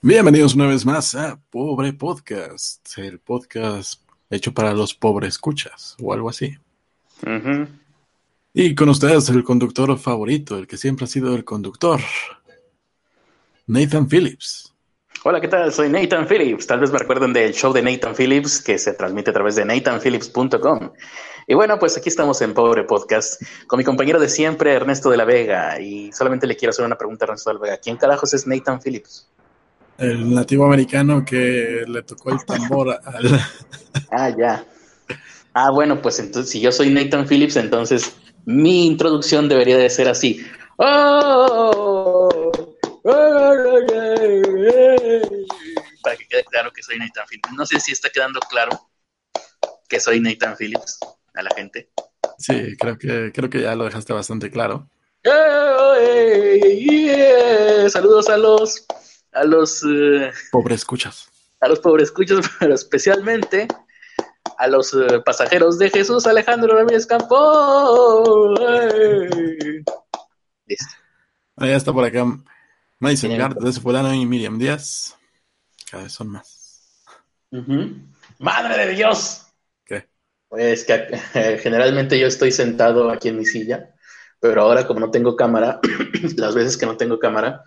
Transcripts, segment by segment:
Bienvenidos una vez más a Pobre Podcast, el podcast hecho para los pobres escuchas o algo así. Y con ustedes el conductor favorito, el que siempre ha sido el conductor, Nathan Phillips. Hola, ¿qué tal? Soy Nathan Phillips. Tal vez me recuerden del show de Nathan Phillips que se transmite a través de nathanphillips.com. Y bueno, pues aquí estamos en Pobre Podcast con mi compañero de siempre, Ernesto de la Vega. Y solamente le quiero hacer una pregunta a Ernesto de la Vega. ¿Quién carajos es Nathan Phillips? El nativo americano que le tocó el tambor al... Ah, ya. Ah, bueno, pues entonces, si yo soy Nathan Phillips, entonces mi introducción debería de ser así. ¡Oh! Para que quede claro que soy Nathan Phillips. No sé si está quedando claro que soy Nathan Phillips a la gente. Sí, creo que, creo que ya lo dejaste bastante claro. Saludos a los a los eh, Pobre escuchas. a los pobres escuchos, pero especialmente a los eh, pasajeros de Jesús Alejandro Ramírez Campo. Listo. Ahí está por acá Madison. Gard, desde Fulano y Miriam Díaz. Cada vez son más. ¡Madre de Dios! ¿Qué? Pues que eh, generalmente yo estoy sentado aquí en mi silla, pero ahora como no tengo cámara, las veces que no tengo cámara,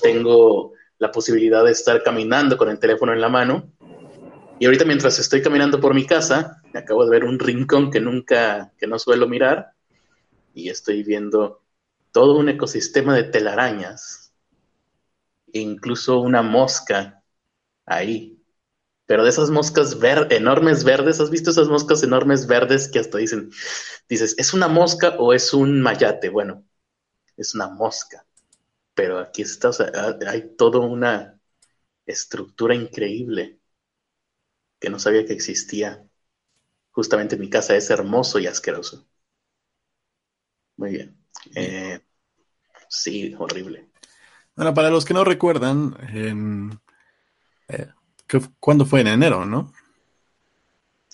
tengo la posibilidad de estar caminando con el teléfono en la mano. Y ahorita mientras estoy caminando por mi casa, acabo de ver un rincón que nunca, que no suelo mirar, y estoy viendo todo un ecosistema de telarañas, e incluso una mosca ahí. Pero de esas moscas ver enormes verdes, ¿has visto esas moscas enormes verdes que hasta dicen, dices, ¿es una mosca o es un mayate? Bueno, es una mosca. Pero aquí está, o sea, ha- hay toda una estructura increíble que no sabía que existía. Justamente mi casa es hermoso y asqueroso. Muy bien. Eh, sí, horrible. Bueno, para los que no recuerdan, en, eh, ¿qué fu- ¿cuándo fue? En enero, ¿no?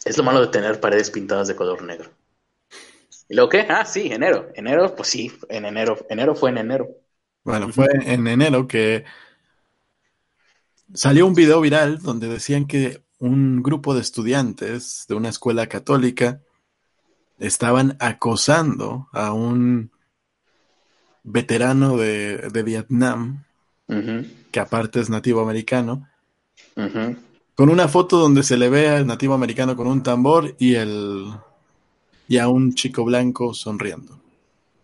Es lo malo de tener paredes pintadas de color negro. ¿Y luego qué? Ah, sí, enero. Enero, pues sí, en enero. Enero fue en enero. Bueno, fue en enero que salió un video viral donde decían que un grupo de estudiantes de una escuela católica estaban acosando a un veterano de, de Vietnam, que aparte es nativo americano, con una foto donde se le ve al nativo americano con un tambor y el y a un chico blanco sonriendo.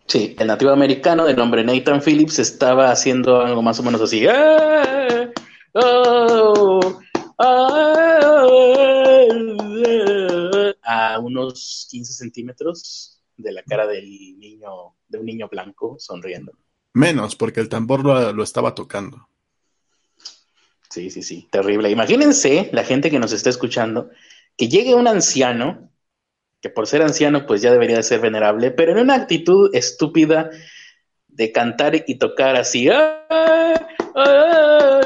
Sí, el nativo americano de nombre Nathan Phillips estaba haciendo algo más o menos así. ¡Eh! ¡Oh! ¡Ah! A unos 15 centímetros de la cara del niño, de un niño blanco sonriendo. Menos, porque el tambor lo, lo estaba tocando. Sí, sí, sí, terrible. Imagínense la gente que nos está escuchando, que llegue un anciano, que por ser anciano pues ya debería de ser venerable, pero en una actitud estúpida de cantar y tocar así. "Ah, ah, ah,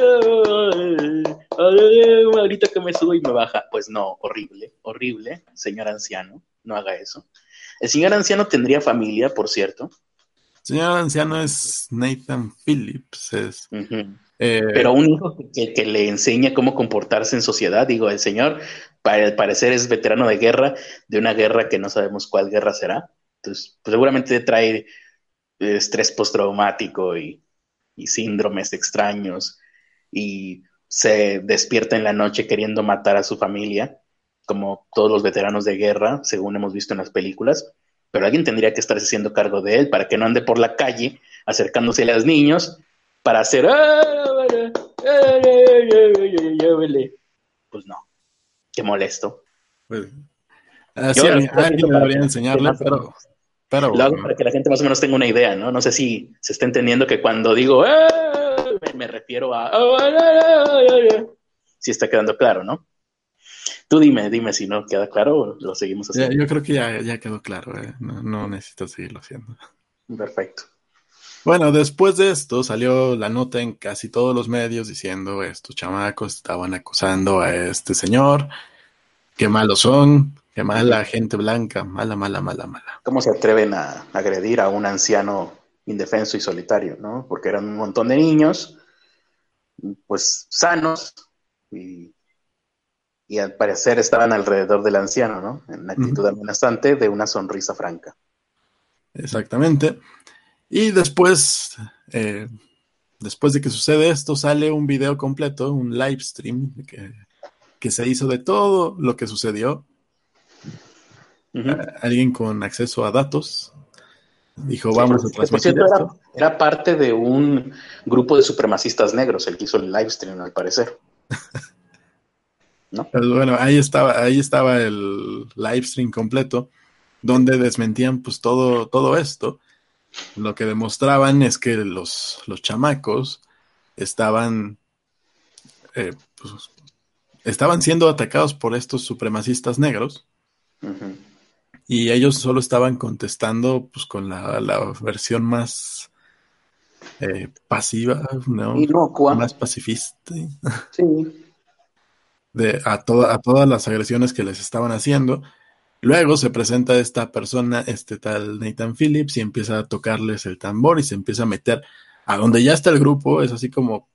ah, ahorita que me subo y me baja. Pues no, horrible, horrible, señor anciano, no haga eso. El señor anciano tendría familia, por cierto. Señor anciano es Nathan Phillips, es. Eh, Pero un hijo que, que le enseña cómo comportarse en sociedad, digo, el señor, para parecer es veterano de guerra, de una guerra que no sabemos cuál guerra será. Entonces, pues, seguramente trae eh, estrés postraumático y, y síndromes extraños y se despierta en la noche queriendo matar a su familia, como todos los veteranos de guerra, según hemos visto en las películas. Pero alguien tendría que estarse haciendo cargo de él para que no ande por la calle acercándose a los niños para hacer. Pues no, qué molesto. pues, así Yo- alguien, alguien debería enseñarle, pero, pero Lo hago para que la gente más o menos tenga una idea, ¿no? No sé si se está entendiendo que cuando digo "Eh", me, me refiero a si está quedando claro, ¿no? Tú dime, dime si no queda claro o lo seguimos ya- haciendo. yo creo que ya, ya quedó claro, eh, No, no necesito seguirlo haciendo. Perfecto. Bueno, después de esto salió la nota en casi todos los medios diciendo estos chamacos estaban acosando a este señor, qué malos son, qué mala gente blanca, mala, mala, mala, mala. ¿Cómo se atreven a agredir a un anciano indefenso y solitario, ¿no? Porque eran un montón de niños, pues sanos y, al parecer estaban alrededor del anciano, ¿no? En una actitud amenazante de una sonrisa franca. Exactamente. Y después, eh, después de que sucede esto, sale un video completo, un live stream que, que se hizo de todo lo que sucedió. alguien con acceso a datos dijo, vamos a transmitir esto. Era, parte de un grupo de supremacistas negros el que hizo el live stream, al parecer. ¿No? Pues bueno, ahí estaba, ahí estaba el live stream completo, donde desmentían pues todo, todo esto. Lo que demostraban es que los, los chamacos estaban eh, pues, estaban siendo atacados por estos supremacistas negros. Y ellos solo estaban contestando pues con la, versión más eh, pasiva, ¿no? Más pacifista. Sí. De, a, a todas las agresiones que les estaban haciendo. Luego se presenta esta persona, este tal Nathan Phillips, y empieza a tocarles el tambor y se empieza a meter a donde ya está el grupo. Es así como,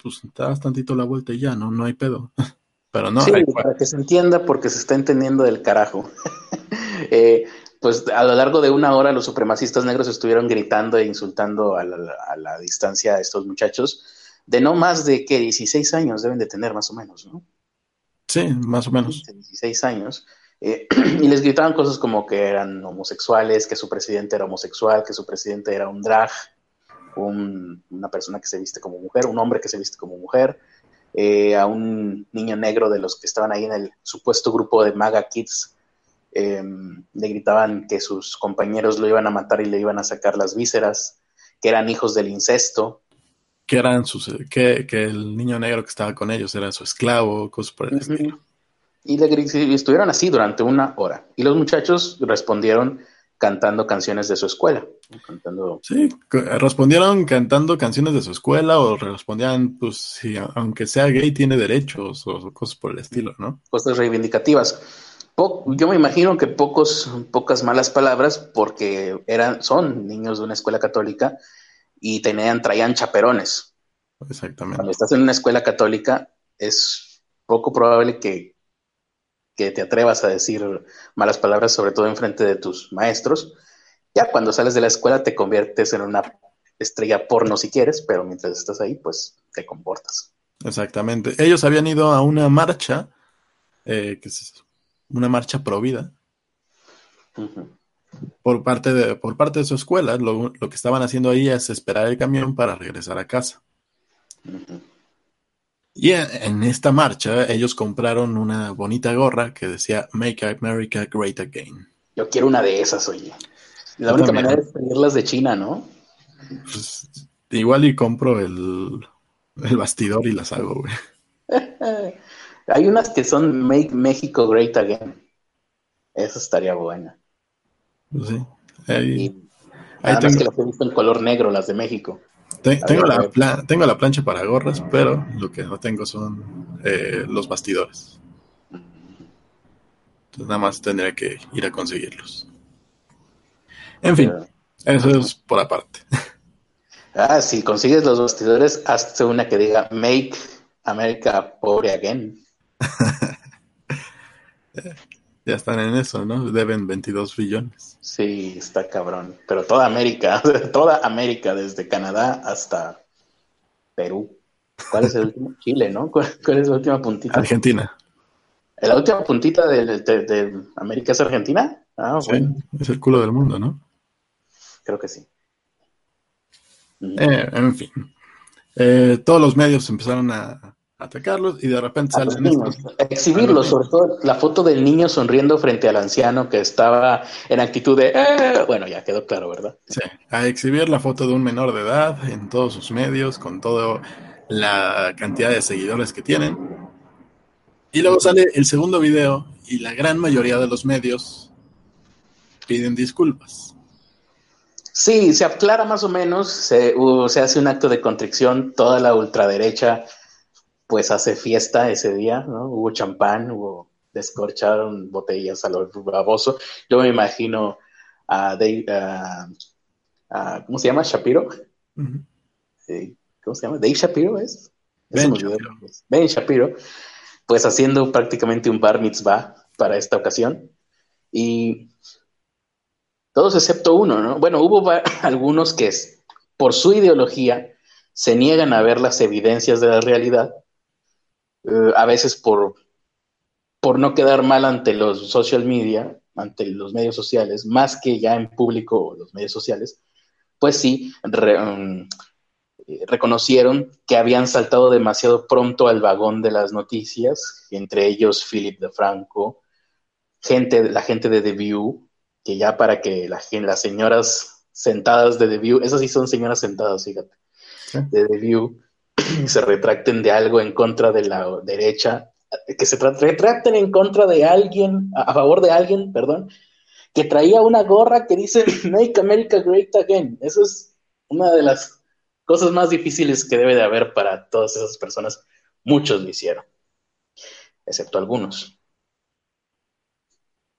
pues das tantito la vuelta y ya, no, no hay pedo. Pero no. Sí, para que se entienda, porque se está entendiendo del carajo. Eh, pues a lo largo de una hora los supremacistas negros estuvieron gritando e insultando a la, distancia a estos muchachos de no más de que 16 años deben de tener más o menos, ¿no? Sí, más o menos. 16 años. Eh, y les gritaban cosas como que eran homosexuales, que su presidente era homosexual, que su presidente era un drag, una persona que se viste como mujer, un hombre que se viste como mujer, eh, a un niño negro de los que estaban ahí en el supuesto grupo de MAGA Kids. Em, le gritaban que sus compañeros lo iban a matar y le iban a sacar las vísceras, que eran hijos del incesto. Que eran sus, que, el niño negro que estaba con ellos era su esclavo, cosas por el estilo. Y, le, estuvieron así durante una hora. Y los muchachos respondieron cantando canciones de su escuela. Cantando... Sí, respondieron cantando canciones de su escuela o respondían, pues, si aunque sea gay tiene derechos o cosas por el estilo, ¿no? Cosas reivindicativas. yo me imagino que pocos, pocas malas palabras porque eran, son niños de una escuela católica y tenían, traían chaperones. Exactamente. Cuando estás en una escuela católica es poco probable que que te atrevas a decir malas palabras, sobre todo en frente de tus maestros. Ya cuando sales de la escuela te conviertes en una estrella porno si quieres, pero mientras estás ahí, pues te comportas. Exactamente. Ellos habían ido a una marcha, eh, que es una marcha pro vida, por, parte de, por parte de su escuela. Lo, que estaban haciendo ahí es esperar el camión para regresar a casa. Y en esta marcha ellos compraron una bonita gorra que decía Make America Great Again. Yo quiero una de esas, oye. La única manera es pedirlas de China, ¿no? Pues, igual y compro el, el bastidor y las hago, güey. Hay unas que son Make Mexico Great Again. Eso estaría buena. Pues sí. Ahí, que las he visto en color negro, las de México tengo, la tengo la plancha para gorras, pero lo que no tengo son eh, los bastidores. Entonces nada más tendría que ir a conseguirlos. En fin, eso es por aparte. Ah, si consigues los bastidores, hazte una que diga Make America Pobre Again. ya están en eso, ¿no? Deben 22 billones. Sí, está cabrón. Pero toda América, toda América, desde Canadá hasta Perú. ¿Cuál es el último? Chile, ¿no? ¿Cuál, es la última puntita? Argentina. ¿La última puntita de, América es Argentina? Ah, sí, es el culo del mundo, ¿no? Creo que sí. Eh, en fin. Eh, todos los medios empezaron a, atacarlos y de repente salen estos. Exhibirlos, sobre todo la foto del niño sonriendo frente al anciano que estaba en actitud de, eh", bueno, ya quedó claro, ¿verdad? Sí, a exhibir la foto de un menor de edad en todos sus medios, con toda la cantidad de seguidores que tienen. Y luego sale el segundo video y la gran mayoría de los medios piden disculpas. Sí, se aclara más o menos, se, se hace un acto de contrición, toda la ultraderecha pues hace fiesta ese día, ¿no? Hubo champán, hubo descorcharon botellas a lo baboso. Yo me imagino a Dave, ¿cómo se llama? Shapiro. ¿Cómo se llama? Dave Shapiro es. Ben Shapiro. ben Shapiro, pues haciendo prácticamente un bar mitzvah para esta ocasión. Y todos excepto uno, ¿no? Bueno, hubo algunos que por su ideología se niegan a ver las evidencias de la realidad, eh, a veces por, por no quedar mal ante los social media, ante los medios sociales, más que ya en público los medios sociales, pues sí, um, reconocieron que habían saltado demasiado pronto al vagón de las noticias, entre ellos Philip DeFranco, gente, la gente de The View, que ya para que la, las señoras sentadas de The View, esas sí son señoras sentadas, fíjate, de The View, se retracten de algo en contra de la derecha, que se retracten en contra de alguien, a favor de alguien, perdón, que traía una gorra que dice Make America Great Again. Eso es una de las cosas más difíciles que debe de haber para todas esas personas. Muchos lo hicieron, excepto algunos.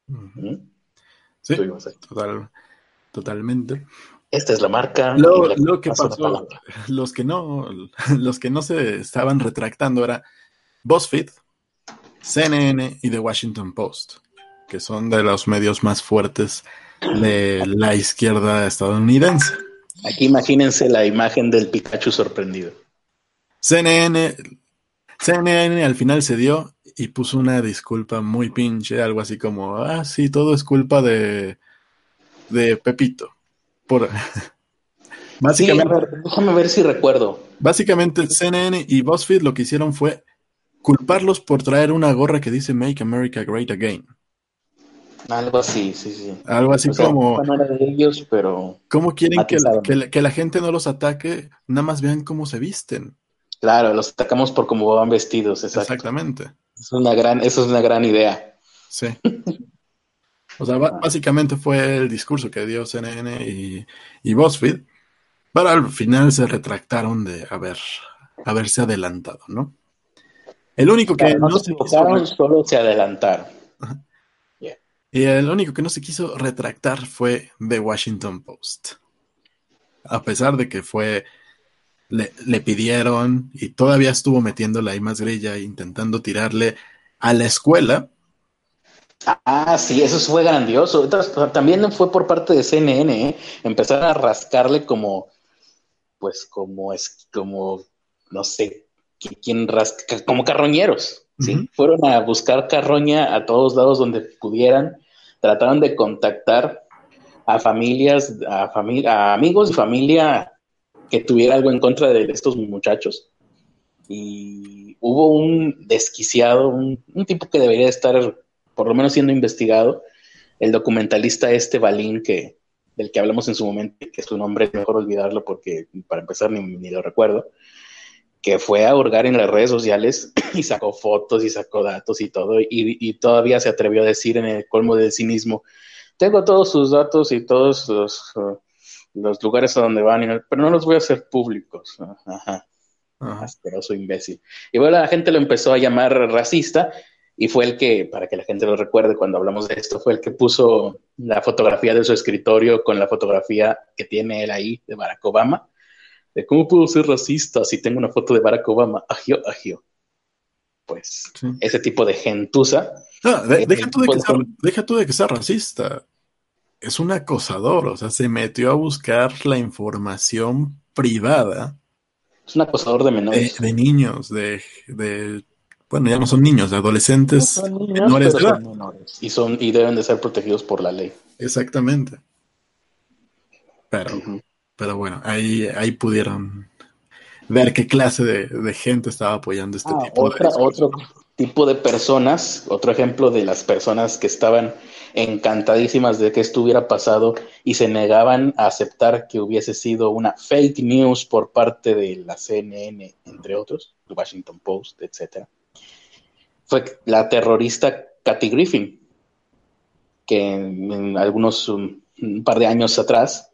¿Mm? Sí, totalmente. Esta es la marca. Lo, que pasó, los que no, los que no se estaban retractando era BuzzFeed, CNN y The Washington Post, que son de los medios más fuertes de la izquierda estadounidense. Aquí imagínense la imagen del Pikachu sorprendido. CNN, CNN al final se dio y puso una disculpa muy pinche, algo así como, ah, sí, todo es culpa de, de Pepito. Por... básicamente, déjame ver si recuerdo. Básicamente CNN y BuzzFeed lo que hicieron fue culparlos por traer una gorra que dice Make America Great Again. Algo así, sí, sí. Algo así como. No de ellos, pero. ¿Cómo quieren que la, que, la, gente no los ataque? Nada más vean cómo se visten. Claro, los atacamos por cómo van vestidos, Exactamente. Es una gran, eso es una gran idea. Sí. O sea, básicamente fue el discurso que dio CNN y, y BuzzFeed, pero al final se retractaron de haber, haberse adelantado, ¿no? El único que no, se quiso... solo se adelantaron. Y el único que no se quiso retractar fue The Washington Post. A pesar de que fue, le, le pidieron y todavía estuvo metiéndole ahí más grilla, intentando tirarle a la escuela. Ah, sí, eso fue grandioso. También fue por parte de CNN, ¿eh? Empezar a rascarle como, pues como es, como, no sé, quien rasca, como carroñeros, ¿sí? Fueron a buscar carroña a todos lados donde pudieran, trataron de contactar a familias, a, a amigos y familia que tuviera algo en contra de estos muchachos. Y hubo un desquiciado, un, tipo que debería estar por lo menos siendo investigado, el documentalista este Balín, que, del que hablamos en su momento, que su nombre es mejor olvidarlo porque para empezar ni, ni lo recuerdo, que fue a hurgar en las redes sociales y sacó fotos y sacó datos y todo, y, todavía se atrevió a decir en el colmo del cinismo, tengo todos sus datos y todos los, uh, los lugares a donde van, pero no los voy a hacer públicos. Ajá. Asqueroso imbécil. Y bueno, la gente lo empezó a llamar racista y fue el que, para que la gente lo recuerde cuando hablamos de esto, fue el que puso la fotografía de su escritorio con la fotografía que tiene él ahí de Barack Obama cómo puedo ser racista si tengo una foto de Barack Obama. Agio, agio. Pues ese tipo de gentuza. Eh, deja, tú de que sea, deja tú de que sea racista. Es un acosador, o sea, se metió a buscar la información privada. Es un acosador de menores. De, niños, de, bueno, ya no son niños, de adolescentes menores de edad. y, son, y deben de ser protegidos por la ley. Exactamente. Pero, pero bueno, ahí, ahí pudieron ver qué clase de, gente estaba apoyando este ah, tipo de Otro tipo de personas, otro ejemplo de las personas que estaban encantadísimas de que esto hubiera pasado y se negaban a aceptar que hubiese sido una fake news por parte de la CNN, entre otros, The Washington Post, etcétera. Fue la terrorista Kathy Griffin, que en, algunos un par de años atrás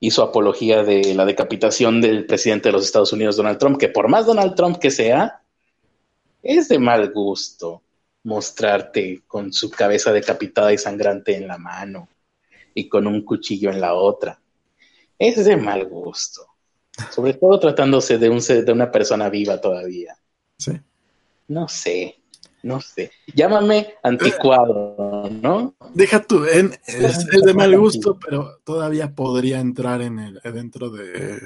hizo apología de la decapitación del presidente de los Estados Unidos, Donald Trump, que por más Donald Trump que sea, es de mal gusto mostrarte con su cabeza decapitada y sangrante en la mano y con un cuchillo en la otra. Es de mal gusto. Sobre todo tratándose de, un, de una persona viva todavía. Sí. No sé, no sé. Llámame anticuado, ¿no? Deja tú, en, es, de mal gusto, pero todavía podría entrar en el, dentro de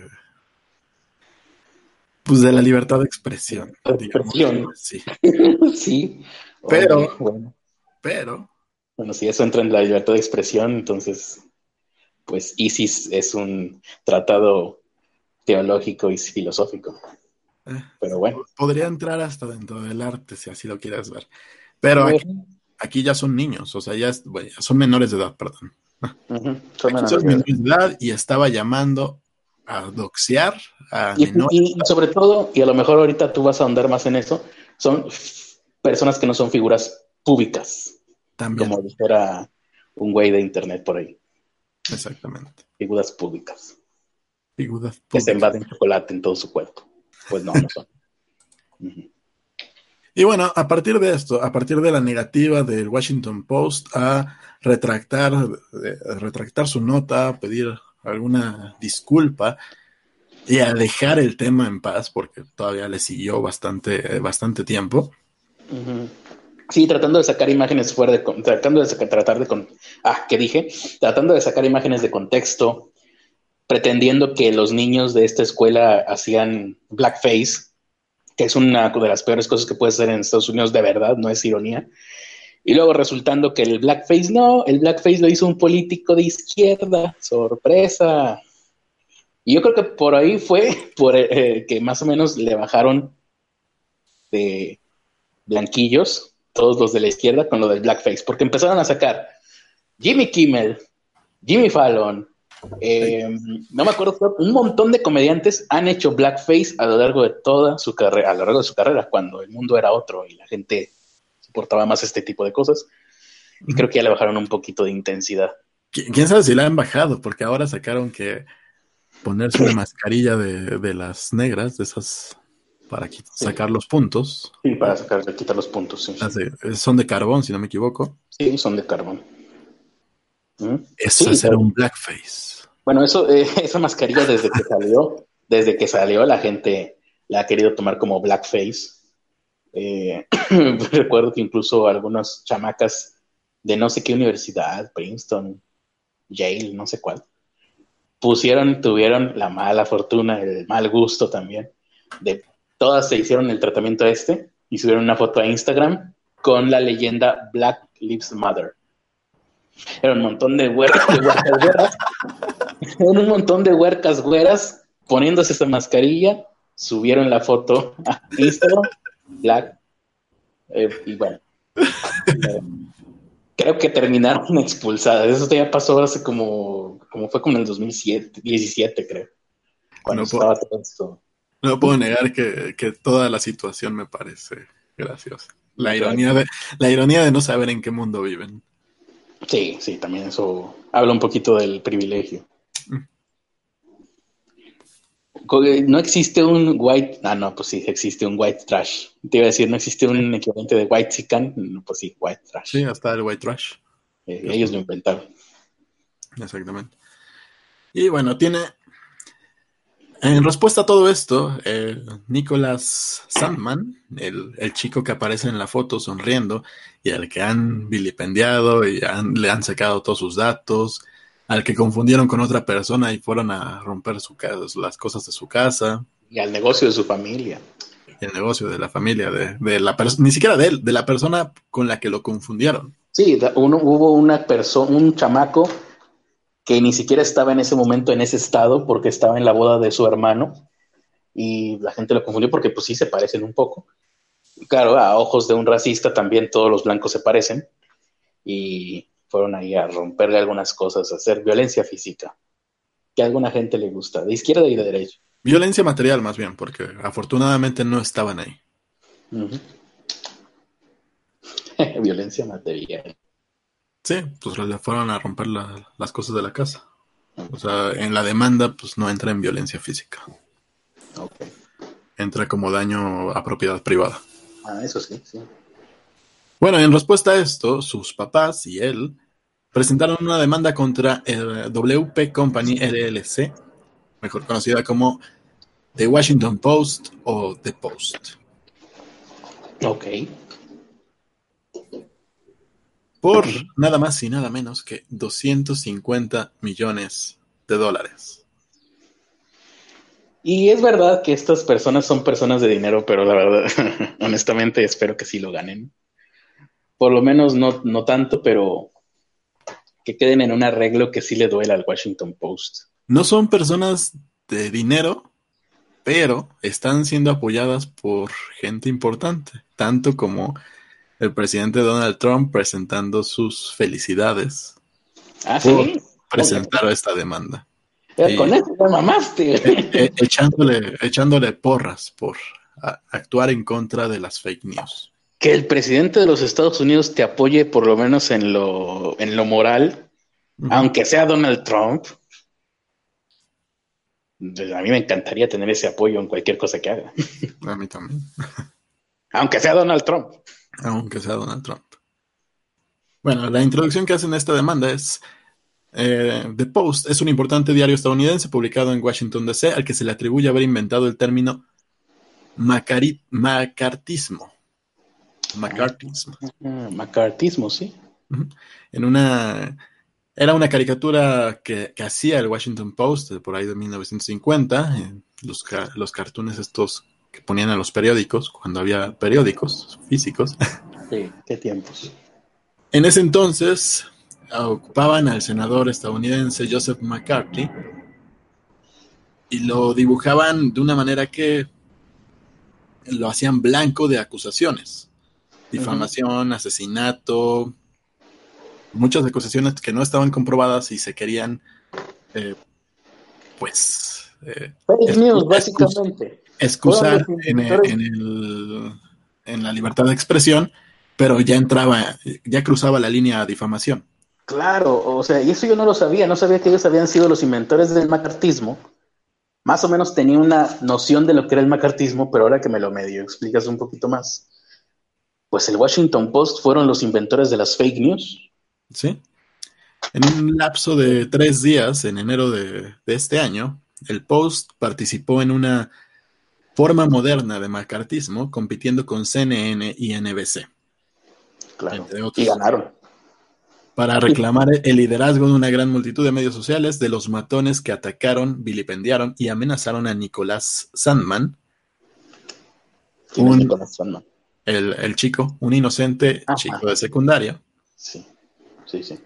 pues de la libertad de expresión. expresión. sí. sí. Pero, bueno. pero. Bueno, si eso entra en la libertad de expresión, entonces, pues ISIS es un tratado teológico y filosófico. Eh, pero bueno. Podría entrar hasta dentro del arte, si así lo quieres ver. Pero aquí, ya son niños, o sea, ya, son menores de edad, perdón. son, menores, de edad y estaba llamando a doxear a y, y, sobre todo, y a lo mejor ahorita tú vas a ahondar más en eso, son personas que no son figuras públicas. También. Como dijera un güey de internet por ahí. Exactamente. Figuras públicas. Figuras públicas. Que se invaden chocolate en todo su cuerpo. Pues no, no son. Y bueno, a partir de esto, a partir de la negativa del Washington Post a retractar, retractar su nota, pedir alguna disculpa y a dejar el tema en paz, porque todavía le siguió bastante, bastante tiempo. Sí, tratando de sacar imágenes fuera de tratando de tratar de con, ah, ¿qué dije? Tratando de sacar imágenes de contexto, pretendiendo que los niños de esta escuela hacían blackface, que es una de las peores cosas que puede ser en Estados Unidos de verdad, no es ironía. Y luego resultando que el blackface no, el blackface lo hizo un político de izquierda, sorpresa. Y yo creo que por ahí fue por eh, que más o menos le bajaron de blanquillos, todos los de la izquierda, con lo del blackface, porque empezaron a sacar Jimmy Kimmel, Jimmy Fallon, eh, no me acuerdo, un montón de comediantes han hecho blackface a lo largo de toda su carrera, a lo largo de su carrera, cuando el mundo era otro y la gente soportaba más este tipo de cosas. Y creo que ya le bajaron un poquito de intensidad. ¿Quién sabe si la han bajado? Porque ahora sacaron que ponerse una mascarilla de, las negras, de esas para sacar los puntos. Sí, para sacar, quitar los puntos, sí. Ah, son de carbón, si no me equivoco. Sí, son de carbón. Eso es un blackface. Bueno, eso, eh, esa mascarilla desde que salió, desde que salió, la gente la ha querido tomar como blackface. Eh, recuerdo que incluso algunas chamacas de no sé qué universidad, Princeton, Yale, no sé cuál, pusieron, tuvieron la mala fortuna, el mal gusto también, de todas se hicieron el tratamiento este y subieron una foto a Instagram con la leyenda Black Lives Matter. Era un montón de huercas, güeras. un montón de huercas güeras poniéndose esa mascarilla. Subieron la foto a Instagram, Black. Eh, y bueno. creo que terminaron expulsadas. Eso ya pasó hace como, como fue como en el 2007, 17, creo. Cuando no estaba puedo, todo esto. No puedo negar que, que toda la situación me parece graciosa. La ironía, de, la ironía de no saber en qué mundo viven. Sí, sí, también eso habla un poquito del privilegio. No existe un white, ah, no, pues sí, existe un white trash. Te iba a decir, no existe un equivalente de white chican, pues sí, white trash. Sí, hasta el white trash. Eh, ellos lo inventaron. Exactamente. Y bueno, tiene, en respuesta a todo esto, Nicholas Sandman, el, chico que aparece en la foto sonriendo y al que han vilipendiado y le han sacado todos sus datos, al que confundieron con otra persona y fueron a romper su las cosas de su casa. Y al negocio de su familia. Y el negocio de la familia, de, la ni siquiera de él, de la persona con la que lo confundieron. Sí, uno, hubo una persona, un chamaco que ni siquiera estaba en ese momento en ese estado porque estaba en la boda de su hermano y la gente lo confundió porque pues sí se parecen un poco. Claro, a ojos de un racista también todos los blancos se parecen y fueron ahí a romperle algunas cosas, a hacer violencia física, que a alguna gente le gusta, de izquierda y de derecha. Violencia material más bien, porque afortunadamente no estaban ahí. violencia material. Sí, pues le fueron a romper las cosas de la casa. O sea, en la demanda, pues no entra en violencia física. Entra como daño a propiedad privada. Ah, eso sí, sí. Bueno, en respuesta a esto, sus papás y él presentaron una demanda contra el WP Company LLC, mejor conocida como The Washington Post o The Post. Ok. Por nada más y nada menos que 250 millones de dólares. Y es verdad que estas personas son personas de dinero, pero la verdad, honestamente, espero que sí lo ganen. Por lo menos no, no tanto, pero que queden en un arreglo que sí le duele al Washington Post. No son personas de dinero, pero están siendo apoyadas por gente importante, tanto como el presidente Donald Trump presentando sus felicidades Ah, por sí. presentar esta demanda. Y- Con eso ya mamaste. Eh, eh, echándole, echándole porras por a- actuar en contra de las fake news. que el presidente de los Estados Unidos te apoye por lo menos en lo, en lo moral, aunque sea Donald Trump. pues, A mí me encantaría tener ese apoyo en cualquier cosa que haga. A mí también, Aunque sea Donald Trump. Aunque sea Donald Trump. Bueno, la introducción que hacen a esta demanda es eh, The Post es un importante diario estadounidense publicado en Washington DC al que se le atribuye haber inventado el término macari- macartismo. Macartismo. Ah, Macartismo, sí. En una era una caricatura que, que hacía el Washington Post por ahí de 1950, eh, los, los cartoons estos que ponían en los periódicos, cuando había periódicos físicos. Sí, qué tiempos. En ese entonces ocupaban al senador estadounidense Joseph McCarthy y lo dibujaban de una manera que lo hacían blanco de acusaciones. Difamación, asesinato, muchas acusaciones que no estaban comprobadas y se querían, eh, pues, eh, Fake news, básicamente. Excusar en, el- en el- en la libertad de expresión, pero ya entraba, ya cruzaba la línea a difamación. Claro, o sea, y eso yo no lo sabía, no sabía que ellos habían sido los inventores del macartismo. Más o menos tenía una noción de lo que era el macartismo, pero ahora que me lo medio explicas un poquito más, pues el Washington Post fueron los inventores de las fake news. ¿sí? En un lapso de tres días, en enero de, de este año, el Post participó en una forma moderna de macartismo, compitiendo con CNN y NBC, Claro. Entre otros. Y ganaron. para reclamar el liderazgo de una gran multitud de medios sociales de los matones que atacaron, vilipendiaron y amenazaron a Nicolás Sandman, ¿Quién es Un- Nicolás Sandman? el, el chico, un inocente Ajá. chico de secundaria. Sí, sí, sí.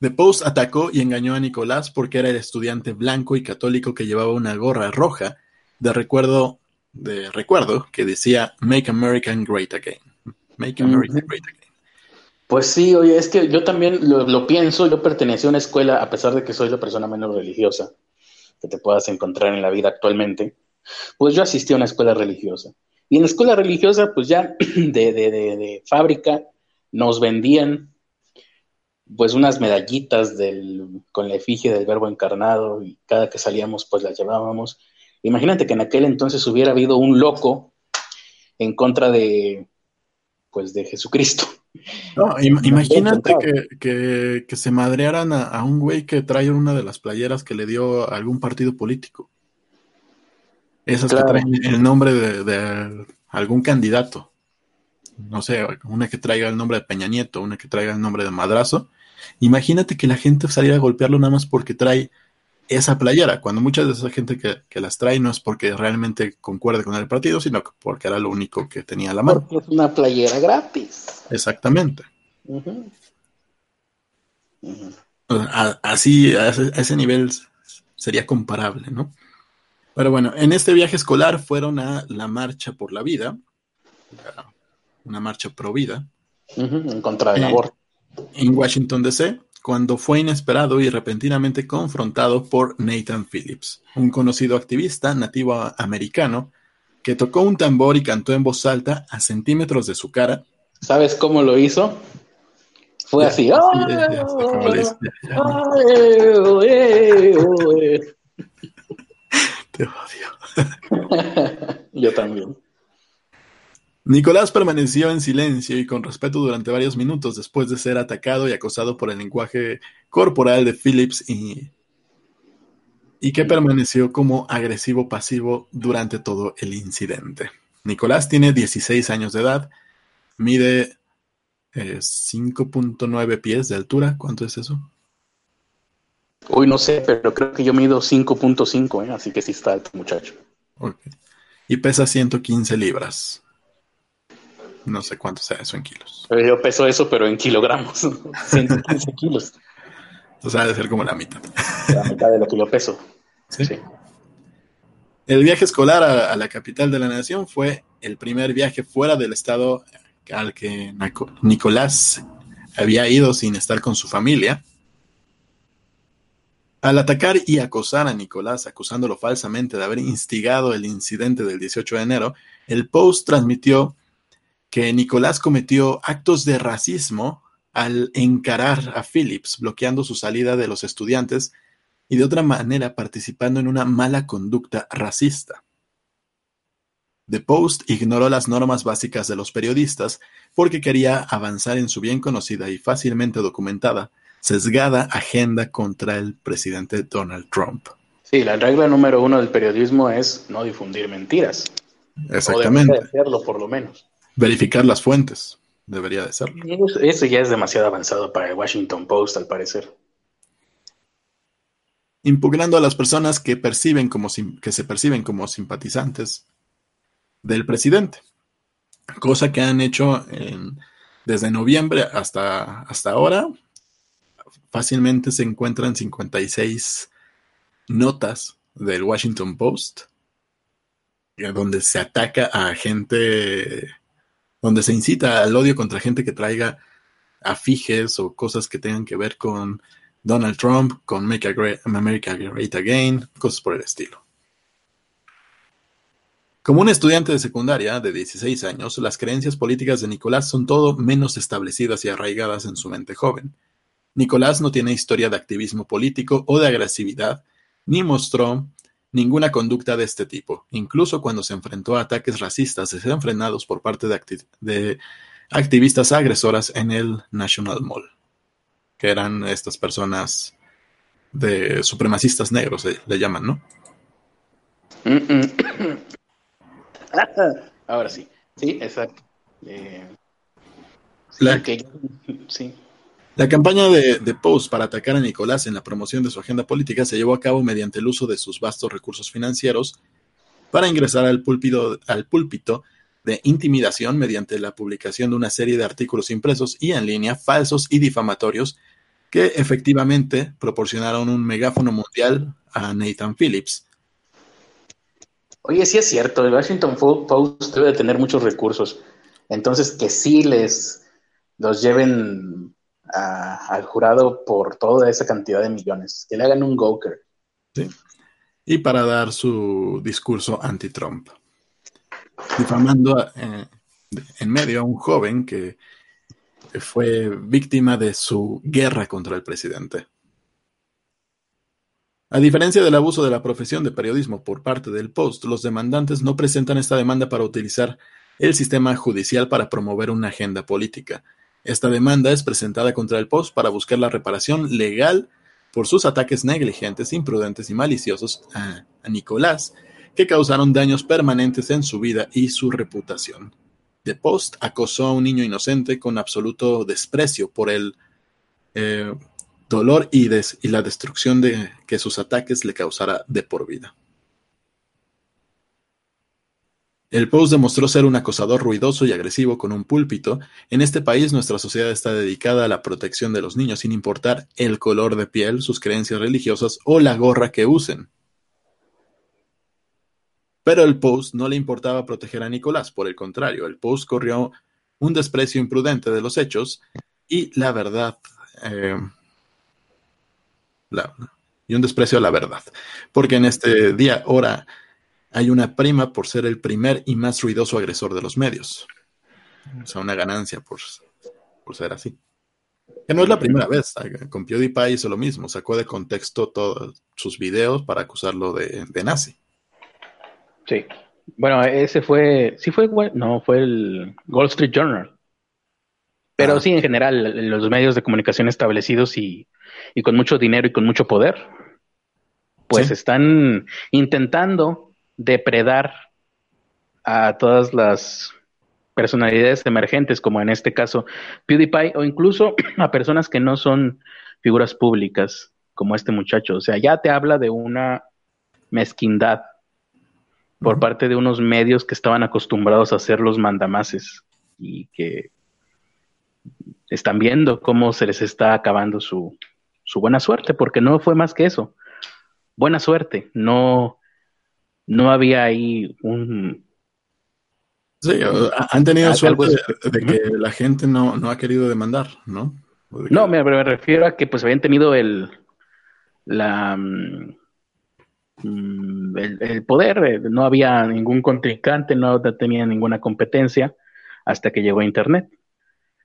The Post atacó y engañó a Nicolás porque era el estudiante blanco y católico que llevaba una gorra roja de recuerdo, de recuerdo que decía Make American Great Again. Make America. Great Again. Pues sí, oye, es que yo también lo, lo pienso, yo pertenecí a una escuela, a pesar de que soy la persona menos religiosa que te puedas encontrar en la vida actualmente, pues yo asistí a una escuela religiosa. Y en la escuela religiosa, pues ya de, de, de, de fábrica, nos vendían pues unas medallitas del, con la efigie del verbo encarnado y cada que salíamos pues las llevábamos. Imagínate que en aquel entonces hubiera habido un loco en contra de pues de Jesucristo. No, im- imagínate que, que- que se madrearan a, a un güey que trae una de las playeras que le dio a algún partido político. Esas Claro. que traen el nombre de, de algún candidato. No sé, una que traiga el nombre de Peña Nieto, una que traiga el nombre de Madrazo. Imagínate que la gente saliera a golpearlo nada más porque trae esa playera, cuando mucha de esa gente que, que las trae no es porque realmente concuerde con el partido, sino que porque era lo único que tenía a la mano. Porque es una playera gratis. Exactamente. A- así, a ese, a ese nivel sería comparable, ¿no? Pero bueno, en este viaje escolar fueron a la Marcha por la Vida, una marcha pro vida, En contra del Eh, aborto. en Washington, D.C., cuando fue inesperado y repentinamente confrontado por Nathan Phillips, un conocido activista nativo americano que tocó un tambor y cantó en voz alta a centímetros de su cara. ¿Sabes cómo lo hizo? Fue Ya, así. te odio. Yo también. Nicolás permaneció en silencio y con respeto durante varios minutos después de ser atacado y acosado por el lenguaje corporal de Phillips y y que permaneció como agresivo pasivo durante todo el incidente. Nicolás tiene 16 años de edad, mide 5.9 eh, pies de altura. ¿Cuánto es eso? Uy, no sé, pero creo que yo mido 5.5, ¿eh? así que sí está alto, muchacho. Y pesa 115 libras. No sé cuánto sea eso en kilos. Yo peso eso, pero en kilogramos. 115 kilos. Entonces ha de ser como la mitad. La mitad de lo que yo peso. Sí. El viaje escolar a, la capital de la nación fue el primer viaje fuera del estado al que Nicolás había ido sin estar con su familia. Al atacar y acosar a Nicolás, acusándolo falsamente de haber instigado el incidente del 18 de enero, el Post transmitió que Nicolás cometió actos de racismo al encarar a Phillips, bloqueando su salida de los estudiantes y de otra manera participando en una mala conducta racista. The Post ignoró las normas básicas de los periodistas porque quería avanzar en su bien conocida y fácilmente documentada, sesgada agenda contra el presidente Donald Trump. Sí, la regla número uno del periodismo es no difundir mentiras. Exactamente. O hacerlo, por lo menos. Verificar las fuentes. Debería de serlo. Eso ya es demasiado avanzado para el Washington Post, al parecer impugnando a las personas que, perciben como, que se perciben como simpatizantes del presidente, cosa que han hecho desde noviembre hasta, hasta ahora. Fácilmente se encuentran 56 notas del Washington Post donde se ataca a gente, donde se incita al odio contra gente que traiga afijes o cosas que tengan que ver con Donald Trump con Make America Great Again, cosas por el estilo. Como un estudiante de secundaria de 16 años, las creencias políticas de Nicolás son todo menos establecidas y arraigadas en su mente joven. Nicolás no tiene historia de activismo político o de agresividad, ni mostró ninguna conducta de este tipo, incluso cuando se enfrentó a ataques racistas desenfrenados por parte de, de activistas agresoras en el National Mall que eran estas personas de supremacistas negros, le llaman, ¿no? Ahora sí, sí, exacto. Eh, la, sí. La, campaña de, de, Post para atacar a Nicolás en la promoción de su agenda política se llevó a cabo mediante el uso de sus vastos recursos financieros para ingresar al púlpito, al púlpito de intimidación mediante la publicación de una serie de artículos impresos y en línea falsos y difamatorios que efectivamente proporcionaron un megáfono mundial a Nathan Phillips. Oye, sí es cierto, el Washington Post debe de tener muchos recursos. Entonces, que sí les los lleven al jurado por toda esa cantidad de millones, que le hagan un Goker. Y para dar su discurso anti-Trump difamando eh, en medio a un joven que fue víctima de su guerra contra el presidente. A diferencia del abuso de la profesión de periodismo por parte del Post, los demandantes no presentan esta demanda para utilizar el sistema judicial para promover una agenda política. Esta demanda es presentada contra el Post para buscar la reparación legal por sus ataques negligentes, imprudentes y maliciosos a, Nicolás, que causaron daños permanentes en su vida y su reputación. The Post acosó a un niño inocente con absoluto desprecio por el eh, dolor y, y, la destrucción de, que sus ataques le causara de por vida. El Post demostró ser un acosador ruidoso y agresivo con un púlpito. En este país nuestra sociedad está dedicada a la protección de los niños sin importar el color de piel, sus creencias religiosas o la gorra que usen. Pero el Post no le importaba proteger a Nicolás, por el contrario, el Post corrió un desprecio imprudente de los hechos y la verdad. Eh, y un desprecio a la verdad. Porque en este día, ahora, hay una prima por ser el primer y más ruidoso agresor de los medios. O sea, una ganancia por, por ser así. Que no es la primera vez. Con PewDiePie hizo lo mismo. Sacó de contexto todos sus videos para acusarlo de nazi. Sí. Bueno, ese fue, sí fue, no, fue el Wall Street Journal. Pero ah. sí, en general, los medios de comunicación establecidos y, con mucho dinero y con mucho poder. pues están intentando depredar a todas las personalidades emergentes, como en este caso PewDiePie, o incluso a personas que no son figuras públicas, como este muchacho. O sea, ya te habla de una mezquindad por parte de unos medios que estaban acostumbrados a hacer los mandamases y que están viendo cómo se les está acabando su, su buena suerte, porque no fue más que eso. Buena suerte, no, no había ahí un... Sí, han tenido suerte de, que la gente no, no, ha querido demandar, ¿no? No, me, me, refiero a que pues habían tenido el, la, mm, mm, el, poder, eh, no había ningún contrincante, no tenía ninguna competencia hasta que llegó Internet.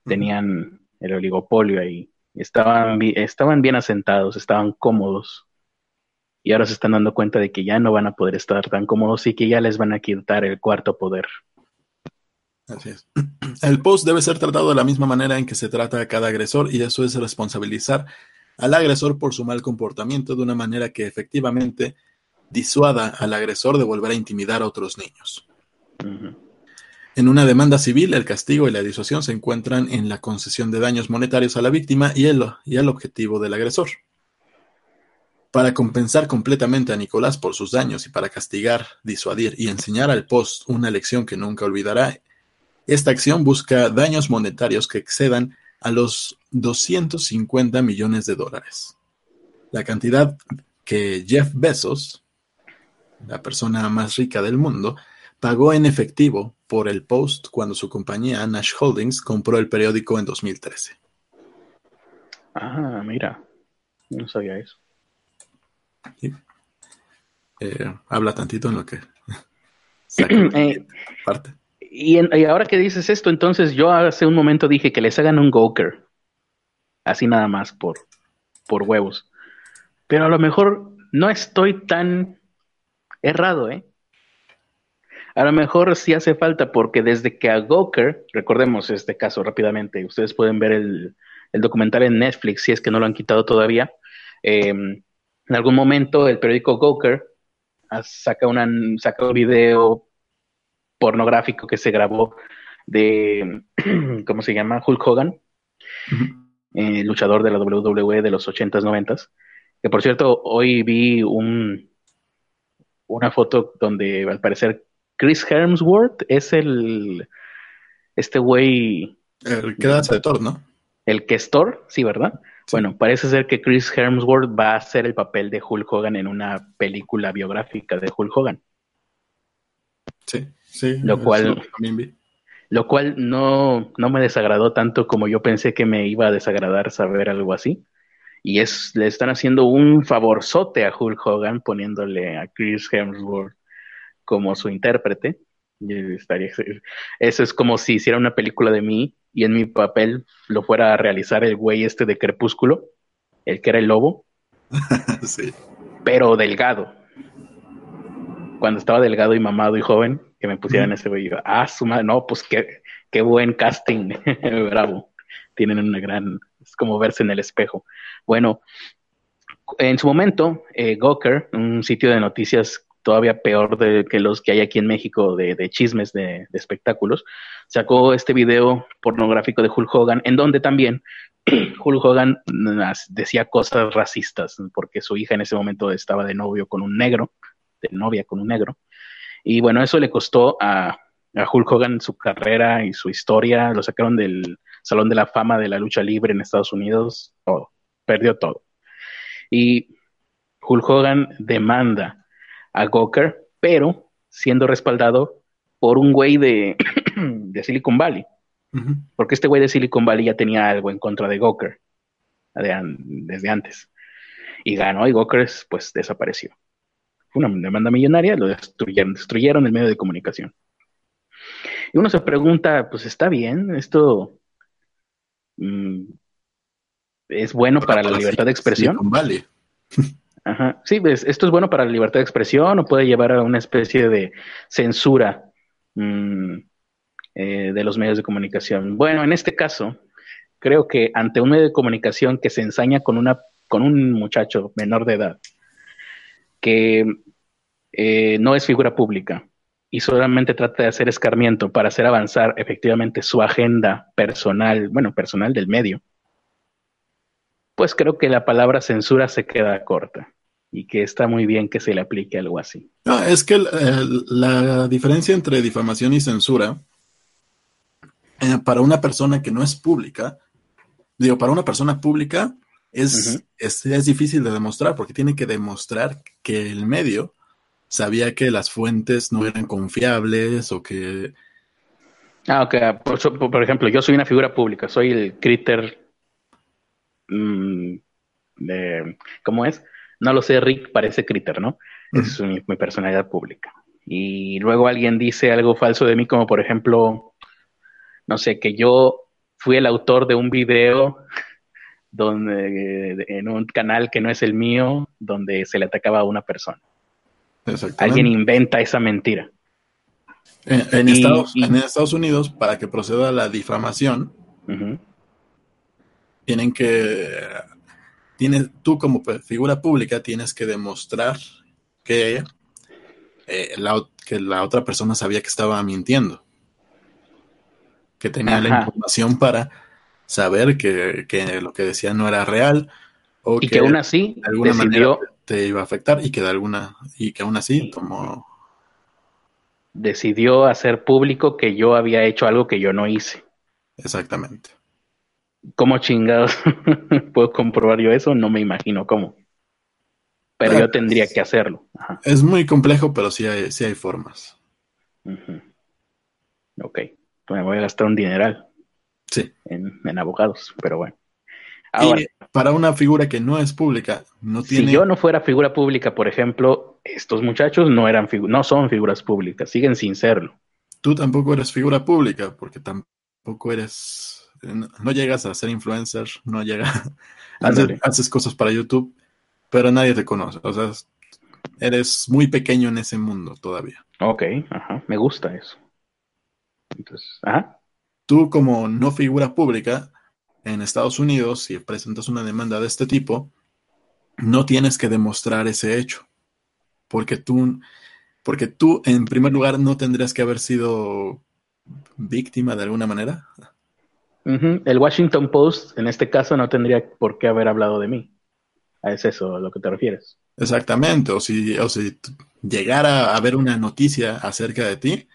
Tenían el oligopolio ahí, estaban, estaban bien asentados, estaban cómodos y ahora se están dando cuenta de que ya no van a poder estar tan cómodos y que ya les van a quitar el cuarto poder. Así es. El post debe ser tratado de la misma manera en que se trata a cada agresor y eso es responsabilizar al agresor por su mal comportamiento de una manera que efectivamente disuada al agresor de volver a intimidar a otros niños. En una demanda civil, el castigo y la disuasión se encuentran en la concesión de daños monetarios a la víctima y, el, y al objetivo del agresor. Para compensar completamente a Nicolás por sus daños y para castigar, disuadir y enseñar al post una lección que nunca olvidará, esta acción busca daños monetarios que excedan a los 250 millones de dólares. La cantidad que Jeff Bezos, la persona más rica del mundo, pagó en efectivo por el post cuando su compañía Nash Holdings compró el periódico en 2013. Ah, mira, no sabía eso. Eh, habla tantito en lo que eh, parte. Y, ahora que dices esto, entonces yo hace un momento dije que les hagan un Goker. Así nada más por, por huevos. Pero a lo mejor no estoy tan errado, ¿eh? A lo mejor sí hace falta porque desde que a Goker, recordemos este caso rápidamente, ustedes pueden ver el, documental en Netflix si es que no lo han quitado todavía. Em, en algún momento el periódico Goker saca, una, saca un video pornográfico que se grabó de, ¿cómo se llama? Hulk Hogan, eh, luchador de la WWE de los 80s, 90s. Que por cierto, hoy vi un, una foto donde al parecer Chris Hemsworth es el, este güey. El que hace de Thor, ¿no? El que es Thor, sí, ¿verdad? Bueno, parece ser que Chris Hemsworth va a hacer el papel de Hulk Hogan en una película biográfica de Hulk Hogan. Sí. Sí, lo cual, lo cual no, no me desagradó tanto como yo pensé que me iba a desagradar saber algo así. Y es, le están haciendo un favorzote a Hulk Hogan poniéndole a Chris Hemsworth como su intérprete. estaría, eso es como si hiciera una película de mí y en mi papel lo fuera a realizar el güey este de Crepúsculo, el que era el lobo. sí. Pero delgado. Cuando estaba delgado y mamado y joven, que me pusieran ese güey. ah, su madre, no, pues qué, qué buen casting, bravo. Tienen una gran, es como verse en el espejo. Bueno, en su momento, eh, Gawker, un sitio de noticias todavía peor de, que los que hay aquí en México de, chismes de, espectáculos, sacó este video pornográfico de Hulk Hogan, en donde también Hulk Hogan decía cosas racistas, porque su hija en ese momento estaba de novio con un negro, de novia con un negro, y bueno, eso le costó a, Hulk Hogan su carrera y su historia. Lo sacaron del Salón de la Fama de la Lucha Libre en Estados Unidos. Todo. Perdió todo. Y Hulk Hogan demanda a Goker, pero siendo respaldado por un güey de, de Silicon Valley. Porque este güey de Silicon Valley ya tenía algo en contra de Goker desde antes. Y ganó y Goker pues desapareció una demanda millonaria, lo destruyeron, destruyeron el medio de comunicación. Y uno se pregunta, pues está bien, esto mm, es bueno para, la libertad de expresión. Vale. Ajá. Sí, pues, esto es bueno para la libertad de expresión o puede llevar a una especie de censura mm, eh, de los medios de comunicación. Bueno, en este caso, creo que ante un medio de comunicación que se ensaña con una con un muchacho menor de edad que eh, no es figura pública y solamente trata de hacer escarmiento para hacer avanzar efectivamente su agenda personal, bueno, personal del medio, pues creo que la palabra censura se queda corta y que está muy bien que se le aplique algo así. No, es que la diferencia entre difamación y censura eh, para una persona que no es pública, digo, para una persona pública es, es, difícil de demostrar porque tiene que demostrar que el medio sabía que las fuentes no eran confiables o que... Ah, ok. Por, ejemplo, yo soy una figura pública, soy el critter... Mm, de, ¿Cómo es? No lo sé, Rick parece critter, ¿no? Es mi, mi personalidad pública. Y luego alguien dice algo falso de mí, como por ejemplo, no sé, que yo fui el autor de un video donde en un canal que no es el mío, donde se le atacaba a una persona. Alguien inventa esa mentira. En, Estados, Unidos, para que proceda la difamación, tienen que, tienes, tú como figura pública tienes que demostrar que, eh, la, que la otra persona sabía que estaba mintiendo, que tenía la información para saber que, lo que decía no era real o y que, aún así de alguna manera te iba a afectar y que de alguna y que aún así tomó decidió hacer público que yo había hecho algo que yo no hice. Exactamente. ¿Cómo chingados puedo comprobar yo eso? No me imagino cómo. Pero yo tendría que hacerlo. Es muy complejo, pero sí hay, sí hay formas. Ok. Me voy a gastar un dineral. Sí. En, abogados, pero bueno. Ahora, para una figura que no es pública, no tiene. Si yo no fuera figura pública, por ejemplo, estos muchachos no eran no son figuras públicas, siguen sin serlo. Tú tampoco eres figura pública, porque tampoco eres. No llegas a ser influencer, no llegas. haces, haces cosas para YouTube, pero nadie te conoce. O sea, eres muy pequeño en ese mundo todavía. Ok, ajá, me gusta eso. Entonces, ajá tú como no figura pública en Estados Unidos, si presentas una demanda de este tipo, no tienes que demostrar ese hecho, porque tú, porque tú en primer lugar no tendrías que haber sido víctima de alguna manera. El Washington Post, en este caso, no tendría por qué haber hablado de mí. ¿Es eso a lo que te refieres? Exactamente, o si, o si llegara a haber una noticia acerca de ti,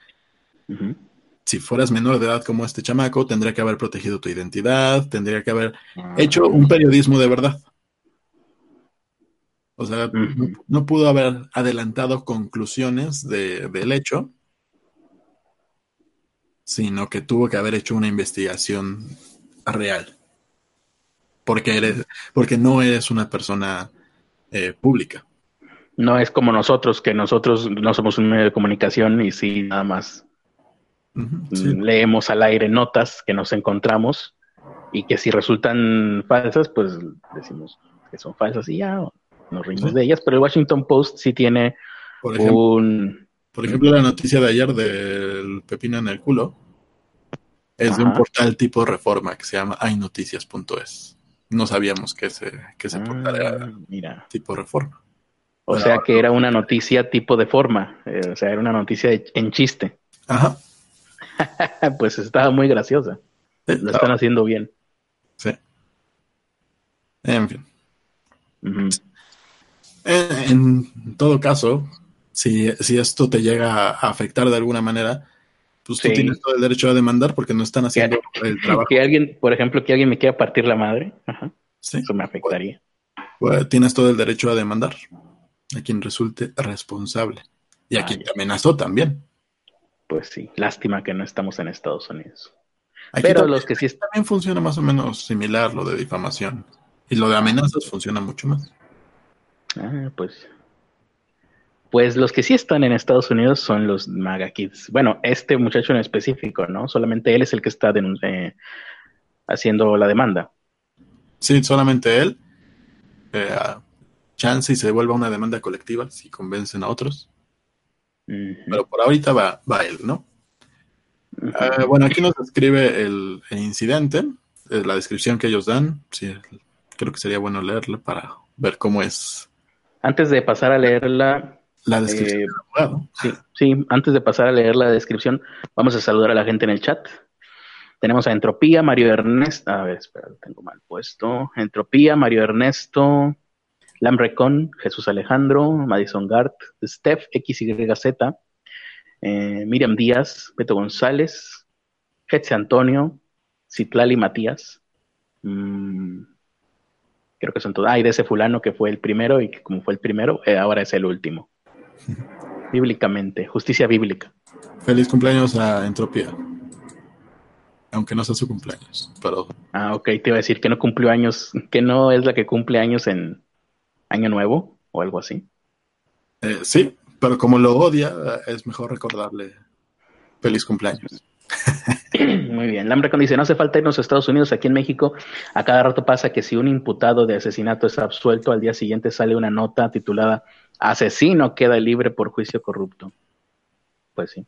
si fueras menor de edad como este chamaco, tendría que haber protegido tu identidad, tendría que haber ah. hecho un periodismo de verdad. O sea, no, pudo haber adelantado conclusiones del hecho, sino que tuvo que haber hecho una investigación real. Porque, eres, porque no eres una persona eh, pública. No es como nosotros, que nosotros no somos un medio de comunicación y sí, nada más Mm, leemos al aire notas que nos encontramos y que si resultan falsas, pues decimos que son falsas y ya nos rimos de ellas. Pero el Washington Post sí tiene por un. Por ejemplo, la noticia de ayer del Pepino en el culo es de un portal tipo Reforma que se llama aynoticias.es. No sabíamos que ese, que ese portal era ah, tipo Reforma. O sea que era una noticia tipo de forma, eh, o sea, era una noticia en chiste. Ajá. pues estaba muy graciosa. Lo están haciendo bien. Sí. En fin. en, todo caso, si, esto te llega a afectar de alguna manera, pues tú tienes todo el derecho a demandar porque no están haciendo el trabajo. Que alguien, por ejemplo, que alguien me quiera partir la madre, eso me afectaría. Pues, tienes todo el derecho a demandar a quien resulte responsable y a quien te amenazó también pues sí, lástima que no estamos en Estados Unidos. Pero los que sí también funciona más o menos similar lo de difamación y lo de amenazas funciona mucho más. Ah, pues pues los que sí están en Estados Unidos son los MAGA Kids. Bueno, este muchacho en específico, ¿no? Solamente él es el que está eh, haciendo la demanda. Sí, solamente él. Eh, chance y se devuelva una demanda colectiva si convencen a otros. Pero por ahorita va, va él, ¿no? Ah, bueno, aquí nos describe el, incidente, la descripción que ellos dan. Sí, creo que sería bueno leerle para ver cómo es Antes de pasar a leerla. La descripción. Eh, sí, sí, antes de pasar a leer la descripción, vamos a saludar a la gente en el chat. Tenemos a Entropía, Mario Ernesto. A ver, espera, lo tengo mal puesto. Entropía, Mario Ernesto, Lamrecon, Jesús Alejandro, Madison Gart, Steph XYZ, eh, Miriam Díaz, Beto González, Hetze Antonio, Citlali Matías. Mm, creo que son todos. Ah, y de ese fulano que fue el primero y que como fue el primero, eh, ahora es el último. Bíblicamente, justicia bíblica. Feliz cumpleaños a Entropía. Aunque no sea su cumpleaños, pero... Ah, ok, te iba a decir que no cumplió años, que no es la que cumple años en Año Nuevo o algo así. Eh, sí, pero como lo odia, es mejor recordarle feliz cumpleaños. Muy bien. Lambra dice, no hace falta irnos a Estados Unidos, aquí en México, a cada rato pasa que si un imputado de asesinato es absuelto, al día siguiente sale una nota titulada Asesino queda libre por juicio corrupto. Pues sí.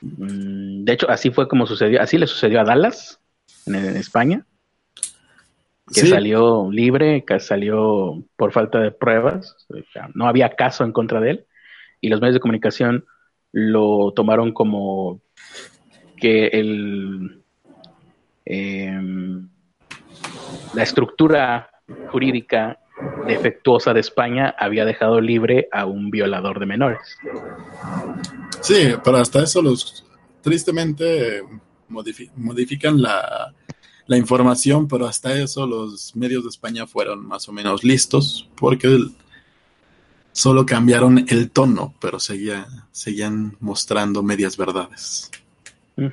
Mm, de hecho, así fue como sucedió, así le sucedió a Dallas, en, España, que salió libre, que salió por falta de pruebas, no había caso en contra de él, y los medios de comunicación lo tomaron como que el, em, la estructura jurídica defectuosa de España había dejado libre a un violador de menores. Sí, pero hasta eso los tristemente modifican la, la, información, pero hasta eso los medios de España fueron más o menos listos porque solo cambiaron el tono, pero seguía, seguían mostrando medias verdades. O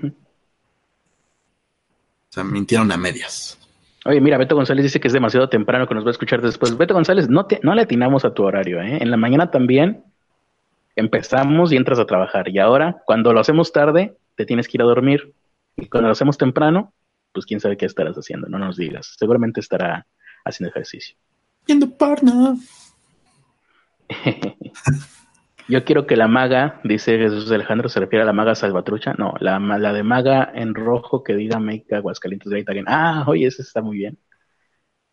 sea, mintieron a medias. Oye, mira, Beto González dice que es demasiado temprano que nos va a escuchar después. Beto González, no, te, no le atinamos a tu horario, ¿eh? En la mañana también empezamos y entras a trabajar. Y ahora, cuando lo hacemos tarde, te tienes que ir a dormir. Y cuando lo hacemos temprano, pues quién sabe qué estarás haciendo, no nos digas. Seguramente estará haciendo ejercicio. Viendo porno. Yo quiero que la maga, dice Jesús Alejandro, se refiere a la maga salvatrucha. No, la, la de maga en rojo que diga Make Aguascalientes Great Again. Ah, oye, ese está muy bien.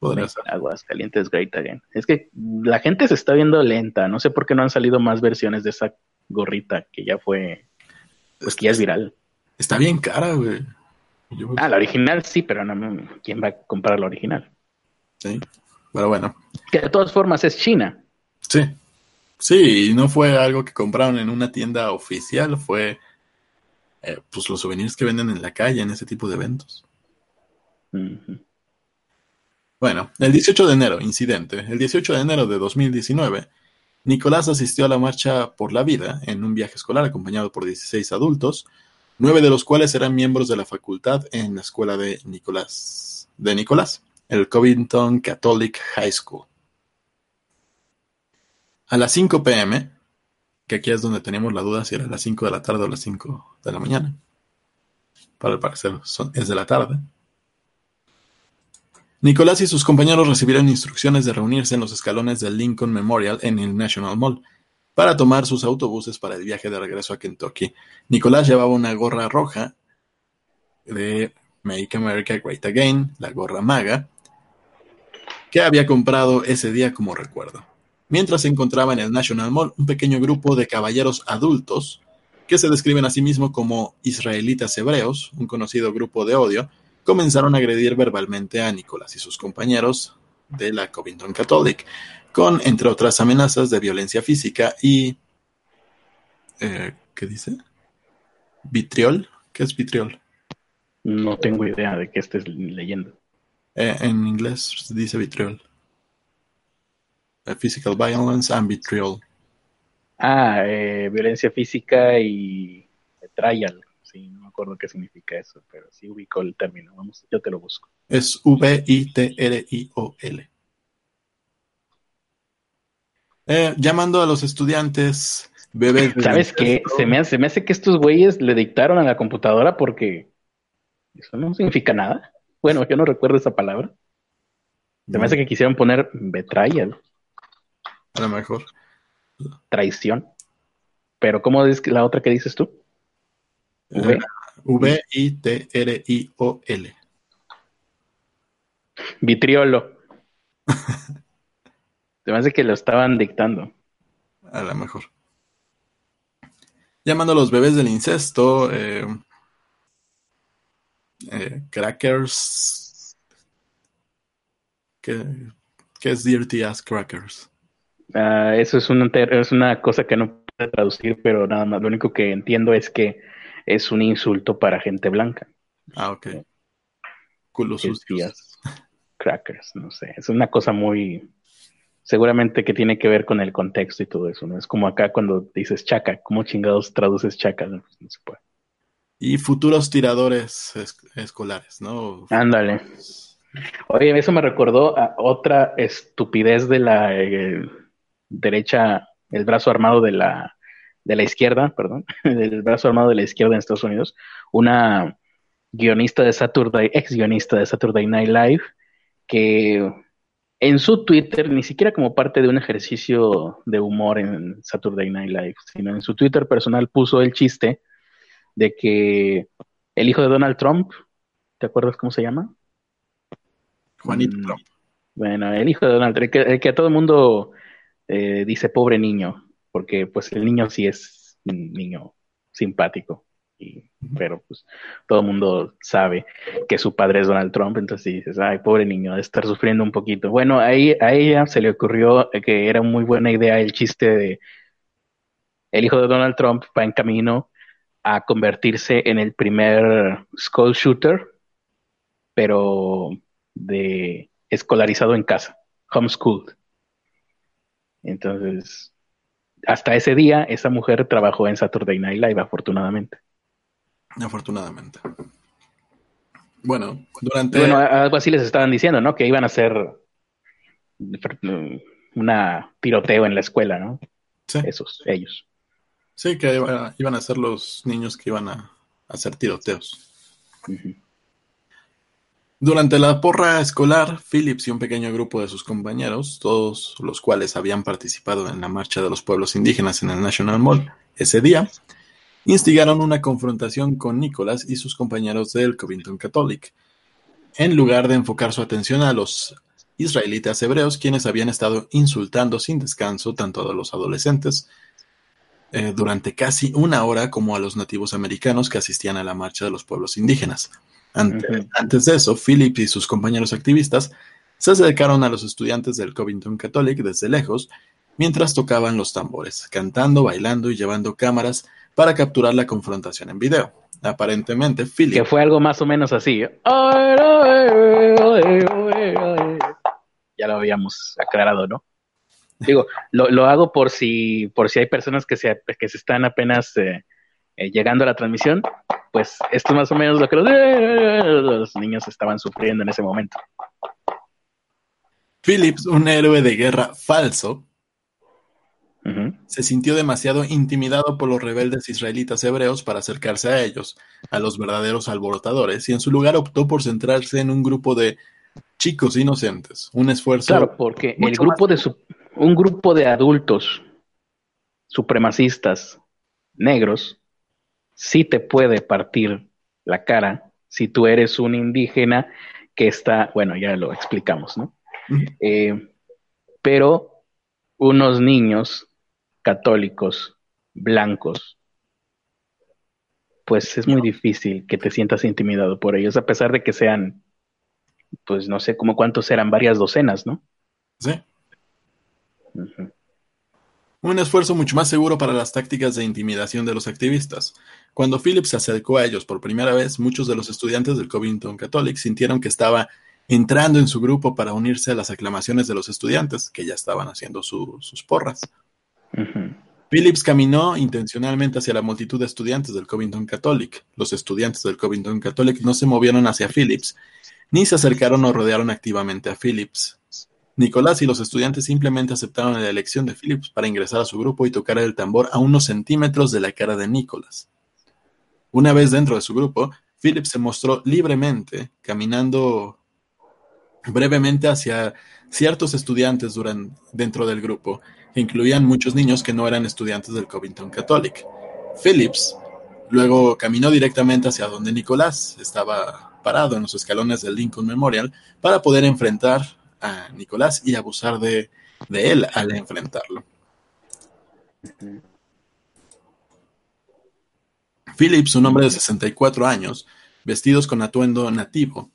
Make Aguascalientes Great Again. Es que la gente se está viendo lenta. No sé por qué no han salido más versiones de esa gorrita que ya fue. Pues que ya es viral. Está bien cara, güey. Ah, la original sí, pero no, ¿quién va a comprar la original? Sí, pero bueno. Que de todas formas es China. Sí. Sí, no fue algo que compraron en una tienda oficial, fue eh, pues los souvenirs que venden en la calle en ese tipo de eventos. Bueno, el 18 de enero, incidente. El 18 de enero de 2019, Nicolás asistió a la Marcha por la Vida en un viaje escolar acompañado por 16 adultos, nueve de los cuales eran miembros de la facultad en la escuela de Nicolás, de Nicolás, el Covington Catholic High School. A las 5 pm, que aquí es donde teníamos la duda si era a las 5 de la tarde o las 5 de la mañana. Para el parecer es de la tarde. Nicolás y sus compañeros recibieron instrucciones de reunirse en los escalones del Lincoln Memorial en el National Mall para tomar sus autobuses para el viaje de regreso a Kentucky. Nicolás llevaba una gorra roja de Make America Great Again, la gorra maga, que había comprado ese día como recuerdo. Mientras se encontraba en el National Mall un pequeño grupo de caballeros adultos que se describen a sí mismos como israelitas hebreos, un conocido grupo de odio, comenzaron a agredir verbalmente a Nicolás y sus compañeros de la Covington Catholic, con, entre otras amenazas de violencia física y... Eh, ¿Qué dice? ¿Vitriol? ¿Qué es vitriol? No tengo idea de qué estés leyendo. Eh, en inglés dice vitriol. Physical Violence and Betrayal. Ah, eh, violencia física y trial. Sí, no me acuerdo qué significa eso, pero sí ubico el término. Vamos, yo te lo busco. Es V-I-T-R-I-O-L. Eh, llamando a los estudiantes bebés. ¿Sabes qué? Se me, hace, me hace que estos güeyes le dictaron a la computadora porque eso no significa nada. Bueno, yo no recuerdo esa palabra. Se me hace que quisieron poner betrayal. A lo mejor. Traición. Pero ¿cómo es la otra que dices tú? V. V-I-T-R-I-O-L. Vitriolo. Además de que lo estaban dictando. A lo mejor. Llamando a los bebés del incesto, eh, eh, crackers. ¿Qué, es Dirty Ass Crackers? Ah, eso es una, es una cosa que no puedo traducir, pero nada más. Lo único que entiendo es que es un insulto para gente blanca. Ah, ok. Culos sucios. Crackers, no sé. Es una cosa muy. Seguramente que tiene que ver con el contexto y todo eso, ¿no? Es como acá cuando dices chaca, ¿cómo chingados traduces chaca? No, pues, se puede. Y futuros tiradores escolares, ¿no? Ándale. Oye, eso me recordó a otra estupidez de la eh, derecha, el brazo armado de la, de la izquierda, perdón, del brazo armado de la izquierda en Estados Unidos, una guionista de Saturday, ex guionista de Saturday Night Live, que en su Twitter, ni siquiera como parte de un ejercicio de humor en Saturday Night Live, sino en su Twitter personal puso el chiste de que el hijo de Donald Trump, ¿te acuerdas cómo se llama? Juanito mm, Trump. Bueno, el hijo de Donald Trump, el que, a todo el mundo eh, dice pobre niño, porque pues el niño sí es un niño simpático pero pues todo el mundo sabe que su padre es Donald Trump, entonces dices, ay, pobre niño, debe estar sufriendo un poquito. Bueno, ahí a ella se le ocurrió que era muy buena idea el chiste de el hijo de Donald Trump va en camino a convertirse en el primer school shooter, pero de escolarizado en casa, homeschooled. Entonces, hasta ese día, esa mujer trabajó en Saturday Night Live, afortunadamente. Afortunadamente. Bueno, durante. Bueno, algo así les estaban diciendo, ¿no? Que iban a hacer una tiroteo en la escuela, ¿no? Sí. Esos, ellos. Sí, que iban a ser los niños que iban a hacer tiroteos. Durante la porra escolar, Phillips y un pequeño grupo de sus compañeros, todos los cuales habían participado en la marcha de los pueblos indígenas en el National Mall ese día, instigaron una confrontación con Nicholas y sus compañeros del Covington Catholic, en lugar de enfocar su atención a los israelitas hebreos, quienes habían estado insultando sin descanso tanto a los adolescentes eh, durante casi una hora como a los nativos americanos que asistían a la marcha de los pueblos indígenas. Antes de eso, Philip y sus compañeros activistas se acercaron a los estudiantes del Covington Catholic desde lejos mientras tocaban los tambores, cantando, bailando y llevando cámaras para capturar la confrontación en video. Aparentemente, Philip. Que fue algo más o menos así. Ya lo habíamos aclarado, ¿no? Digo, lo, hago por si, por si hay personas que se, que se están apenas eh, eh, llegando a la transmisión. Pues esto es más o menos lo que los niños estaban sufriendo en ese momento. Phillips, un héroe de guerra falso, se sintió demasiado intimidado por los rebeldes israelitas hebreos para acercarse a ellos, a los verdaderos alborotadores, y en su lugar optó por centrarse en un grupo de chicos inocentes. Un esfuerzo. Claro, porque el grupo de un grupo de adultos supremacistas negros sí te puede partir la cara si tú eres un indígena que está, bueno, ya lo explicamos, ¿no? Eh, pero unos niños católicos, blancos, pues es muy difícil que te sientas intimidado por ellos, a pesar de que sean, pues no sé, como cuántos eran, varias docenas, ¿no? Sí. Un esfuerzo mucho más seguro para las tácticas de intimidación de los activistas. Cuando Phillips se acercó a ellos por primera vez, muchos de los estudiantes del Covington Catholic sintieron que estaba entrando en su grupo para unirse a las aclamaciones de los estudiantes, que ya estaban haciendo sus porras. Phillips caminó intencionalmente hacia la multitud de estudiantes del Covington Catholic. Los estudiantes del Covington Catholic no se movieron hacia Phillips, ni se acercaron o rodearon activamente a Phillips. Nicolás y los estudiantes simplemente aceptaron la elección de Phillips para ingresar a su grupo y tocar el tambor a unos centímetros de la cara de Nicholas. Una vez dentro de su grupo, Phillips se mostró libremente, caminando brevemente hacia ciertos estudiantes dentro del grupo, incluían muchos niños que no eran estudiantes del Covington Catholic. Phillips luego caminó directamente hacia donde Nicolás estaba parado en los escalones del Lincoln Memorial para poder enfrentar a Nicolás y abusar de él al enfrentarlo. Phillips, un hombre de 64 años, vestidos con atuendo nativo,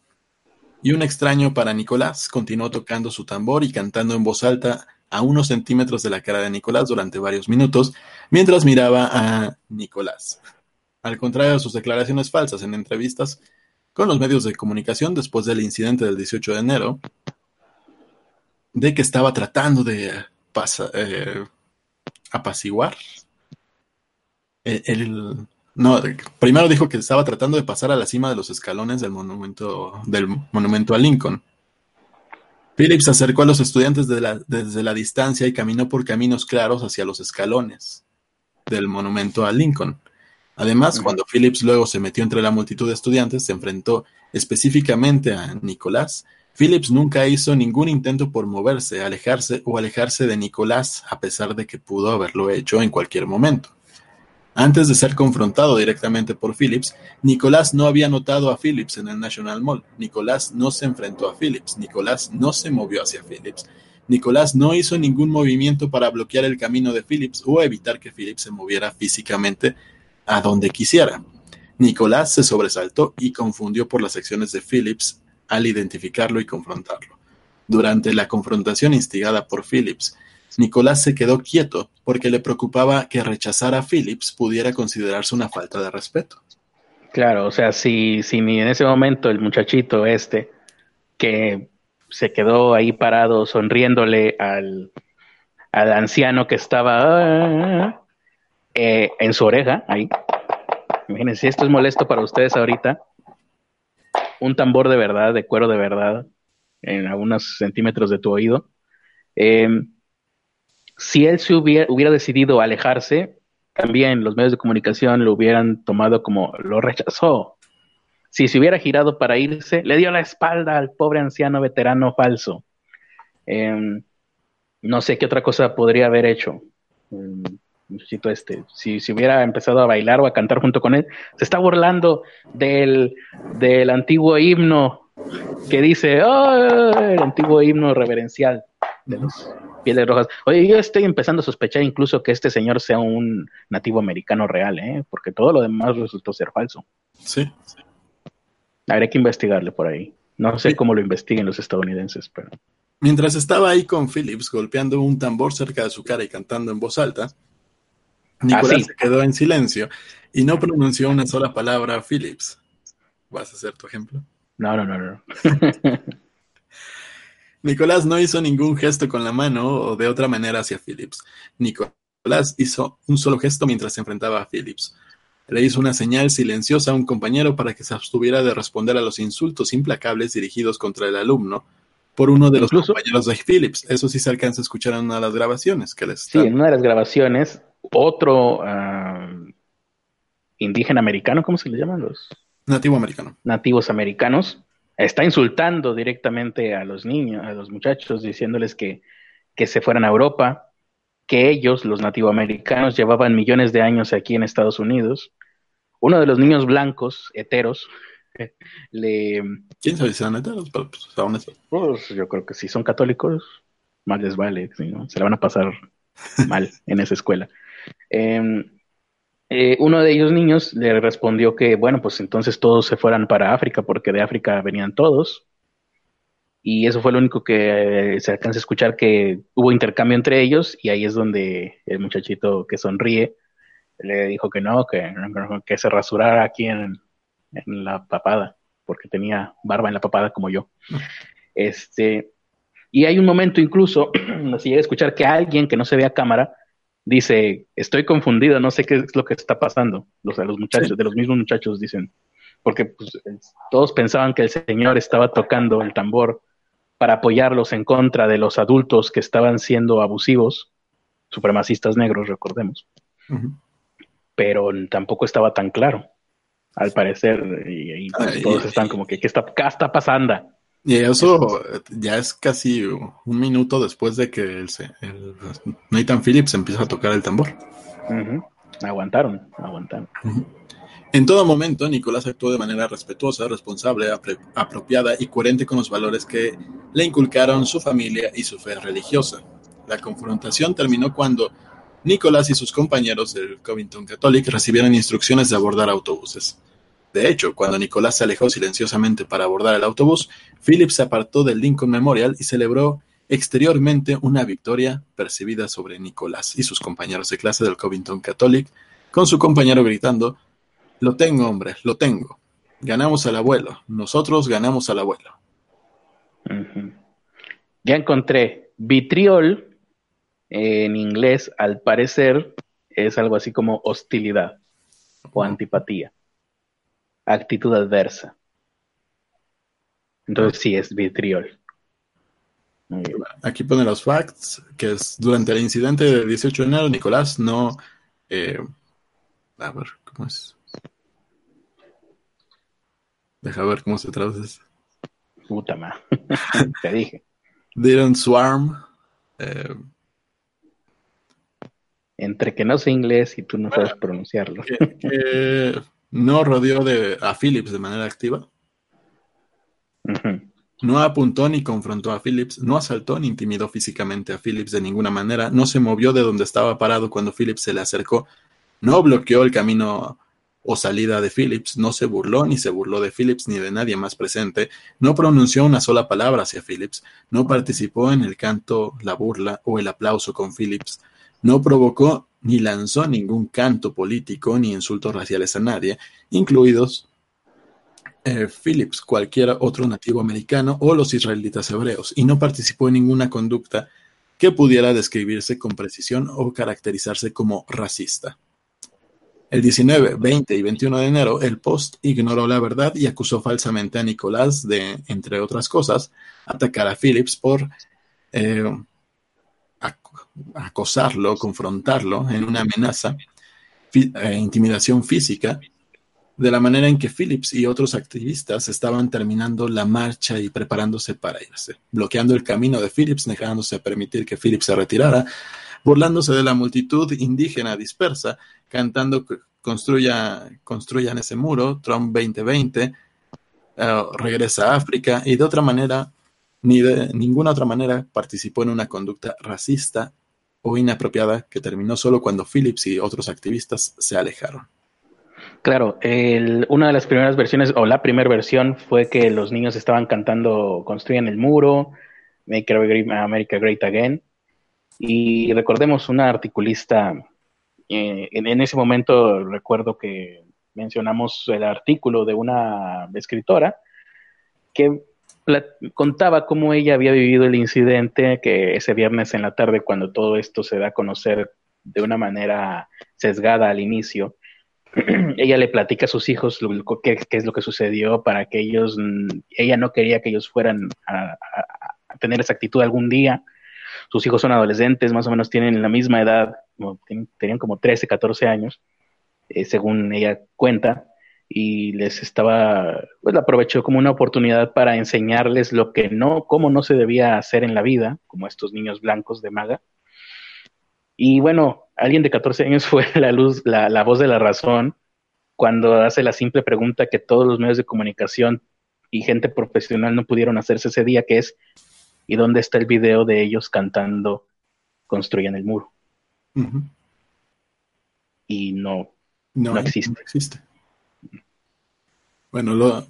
y un extraño para Nicolás, continuó tocando su tambor y cantando en voz alta a unos centímetros de la cara de Nicolás durante varios minutos, mientras miraba a Nicolás. Al contrario de sus declaraciones falsas en entrevistas con los medios de comunicación después del incidente del 18 de enero, de que estaba tratando de eh, apaciguar el, no, primero dijo que estaba tratando de pasar a la cima de los escalones del monumento, del monumento a Lincoln. Phillips se acercó a los estudiantes desde la distancia y caminó por caminos claros hacia los escalones del monumento a Lincoln. Además, cuando Phillips luego se metió entre la multitud de estudiantes, se enfrentó específicamente a Nicolás. Phillips nunca hizo ningún intento por moverse, alejarse o alejarse de Nicolás, a pesar de que pudo haberlo hecho en cualquier momento. Antes de ser confrontado directamente por Phillips, Nicolás no había notado a Phillips en el National Mall. Nicolás no se enfrentó a Phillips. Nicolás no se movió hacia Phillips. Nicolás no hizo ningún movimiento para bloquear el camino de Phillips o evitar que Phillips se moviera físicamente a donde quisiera. Nicolás se sobresaltó y confundió por las acciones de Phillips al identificarlo y confrontarlo. Durante la confrontación instigada por Phillips, Nicolás se quedó quieto porque le preocupaba que rechazar a Phillips pudiera considerarse una falta de respeto. Claro, o sea, si, si en ese momento el muchachito este que se quedó ahí parado sonriéndole al, al anciano que estaba eh, en su oreja, ahí. Imagínense, esto es molesto para ustedes ahorita, un tambor de verdad, de cuero de verdad, en algunos centímetros de tu oído. Eh, si él se hubiera, hubiera decidido alejarse, también los medios de comunicación lo hubieran tomado como lo rechazó. Si se hubiera girado para irse, le dio la espalda al pobre anciano veterano falso. Em, no sé qué otra cosa podría haber hecho. Este, si, si, hubiera empezado a bailar o a cantar junto con él, se está burlando del, del antiguo himno que dice, oh, el antiguo himno reverencial de los pieles rojas. Oye, yo estoy empezando a sospechar incluso que este señor sea un nativo americano real, ¿eh? porque todo lo demás resultó ser falso. Sí. Habría que investigarle por ahí. No sé cómo lo investiguen los estadounidenses, pero. Mientras estaba ahí con Phillips golpeando un tambor cerca de su cara y cantando en voz alta, Nicolás se quedó en silencio y no pronunció una sola palabra a Phillips. ¿Vas a hacer tu ejemplo? No, no, no, no. Nicolás no hizo ningún gesto con la mano o de otra manera hacia Phillips. Nicolás hizo un solo gesto mientras se enfrentaba a Phillips. Le hizo una señal silenciosa a un compañero para que se abstuviera de responder a los insultos implacables dirigidos contra el alumno por uno de los compañeros de Phillips. Eso sí se alcanza a escuchar en una de las grabaciones que les Sí, en una de las grabaciones, otro ah, indígena americano, ¿cómo se le llaman los? Nativo americano. Nativos americanos está insultando directamente a los niños, a los muchachos, diciéndoles que, que se fueran a Europa, que ellos, los nativoamericanos, llevaban millones de años aquí en Estados Unidos. Uno de los niños blancos, heteros, le... ¿Quién sabe si son heteros? Pues, pues, yo creo que si son católicos, más les vale, se la van a pasar mal en esa escuela. Eh, eh, uno de ellos niños le respondió que, bueno, pues entonces todos se fueran para África, porque de África venían todos. Y eso fue lo único que eh, se alcanza a escuchar, que hubo intercambio entre ellos, y ahí es donde el muchachito que sonríe le dijo que no, que, que se rasurara aquí en, en la papada, porque tenía barba en la papada como yo. Este, y hay un momento incluso, se llega a escuchar que alguien que no se ve a cámara dice, estoy confundido, no sé qué es lo que está pasando. Los, de los muchachos, de los mismos muchachos dicen, porque pues, todos pensaban que el señor estaba tocando el tambor para apoyarlos en contra de los adultos que estaban siendo abusivos, supremacistas negros, recordemos. Pero tampoco estaba tan claro, al parecer, y, pues, todos están como que, ¿qué está, qué está pasando? Y eso ya es casi un minuto después de que el, Nathan Phillips empieza a tocar el tambor. Aguantaron, aguantaron. En todo momento, Nicolás actuó de manera respetuosa, responsable, apropiada y coherente con los valores que le inculcaron su familia y su fe religiosa. La confrontación terminó cuando Nicolás y sus compañeros del Covington Catholic recibieron instrucciones de abordar autobuses. De hecho, cuando Nicolás se alejó silenciosamente para abordar el autobús, Phillips se apartó del Lincoln Memorial y celebró exteriormente una victoria percibida sobre Nicolás y sus compañeros de clase del Covington Catholic, con su compañero gritando, Lo tengo, hombre, lo tengo. Ganamos al abuelo. Nosotros ganamos al abuelo. Ya encontré vitriol en inglés, al parecer, es algo así como hostilidad o antipatía, actitud adversa. Entonces sí es vitriol. Aquí pone los facts, que es durante el incidente del 18 de enero, Nicolás no... Eh, a ver, ¿cómo es? Deja ver cómo se traduce. Puta madre. Te dije. Didn't swarm. Eh, entre que no sé inglés y tú no sabes pronunciarlo. No rodeó de, a Phillips de manera activa. No apuntó ni confrontó a Phillips, no asaltó ni intimidó físicamente a Phillips de ninguna manera, no se movió de donde estaba parado cuando Phillips se le acercó, no bloqueó el camino o salida de Phillips, no se burló ni se burló de Phillips ni de nadie más presente, no pronunció una sola palabra hacia Phillips, no participó en el canto, la burla o el aplauso con Phillips, no provocó ni lanzó ningún canto político ni insultos raciales a nadie, incluidos eh, Phillips, cualquier otro nativo americano o los israelitas hebreos, y no participó en ninguna conducta que pudiera describirse con precisión o caracterizarse como racista. El 19, 20 y 21 de enero, el Post ignoró la verdad y acusó falsamente a Nicolás de, entre otras cosas, atacar a Phillips por eh, acosarlo, confrontarlo en una amenaza, e intimidación física, de la manera en que Phillips y otros activistas estaban terminando la marcha y preparándose para irse, bloqueando el camino de Phillips, negándose permitir que Phillips se retirara, burlándose de la multitud indígena dispersa, cantando construya, construyan ese muro, Trump 2020, eh, regresa a África y de otra manera ni de ninguna otra manera participó en una conducta racista o inapropiada que terminó solo cuando Phillips y otros activistas se alejaron. Claro, una de las primeras versiones, o la primera versión, fue que los niños estaban cantando Construyan el muro, Make America Great Again. Y recordemos, una articulista, eh, en, ese momento recuerdo que mencionamos el artículo de una escritora que contaba cómo ella había vivido el incidente, que ese viernes en la tarde, cuando todo esto se da a conocer de una manera sesgada al inicio, ella le platica a sus hijos qué, es lo que sucedió para que ellos, ella no quería que ellos fueran a, tener esa actitud algún día. Sus hijos son adolescentes, más o menos tienen la misma edad, tenían como 13, 14 años, eh, según ella cuenta y les estaba, pues aprovechó como una oportunidad para enseñarles lo que no, cómo no se debía hacer en la vida, como estos niños blancos de maga. Y bueno, alguien de 14 años fue la luz, la, la voz de la razón cuando hace la simple pregunta que todos los medios de comunicación y gente profesional no pudieron hacerse ese día, que es, ¿y dónde está el video de ellos cantando Construyan el muro? Y no, no, existe. No existe. Bueno, lo,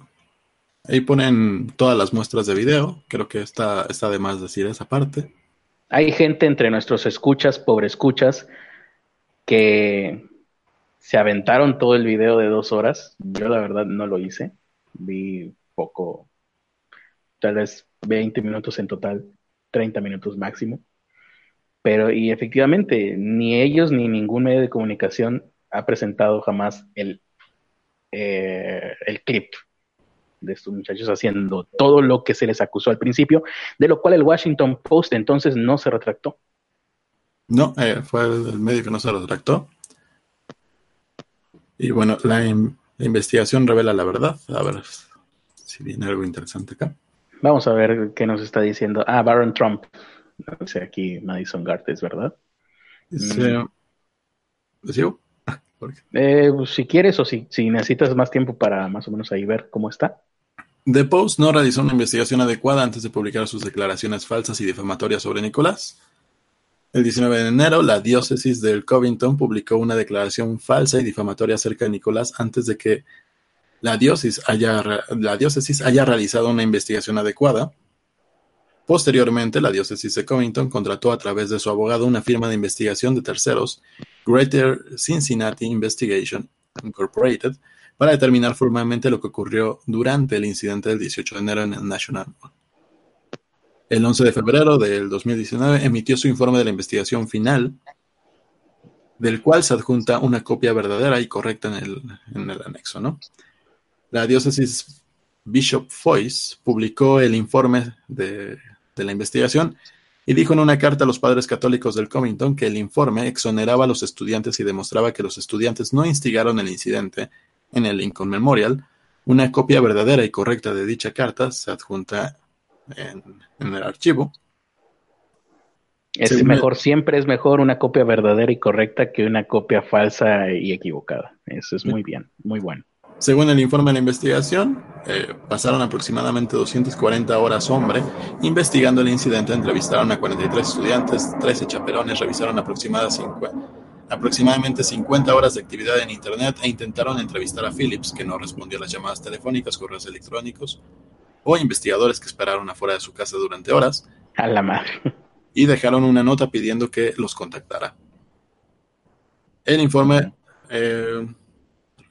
ahí ponen todas las muestras de video. Creo que está, está de más decir esa parte. Hay gente entre nuestros escuchas, pobre escuchas, que se aventaron todo el video de dos horas. Yo la verdad no lo hice. Vi poco, tal vez 20 minutos en total, 30 minutos máximo. Pero, y efectivamente, ni ellos ni ningún medio de comunicación ha presentado jamás el eh, el clip de estos muchachos haciendo todo lo que se les acusó al principio, de lo cual el Washington Post entonces no se retractó. No, eh, fue el medio que no se retractó. Y bueno, la, investigación revela la verdad. A ver si viene algo interesante acá. Vamos a ver qué nos está diciendo. Ah, Baron Trump. No sé, aquí Madison Gartes, ¿verdad? Mm. Eh, pues, si quieres o si, si necesitas más tiempo para más o menos ahí ver cómo está. The Post no realizó una investigación adecuada antes de publicar sus declaraciones falsas y difamatorias sobre Nicolás. El 19 de enero, la diócesis del Covington publicó una declaración falsa y difamatoria acerca de Nicolás antes de que la diócesis haya, la diócesis haya realizado una investigación adecuada. Posteriormente, la diócesis de Covington contrató a través de su abogado una firma de investigación de terceros, Greater Cincinnati Investigation Incorporated, para determinar formalmente lo que ocurrió durante el incidente del 18 de enero en el National. El 11 de febrero del 2019 emitió su informe de la investigación final, del cual se adjunta una copia verdadera y correcta en el, en el anexo. ¿no? La diócesis Bishop Foyce publicó el informe de, de la investigación y dijo en una carta a los padres católicos del Covington que el informe exoneraba a los estudiantes y demostraba que los estudiantes no instigaron el incidente en el Lincoln Memorial. Una copia verdadera y correcta de dicha carta se adjunta en, el archivo. Es mejor, siempre es mejor una copia verdadera y correcta que una copia falsa y equivocada. Eso es muy bien, muy bueno. Según el informe de la investigación, eh, pasaron aproximadamente 240 horas hombre investigando el incidente, entrevistaron a 43 estudiantes, 13 chaperones, revisaron aproximadamente 50 horas de actividad en Internet e intentaron entrevistar a Phillips, que no respondió a las llamadas telefónicas, correos electrónicos, o investigadores que esperaron afuera de su casa durante horas. A la madre. Y dejaron una nota pidiendo que los contactara. El informe eh,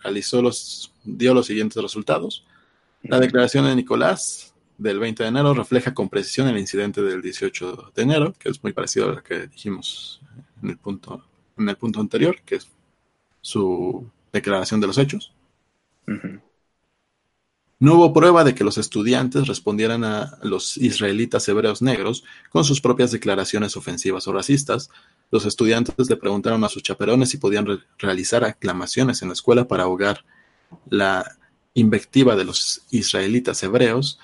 realizó los, dio los siguientes resultados. La declaración de Nicolás del 20 de enero refleja con precisión el incidente del 18 de enero, que es muy parecido a lo que dijimos en el punto, en el punto anterior, que es su declaración de los hechos. No hubo prueba de que los estudiantes respondieran a los israelitas hebreos negros con sus propias declaraciones ofensivas o racistas. Los estudiantes le preguntaron a sus chaperones si podían realizar aclamaciones en la escuela para ahogar la invectiva de los israelitas hebreos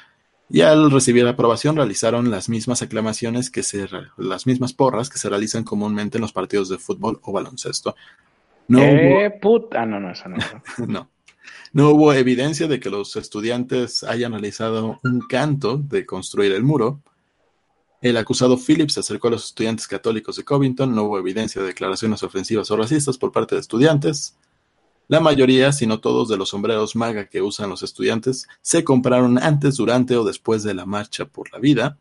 y al recibir aprobación realizaron las mismas aclamaciones que se las mismas porras que se realizan comúnmente en los partidos de fútbol o baloncesto. No eh, puta, no, no, eso no. no. No hubo evidencia de que los estudiantes hayan realizado un canto de construir el muro. El acusado Phillips se acercó a los estudiantes católicos de Covington. No hubo evidencia de declaraciones ofensivas o racistas por parte de estudiantes. La mayoría, si no todos, de los sombreros maga que usan los estudiantes se compraron antes, durante o después de la marcha por la vida.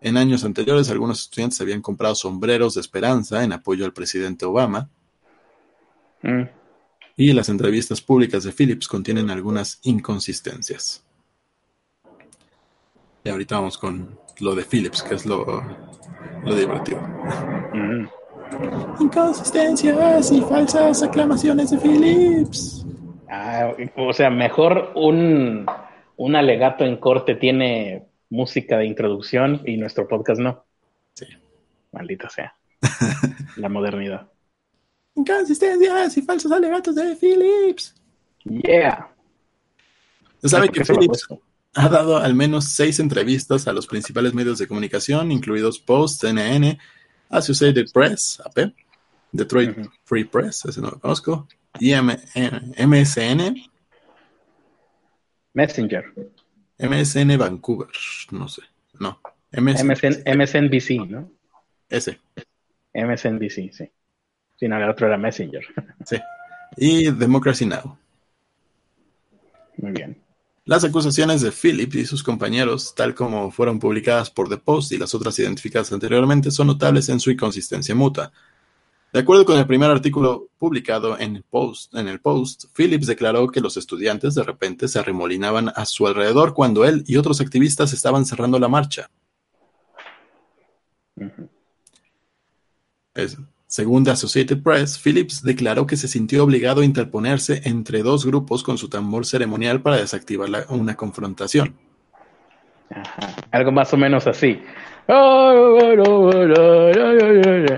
En años anteriores, algunos estudiantes habían comprado sombreros de esperanza en apoyo al presidente Obama. Mm y las entrevistas públicas de Phillips contienen algunas inconsistencias. Y ahorita vamos con lo de Phillips, que es lo, lo divertido. Mm. Inconsistencias y falsas aclamaciones de Phillips. Ah, o sea, mejor un, un alegato en corte tiene música de introducción y nuestro podcast no. Sí. Maldita sea. La modernidad. Inconsistencias y falsos alegatos de Phillips. Yeah. Se sabe que Phillips ha dado al menos seis entrevistas a los principales medios de comunicación, incluidos Post, CNN, Associated Press, AP, Detroit Free Press, ese no lo conozco, y MSN. Messenger. MSN Vancouver, no sé, no. MSN, MSNBC, ¿no? Ese. MSNBC, sí. Sí, no, el otro era Messenger. Sí. Y Democracy Now. Muy bien. Las acusaciones de Philip y sus compañeros, tal como fueron publicadas por The Post y las otras identificadas anteriormente, son notables en su inconsistencia mutua. De acuerdo con el primer artículo publicado en el Post, en el Post, Phillips declaró que los estudiantes de repente se arremolinaban a su alrededor cuando él y otros activistas estaban cerrando la marcha. Según The Associated Press, Phillips declaró que se sintió obligado a interponerse entre dos grupos con su tambor ceremonial para desactivar una confrontación. Algo más o menos así.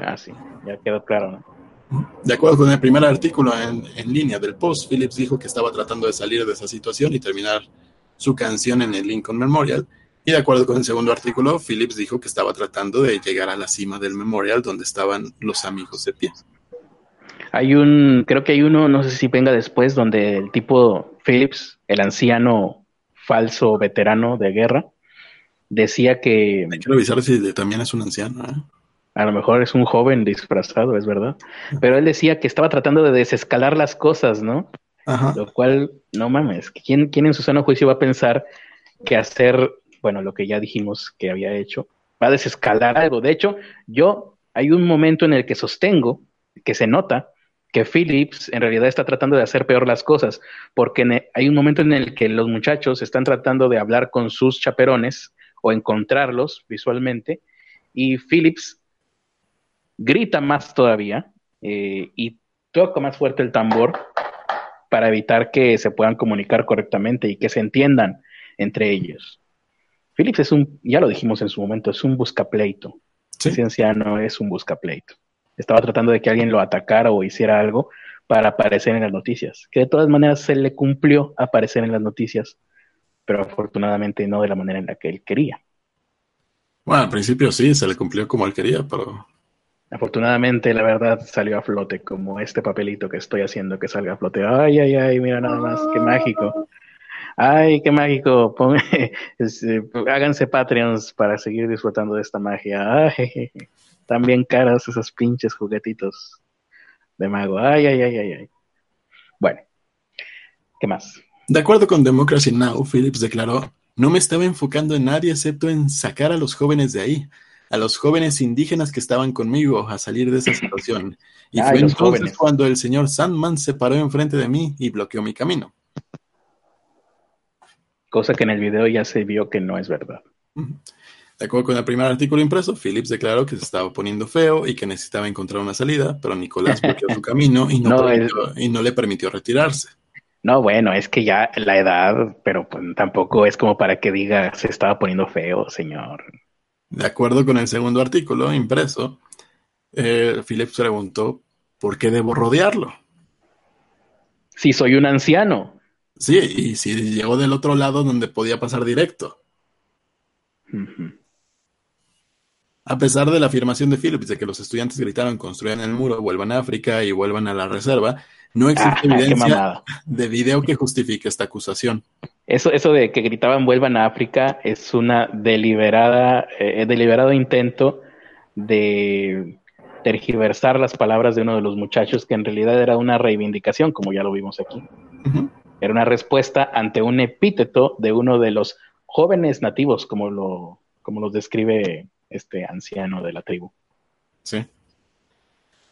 Así, ya quedó claro, De acuerdo con el primer artículo en, en, línea del post, Phillips dijo que estaba tratando de salir de esa situación y terminar su canción en el Lincoln Memorial, y de acuerdo con el segundo artículo, Phillips dijo que estaba tratando de llegar a la cima del memorial donde estaban los amigos de pie. Hay un, creo que hay uno, no sé si venga después, donde el tipo Phillips, el anciano falso veterano de guerra, decía que... Hay que revisar si también es un anciano. ¿eh? A lo mejor es un joven disfrazado, es verdad. Pero él decía que estaba tratando de desescalar las cosas, ¿no? Ajá. Lo cual, no mames, ¿quién, ¿quién en su sano juicio va a pensar que hacer, bueno, lo que ya dijimos que había hecho, va a desescalar algo? De hecho, yo, hay un momento en el que sostengo, que se nota, que Phillips en realidad está tratando de hacer peor las cosas, porque ne- hay un momento en el que los muchachos están tratando de hablar con sus chaperones o encontrarlos visualmente, y Phillips grita más todavía eh, y toca más fuerte el tambor para evitar que se puedan comunicar correctamente y que se entiendan entre ellos. Phillips es un, ya lo dijimos en su momento, es un buscapleito. Sí. Ese anciano es un buscapleito. Estaba tratando de que alguien lo atacara o hiciera algo para aparecer en las noticias. Que de todas maneras se le cumplió aparecer en las noticias, pero afortunadamente no de la manera en la que él quería. Bueno, al principio sí, se le cumplió como él quería, pero Afortunadamente, la verdad salió a flote, como este papelito que estoy haciendo que salga a flote. Ay, ay, ay, mira nada más, qué mágico. Ay, qué mágico. Pon- es, eh, háganse Patreons para seguir disfrutando de esta magia. Ay, bien caras esos pinches juguetitos de mago. Ay, ay, ay, ay, ay. Bueno, ¿qué más? De acuerdo con Democracy Now, Phillips declaró, no me estaba enfocando en nadie excepto en sacar a los jóvenes de ahí, a los jóvenes indígenas que estaban conmigo a salir de esa situación. Y Ay, fue entonces jóvenes. cuando el señor Sandman se paró enfrente de mí y bloqueó mi camino. Cosa que en el video ya se vio que no es verdad. De acuerdo con el primer artículo impreso, Phillips declaró que se estaba poniendo feo y que necesitaba encontrar una salida, pero Nicolás bloqueó su camino y no, No, permitió- y no le permitió retirarse. No, bueno, es que ya la edad, pero pues tampoco es como para que diga se estaba poniendo feo, señor. De acuerdo con el segundo artículo impreso, eh, Phillips preguntó, ¿por qué debo rodearlo? Si soy un anciano. Sí, y si llegó del otro lado donde podía pasar directo. A pesar de la afirmación de Phillips de que los estudiantes gritaron construyan el muro, vuelvan a África y vuelvan a la reserva, no existe Ah, qué evidencia de video que justifique esta acusación. Eso, eso de que gritaban vuelvan a África es una deliberada, eh, deliberado intento de tergiversar las palabras de uno de los muchachos que en realidad era una reivindicación, como ya lo vimos aquí. Ujú. Era una respuesta ante un epíteto de uno de los jóvenes nativos, como lo, como los describe este anciano de la tribu. Sí.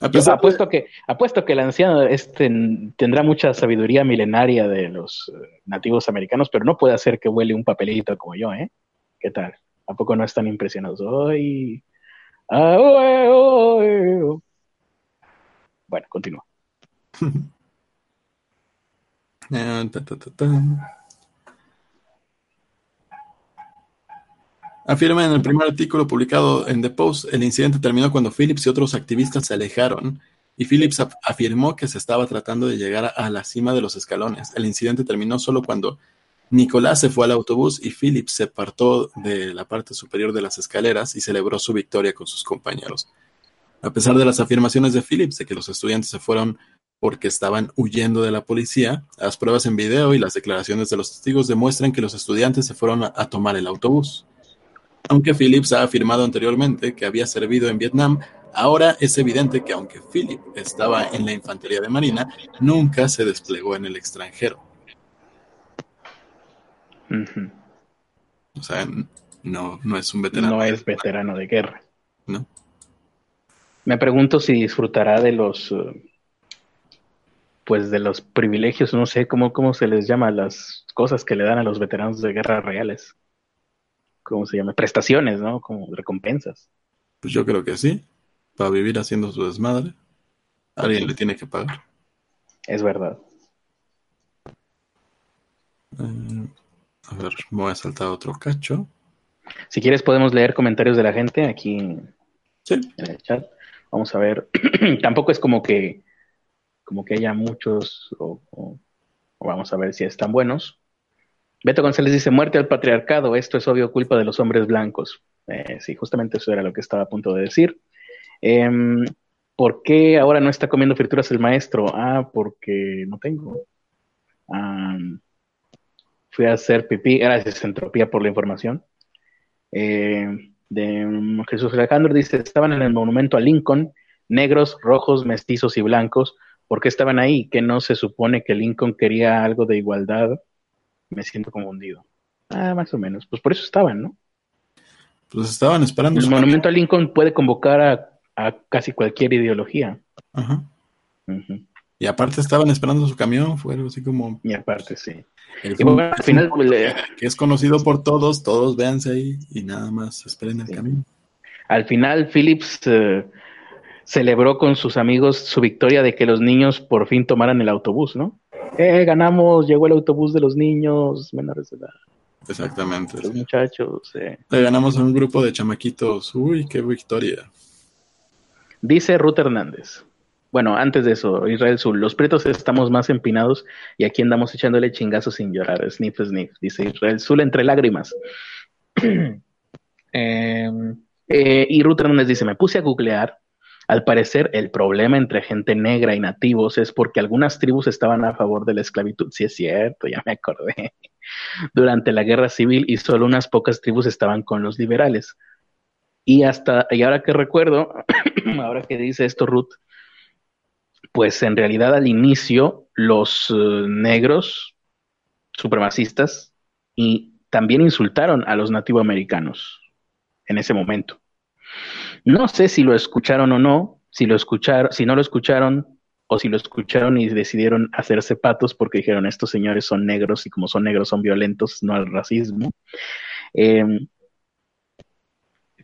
A de- apuesto que, apuesto que el anciano este tendrá mucha sabiduría milenaria de los eh, nativos americanos, pero no puede hacer que huele un papelito como yo, ¿eh? ¿Qué tal? ¿A poco no están impresionados? ¡Ay! ¡Ah, oe, oe! Bueno, continúa. Afirma en el primer artículo publicado en The Post, el incidente terminó cuando Phillips y otros activistas se alejaron y Phillips af- afirmó que se estaba tratando de llegar a la cima de los escalones. El incidente terminó solo cuando Nicolás se fue al autobús y Phillips se apartó de la parte superior de las escaleras y celebró su victoria con sus compañeros. A pesar de las afirmaciones de Phillips de que los estudiantes se fueron porque estaban huyendo de la policía, las pruebas en video y las declaraciones de los testigos demuestran que los estudiantes se fueron a, tomar el autobús. Aunque Phillips ha afirmado anteriormente que había servido en Vietnam, ahora es evidente que aunque Philip estaba en la infantería de Marina, nunca se desplegó en el extranjero. O sea, no, no es un veterano. No es veterano de guerra. ¿no? Me pregunto si disfrutará de los, eh, pues de los privilegios, no sé cómo, cómo se les llama las cosas que le dan a los veteranos de guerra reales. ¿Cómo se llama? Prestaciones, ¿no? Como recompensas. Pues yo creo que sí. Para vivir haciendo su desmadre, alguien le tiene que pagar. Es verdad. Eh, a ver, me voy a saltar otro cacho. Si quieres podemos leer comentarios de la gente aquí Sí. en el chat. Vamos a ver. Tampoco es como que como que haya muchos o, vamos a ver si están buenos. Beto González dice muerte al patriarcado. Esto es obvio culpa de los hombres blancos. Eh, sí, justamente eso era lo que estaba a punto de decir. Em, ¿Por qué ahora no está comiendo frituras el maestro? Ah, porque no tengo. Fui a hacer pipí. Gracias, Entropía, por la información. Eh, de um, Jesús Alejandro dice, estaban en el monumento a Lincoln, negros, rojos, mestizos y blancos. ¿Por qué estaban ahí? ¿Que no se supone que Lincoln quería algo de igualdad? Me siento confundido. Ah, más o menos. Pues por eso estaban, ¿no? Pues estaban esperando. El monumento a Lincoln puede convocar a, a casi cualquier ideología. Ajá. Y aparte estaban esperando su camión, fue algo así como... Y aparte, sí. el Y bueno, al final, que es conocido por todos, todos véanse ahí y nada más esperen el Sí. camino. al final Phillips eh, celebró con sus amigos su victoria de que los niños por fin tomaran el autobús, ¿no? Eh, ganamos, llegó el autobús de los niños menores de edad, Exactamente. los sí. muchachos. eh. Le ganamos a un grupo de chamaquitos. Uy, qué victoria. Dice Ruth Hernández. Bueno, antes de eso, Israel Sul, los pretos estamos más empinados y aquí andamos echándole chingazos sin llorar. Sniff, sniff, dice Israel Sul entre lágrimas. Em, eh, y Ruth Hernández dice, me puse a googlear. Al parecer, el problema entre gente negra y nativos es porque algunas tribus estaban a favor de la esclavitud. Sí es cierto, ya me acordé. Durante la guerra civil y solo unas pocas tribus estaban con los liberales. Y hasta, y ahora que recuerdo, ahora que dice esto Ruth, pues en realidad al inicio los eh, negros supremacistas y también insultaron a los nativoamericanos en ese momento. No sé si lo escucharon o no, si lo escucharon, si no lo escucharon o si lo escucharon y decidieron hacerse patos porque dijeron estos señores son negros y como son negros son violentos, no al racismo. Eh,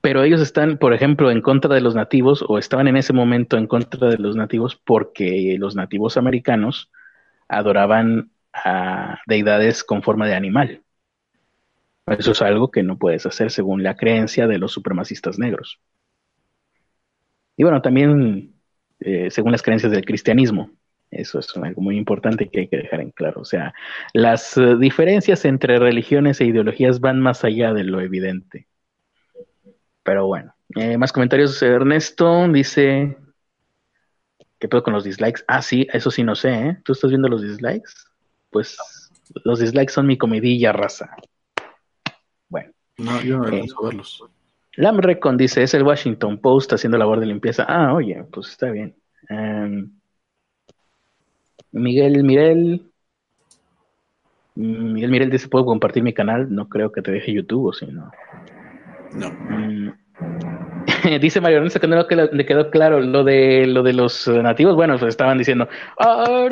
pero ellos están, por ejemplo, en contra de los nativos o estaban en ese momento en contra de los nativos porque los nativos americanos adoraban a deidades con forma de animal. Eso es algo que no puedes hacer según la creencia de los supremacistas negros. Y bueno, también eh, según las creencias del cristianismo. Eso es algo muy importante que hay que dejar en claro. O sea, las eh, diferencias entre religiones e ideologías van más allá de lo evidente. Pero bueno, eh, más comentarios. Ernesto dice: ¿Qué pedo con los dislikes? Ah, sí, eso sí no sé, ¿eh? ¿Tú estás viendo los dislikes? Pues los dislikes son mi comidilla raza. Bueno, No, yo no Eh. verlos. Lam Recon dice: Es el Washington Post haciendo labor de limpieza. Ah, oye, pues está bien. Em, Miguel Mirel. Miguel Mirel dice: ¿Puedo compartir mi canal? No creo que te deje YouTube, o si no. No. Mm. Dice Mario Ernesto que no le quedó claro lo de lo de los nativos. Bueno, pues estaban diciendo a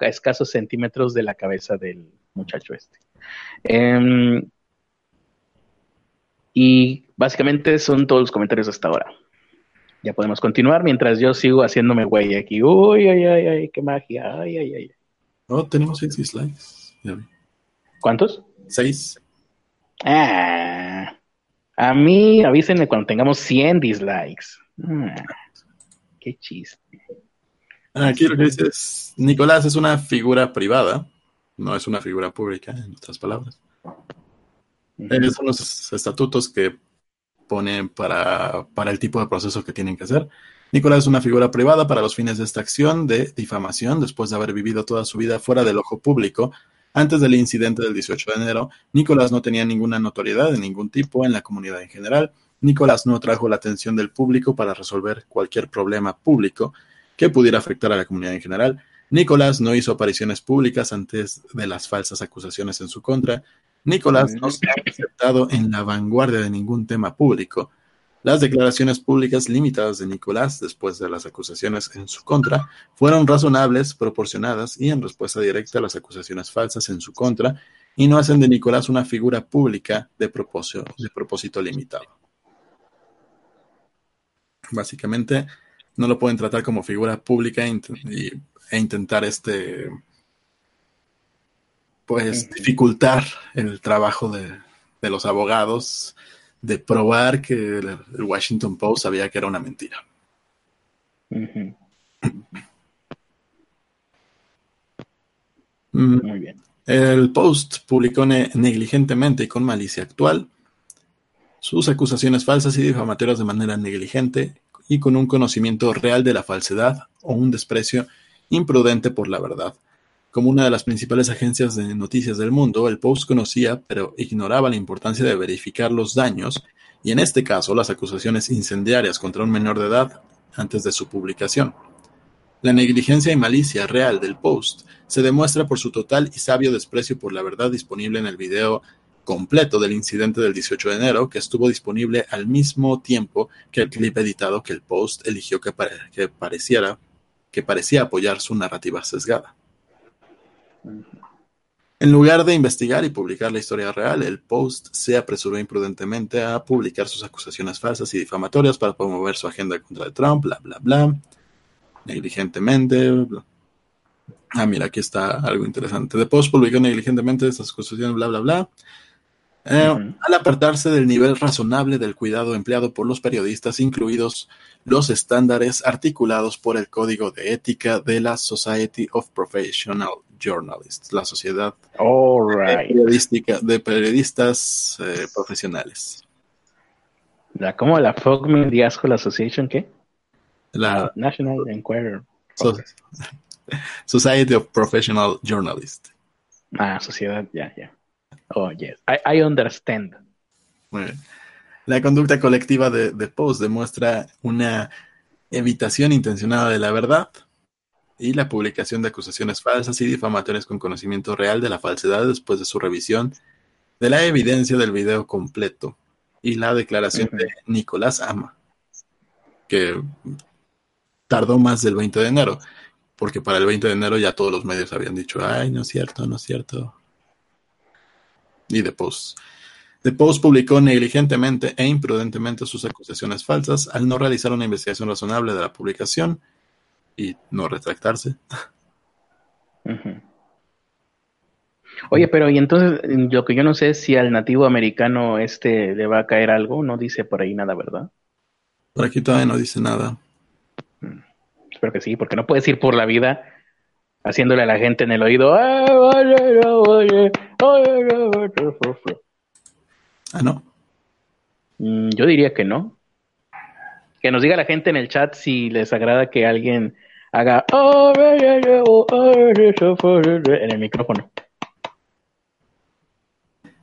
escasos centímetros de la cabeza del muchacho este. Em, y básicamente son todos los comentarios hasta ahora. Ya podemos continuar mientras yo sigo haciéndome güey aquí. Uy, ay, ay, ay, qué magia. Ay, ay, ay. Oh, tenemos seis dislikes. ¿Cuántos? Seis. Ah, a mí avísenme cuando tengamos 100 dislikes. Ah, qué chiste. Ah, Aquí lo que dice es, Nicolás es una figura privada, no es una figura pública, en otras palabras. Eh, son los estatutos que ponen para, para el tipo de proceso que tienen que hacer. Nicolás es una figura privada para los fines de esta acción de difamación después de haber vivido toda su vida fuera del ojo público. Antes del incidente del 18 de enero, Nicolás no tenía ninguna notoriedad de ningún tipo en la comunidad en general. Nicolás no atrajo la atención del público para resolver cualquier problema público que pudiera afectar a la comunidad en general. Nicolás no hizo apariciones públicas antes de las falsas acusaciones en su contra. Nicolás no se ha aceptado en la vanguardia de ningún tema público. Las declaraciones públicas limitadas de Nicolás después de las acusaciones en su contra fueron razonables, proporcionadas y en respuesta directa a las acusaciones falsas en su contra y no hacen de Nicolás una figura pública de propósito, de propósito limitado. Básicamente, no lo pueden tratar como figura pública e, e intentar este pues dificultar el trabajo de, de los abogados de probar que el, Washington Post sabía que era una mentira. Mm, Muy bien. El Post publicó ne- negligentemente y con malicia actual sus acusaciones falsas y difamatorias de manera negligente y con un conocimiento real de la falsedad o un desprecio imprudente por la verdad. Como una de las principales agencias de noticias del mundo, el Post conocía, pero ignoraba la importancia de verificar los daños, y en este caso las acusaciones incendiarias contra un menor de edad antes de su publicación. La negligencia y malicia real del Post se demuestra por su total y sabio desprecio por la verdad disponible en el video completo del incidente del 18 de enero, que estuvo disponible al mismo tiempo que el clip editado que el Post eligió que, pareciera que parecía apoyar su narrativa sesgada. En lugar de investigar y publicar la historia real, el Post se apresuró imprudentemente a publicar sus acusaciones falsas y difamatorias para promover su agenda contra Trump, bla, bla, bla. Negligentemente. Ah, mira, aquí está algo interesante. The Post publicó negligentemente estas acusaciones, bla, bla, bla. Eh, al apartarse del nivel razonable del cuidado empleado por los periodistas, incluidos los estándares articulados por el Código de Ética de la Society of Professional Journalists, la sociedad periodística de periodistas eh, profesionales. La, ¿Cómo la Folk Media School Association qué? La National Enquirer. Society of Professional Journalists. Ah, sociedad, ya, ya. Oh, yes. I, understand. La conducta colectiva de, de Post demuestra una evitación intencionada de la verdad y la publicación de acusaciones falsas y difamatorias con conocimiento real de la falsedad después de su revisión de la evidencia del video completo y la declaración de Nicolás Ama, que tardó más del 20 de enero, porque para el 20 de enero ya todos los medios habían dicho, ay, no es cierto, no es cierto, y The Post. The Post publicó negligentemente e imprudentemente sus acusaciones falsas al no realizar una investigación razonable de la publicación y no retractarse. Oye, pero y entonces lo que yo no sé es si al nativo americano este le va a caer algo, no dice por ahí nada, ¿verdad? Por aquí todavía no dice nada. Mm, espero que sí, porque no puedes ir por la vida haciéndole a la gente en el oído. Ah, no. Mm, yo diría que no. Que nos diga la gente en el chat si les agrada que alguien haga en el micrófono.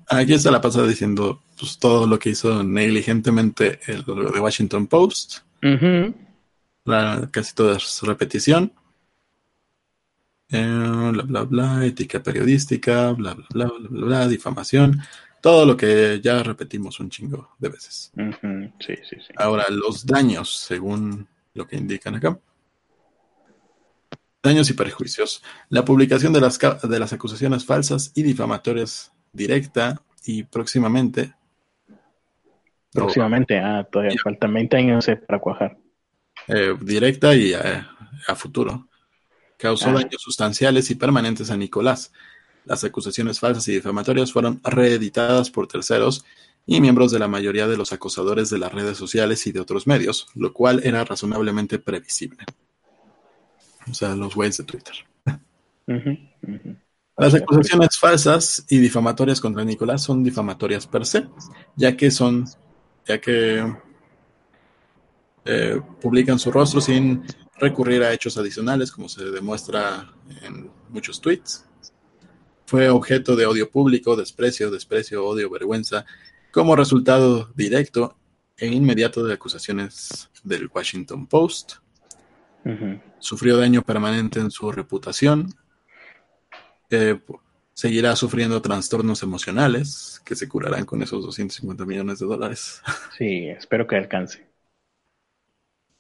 Aquí está la pasada diciendo pues, todo lo que hizo negligentemente el de Washington Post. casi toda su repetición. Eh, bla, bla, bla, ética periodística, bla, bla, bla, bla, bla, difamación, todo lo que ya repetimos un chingo de veces. Sí, sí, sí. Ahora, los daños, según lo que indican acá. Daños y perjuicios. La publicación de las, de las acusaciones falsas y difamatorias directa y próximamente. Próximamente, ah, todavía faltan 20 años para cuajar. Eh, directa y a futuro causó ah. daños sustanciales y permanentes a Nicolás. Las acusaciones falsas y difamatorias fueron reeditadas por terceros y miembros de la mayoría de los acosadores de las redes sociales y de otros medios, lo cual era razonablemente previsible. O sea, los güeyes de Twitter. Las acusaciones falsas y difamatorias contra Nicolás son difamatorias per se, ya que son, ya que eh, publican su rostro sin recurrir a hechos adicionales, como se demuestra en muchos tweets. Fue objeto de odio público, desprecio, desprecio, odio, vergüenza, como resultado directo e inmediato de acusaciones del Washington Post. Sufrió daño permanente en su reputación. Eh, seguirá sufriendo trastornos emocionales que se curarán con esos 250 millones de dólares. Sí, espero que alcance.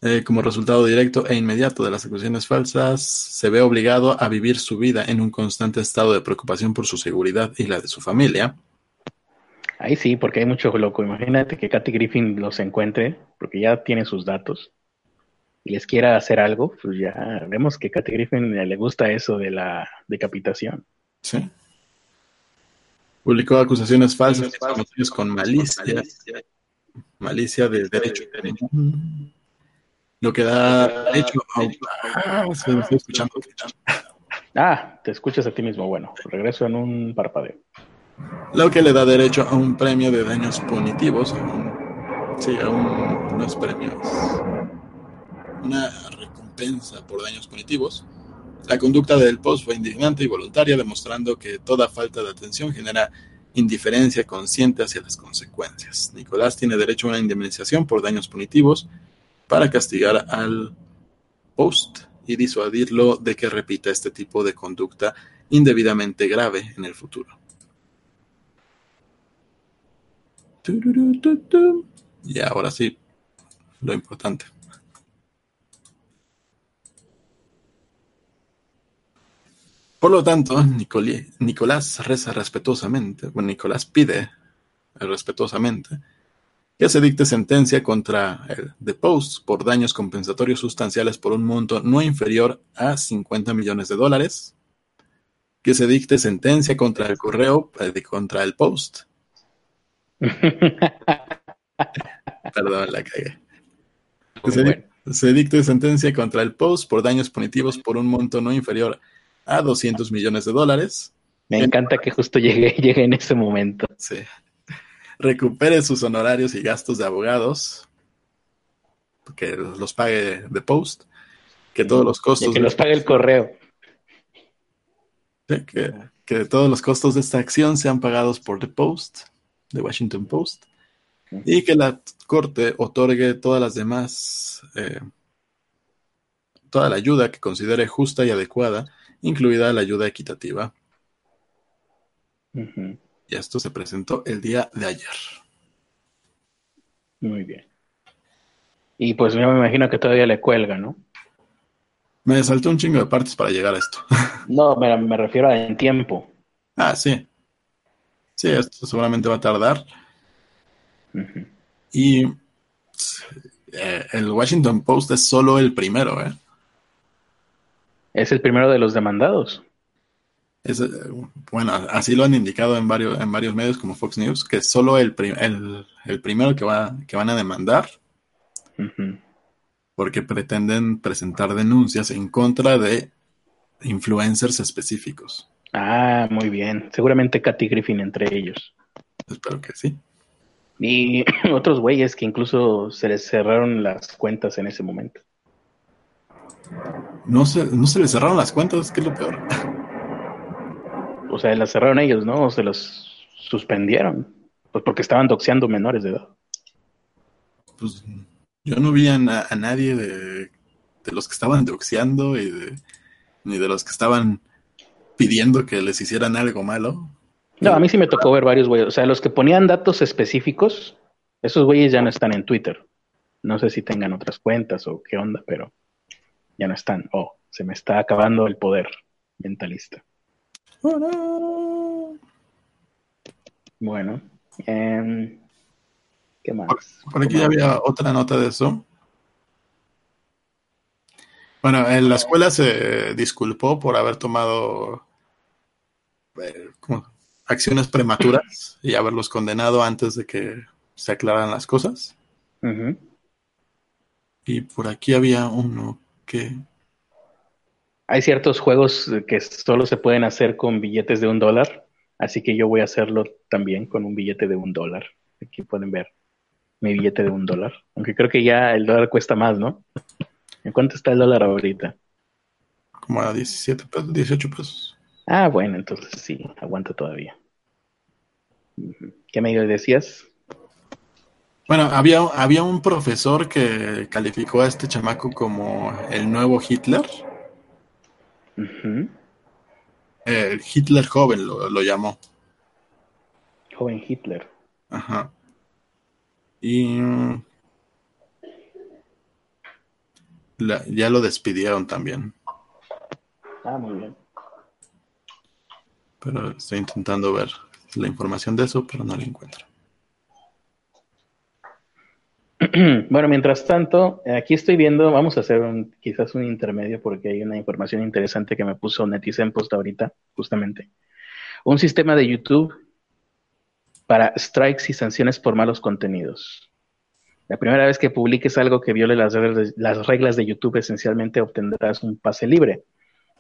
Eh, como resultado directo e inmediato de las acusaciones falsas, se ve obligado a vivir su vida en un constante estado de preocupación por su seguridad y la de su familia. Ahí sí, porque hay mucho loco. Imagínate que Kathy Griffin los encuentre, porque ya tiene sus datos, y les quiera hacer algo, pues ya vemos que Kathy Griffin le gusta eso de la decapitación. Sí. Publicó acusaciones falsas con malicia, malicia de derecho. Lo que da derecho a ah, escuchando. Ah, te escuchas a ti mismo. Bueno, regreso en un parpadeo. Lo que le da derecho a un premio de daños punitivos. sí, a un, unos premios. Una recompensa por daños punitivos. La conducta del post fue indignante y voluntaria, demostrando que toda falta de atención genera indiferencia consciente hacia las consecuencias. Nicolás tiene derecho a una indemnización por daños punitivos para castigar al post y disuadirlo de que repita este tipo de conducta indebidamente grave en el futuro. Y ahora sí, lo importante. Por lo tanto, Nicolás reza respetuosamente, bueno, Nicolás pide respetuosamente que se dicte sentencia contra el The Post por daños compensatorios sustanciales por un monto no inferior a 50 millones de dólares, que se dicte sentencia contra el correo, eh, contra el Post. Perdón, la cagué. Se, se, dicte sentencia contra el Post por daños punitivos por un monto no inferior a a 200 millones de dólares. Me encanta que justo llegue, llegue en ese momento. Sí. Recupere sus honorarios y gastos de abogados, que los pague The Post, que todos los costos... que los pague el correo. que, que todos los costos de esta acción sean pagados por The Post, The Washington Post, y que la Corte otorgue todas las demás, eh, toda la ayuda que considere justa y adecuada incluida la ayuda equitativa. Y esto se presentó el día de ayer. Muy bien. Y pues yo me imagino que todavía le cuelga, ¿no? Me saltó un chingo de partes para llegar a esto. no, me, me refiero a en tiempo. Ah, sí. Sí, esto seguramente va a tardar. Y eh, el Washington Post es solo el primero, ¿eh? Es el primero de los demandados. Es, bueno, así lo han indicado en varios, en varios medios como Fox News, que es solo el, el, primero que, va, que van a demandar. Porque pretenden presentar denuncias en contra de influencers específicos. Ah, muy bien. Seguramente Katy Griffin entre ellos. Espero que sí. Y otros güeyes que incluso se les cerraron las cuentas en ese momento. No se, no se les cerraron las cuentas, que es lo peor. O sea, las cerraron ellos, ¿no? O se los suspendieron. Pues porque estaban doxeando menores de edad. Pues yo no vi a, nadie de, los que estaban doxeando y de, ni de los que estaban pidiendo que les hicieran algo malo. No, a mí sí me tocó ver varios güeyes. O sea, los que ponían datos específicos, esos güeyes ya no están en Twitter. No sé si tengan otras cuentas o qué onda, pero ya no están. Oh, se me está acabando el poder mentalista. Bueno, em, ¿qué más? Por, aquí ya había otra nota de eso. Bueno, en la escuela se disculpó por haber tomado eh, acciones prematuras y haberlos condenado antes de que se aclararan las cosas. Y por aquí había uno hay ciertos juegos que solo se pueden hacer con billetes de un dólar, así que yo voy a hacerlo también con un billete de un dólar. Aquí pueden ver mi billete de un dólar, aunque creo que ya el dólar cuesta más, ¿no? ¿En cuánto está el dólar ahorita? Como a 17 pesos, 18 pesos. Ah, bueno, entonces sí, aguanta todavía. ¿Qué me decías? Bueno, había, había un profesor que calificó a este chamaco como el nuevo Hitler. El Hitler joven lo, llamó. Joven Hitler. Ajá. Y ya lo despidieron también. Ah, muy bien. Pero estoy intentando ver la información de eso, pero no la encuentro. bueno, mientras tanto, aquí estoy viendo, vamos a hacer quizás un intermedio porque hay una información interesante que me puso Netizen Post ahorita, justamente. Un sistema de YouTube para strikes y sanciones por malos contenidos. La primera vez que publiques algo que viole las reglas, las reglas de YouTube, esencialmente obtendrás un pase libre.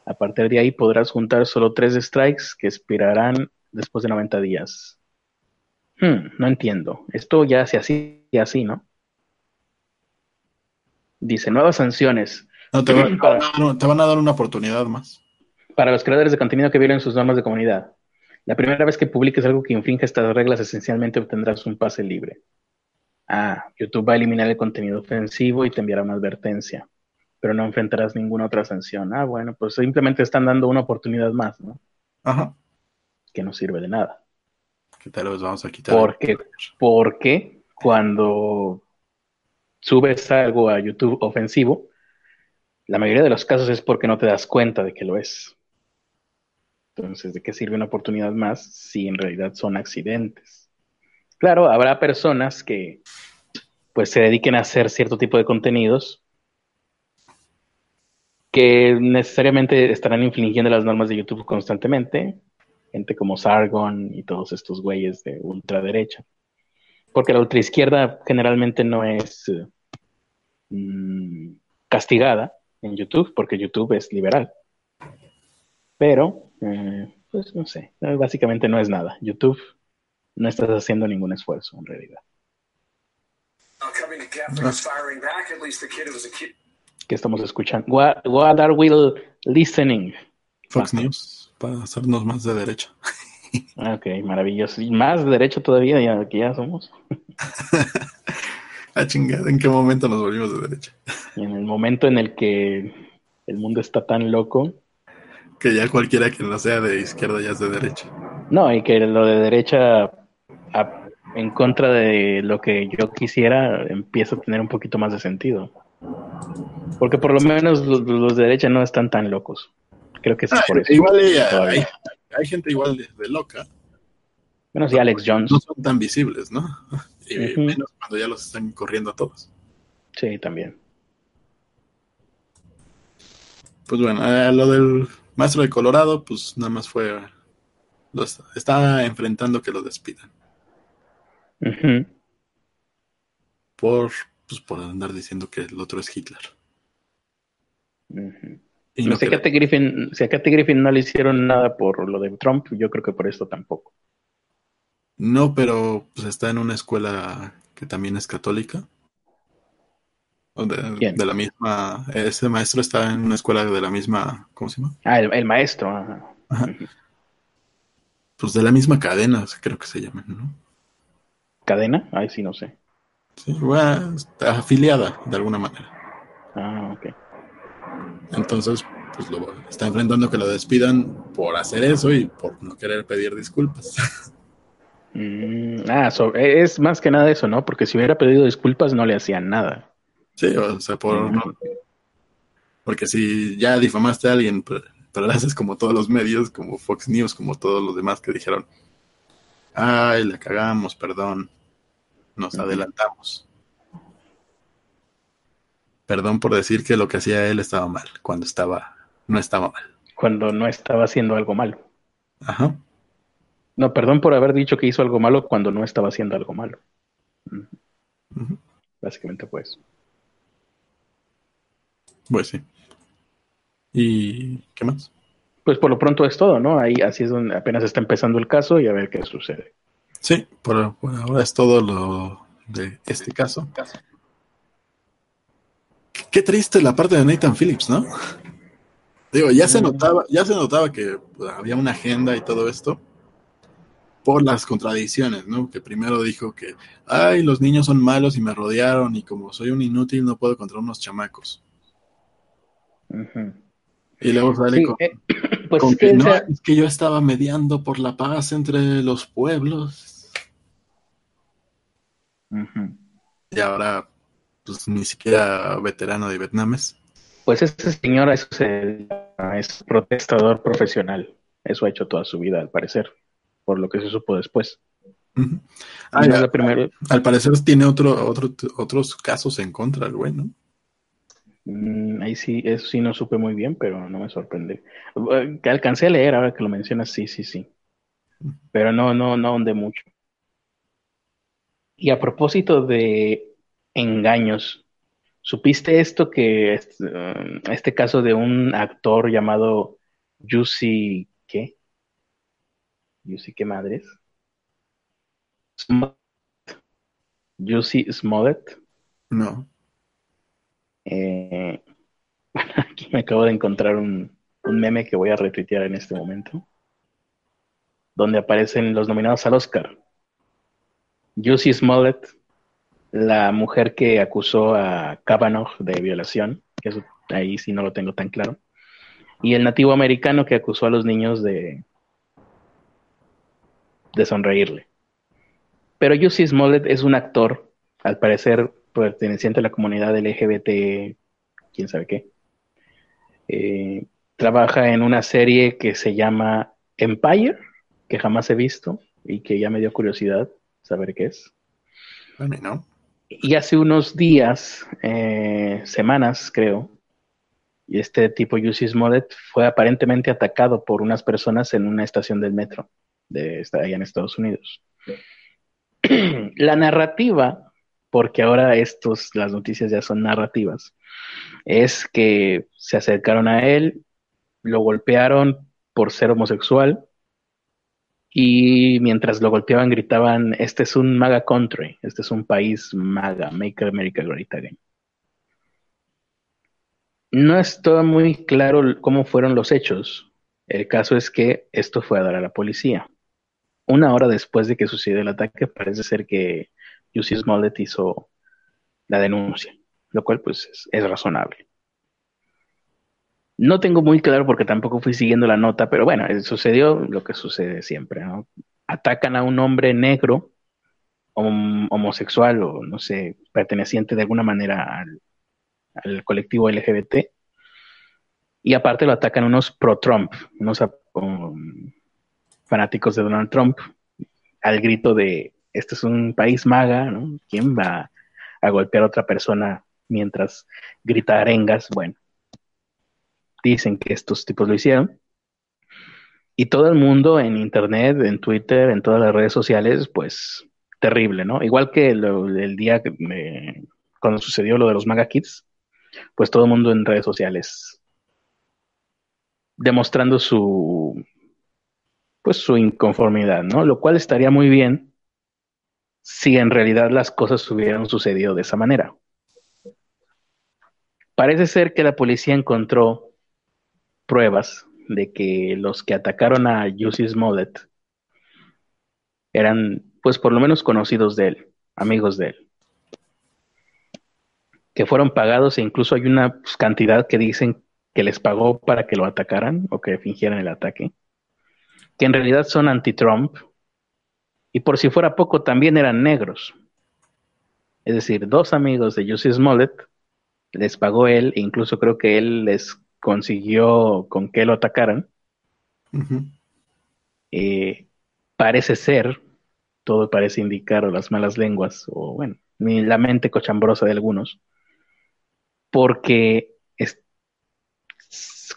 A partir de ahí podrás juntar solo tres strikes que expirarán después de 90 días. Hmm, no entiendo. Esto ya así y así, ¿no? Dice, nuevas sanciones. No, te, van, Para- no, te van a dar una oportunidad más. Para los creadores de contenido que violen sus normas de comunidad. La primera vez que publiques algo que infringe estas reglas, esencialmente obtendrás un pase libre. Ah, YouTube va a eliminar el contenido ofensivo y te enviará una advertencia, pero no enfrentarás ninguna otra sanción. Ah, bueno, pues simplemente están dando una oportunidad más, ¿no? Ajá. Que no sirve de nada. ¿Qué tal? Les vamos a quitar. Porque, porque cuando subes algo a YouTube ofensivo, la mayoría de los casos es porque no te das cuenta de que lo es. Entonces, ¿de qué sirve una oportunidad más si en realidad son accidentes? Claro, habrá personas que pues se dediquen a hacer cierto tipo de contenidos que necesariamente estarán infringiendo las normas de YouTube constantemente, gente como Sargon y todos estos güeyes de ultraderecha. Porque la ultraizquierda generalmente no es eh, mm, castigada en YouTube, porque YouTube es liberal. Pero, eh, pues no sé, básicamente no es nada. YouTube no estás haciendo ningún esfuerzo en realidad. ¿Qué estamos escuchando? What, what are we listening? Fox Ah. News, para hacernos más de derecha. Ah, Ok, maravilloso. Y más derecho todavía, ya que ya somos. Ah, chingada, ¿en qué momento nos volvimos de derecha? Y en el momento en el que el mundo está tan loco, Que ya cualquiera que no sea de izquierda ya es de derecha. no, y que lo de derecha a- en contra de lo que yo quisiera empieza a tener un poquito más de sentido. Porque por lo menos los, los de derecha no están tan locos. Creo que sí, Ah, por eso. igual hay, hay, gente igual de, de loca. Bueno, sí, Alex Jones. No son tan visibles, ¿no? Y menos cuando ya los están corriendo a todos. Sí, también. Pues bueno, eh, lo del maestro de Colorado, pues nada más fue. Lo está, enfrentando que lo despidan. Ujú. Por, pues, por andar diciendo que el otro es Hitler. Y No no sé, que- Kathy Griffin, si a Kathy Griffin no le hicieron nada por lo de Trump, yo creo que por esto tampoco. no, pero pues está en una escuela que también es católica. O De, la misma. Ese maestro está en una escuela de la misma. ¿Cómo se llama? Ah, el, el maestro. ajá. Ajá. Pues de la misma cadena, creo que se llaman, ¿no? ¿Cadena? Ay, sí, no sé. Sí, bueno, está afiliada de alguna manera. Ah, ok. Entonces, pues lo está enfrentando que lo despidan por hacer eso y por no querer pedir disculpas. Mm, ah, so- es más que nada eso, ¿no? Porque si hubiera pedido disculpas no le hacían nada. Sí, o sea, por porque si ya difamaste a alguien, pero, pero lo haces como todos los medios, como Fox News, como todos los demás que dijeron, ay, la cagamos, perdón, nos adelantamos. Perdón por decir que lo que hacía él estaba mal, cuando estaba, no estaba mal. Cuando no estaba haciendo algo malo. Ajá. No, perdón por haber dicho que hizo algo malo cuando no estaba haciendo algo malo. Básicamente pues. Pues sí. ¿Y qué más? Pues por lo pronto es todo, ¿no? Ahí así es donde apenas está empezando el caso y a ver qué sucede. Sí, por, por ahora es todo lo de este caso. Qué triste la parte de Nathan Phillips, ¿no? Digo, ya se Mm. notaba, ya se notaba que pues, había una agenda y todo esto por las contradicciones, ¿no? Que primero dijo que, ay, los niños son malos y me rodearon y como soy un inútil no puedo contra unos chamacos. Y luego sale Sí, con, eh, pues con es que que, o no, sea, es que yo estaba mediando por la paz entre los pueblos. Y ahora, pues ni siquiera veterano de Vietnam es. Pues ese señor es protestador profesional. Eso ha hecho toda su vida, al parecer, por lo que se supo después. Ah, Ah, ya, la primera- Al parecer tiene otro, otro, otros casos en contra el güey, ¿no? Mm, ahí sí, eso sí no supe muy bien, pero no me sorprende. Eh, alcancé a leer ahora que lo mencionas, sí, sí, sí. Pero no, no, no ahondé mucho. Y a propósito de engaños, ¿supiste esto que es, eh, este caso de un actor llamado Jussi, ¿qué? Jussi, ¿qué madres? Smollett. Jussi Smollett. No. Eh, Aquí me acabo de encontrar un, un meme que voy a retuitear en este momento, donde aparecen los nominados al Oscar. Jussie Smollett, la mujer que acusó a Kavanaugh de violación, que eso ahí sí no lo tengo tan claro, y el nativo americano que acusó a los niños de, de sonreírle. Pero Jussie Smollett es un actor, al parecer perteneciente a la comunidad LGBT, quién sabe qué. Eh, trabaja en una serie que se llama Empire, que jamás he visto y que ya me dio curiosidad saber qué es. Bueno, ¿no? Y hace unos días, eh, semanas creo, este tipo Jussie Smollett fue aparentemente atacado por unas personas en una estación del metro de allá en Estados Unidos. La narrativa, porque ahora estos, las noticias ya son narrativas, es que se acercaron a él, lo golpearon por ser homosexual y mientras lo golpeaban gritaban, este es un MAGA country, este es un país MAGA, Make America Great Again. No está muy claro cómo fueron los hechos. El caso es que esto fue a dar a la policía. Una hora después de que sucedió el ataque, parece ser que Jussie Smollett hizo la denuncia, lo cual pues es, es razonable. No tengo muy claro porque tampoco fui siguiendo la nota, pero bueno, eh, sucedió lo que sucede siempre, ¿no? Atacan a un hombre negro, hom- homosexual o no sé, perteneciente de alguna manera al, colectivo LGBT, y aparte lo atacan unos pro-Trump, unos um, fanáticos de Donald Trump, al grito de, este es un país maga, ¿no? ¿Quién va a golpear a otra persona mientras grita arengas? Bueno dicen que estos tipos lo hicieron. Y todo el mundo en internet, en Twitter, en todas las redes sociales, pues terrible, ¿no? Igual que el día cuando sucedió lo de los Maga Kids, pues todo el mundo en redes sociales demostrando su pues su inconformidad, ¿no? Lo cual estaría muy bien si en realidad las cosas hubieran sucedido de esa manera. Parece ser que la policía encontró pruebas de que los que atacaron a Jussie Smollett eran, pues por lo menos conocidos de él, amigos de él, que fueron pagados e incluso hay una pues, cantidad que dicen que les pagó para que lo atacaran o que fingieran el ataque, que en realidad son anti-Trump y por si fuera poco también eran negros. Es decir, dos amigos de Jussie Smollett les pagó él e incluso creo que él les consiguió con que lo atacaran. Eh, parece ser, todo parece indicar, o las malas lenguas, o bueno, ni la mente cochambrosa de algunos, porque es-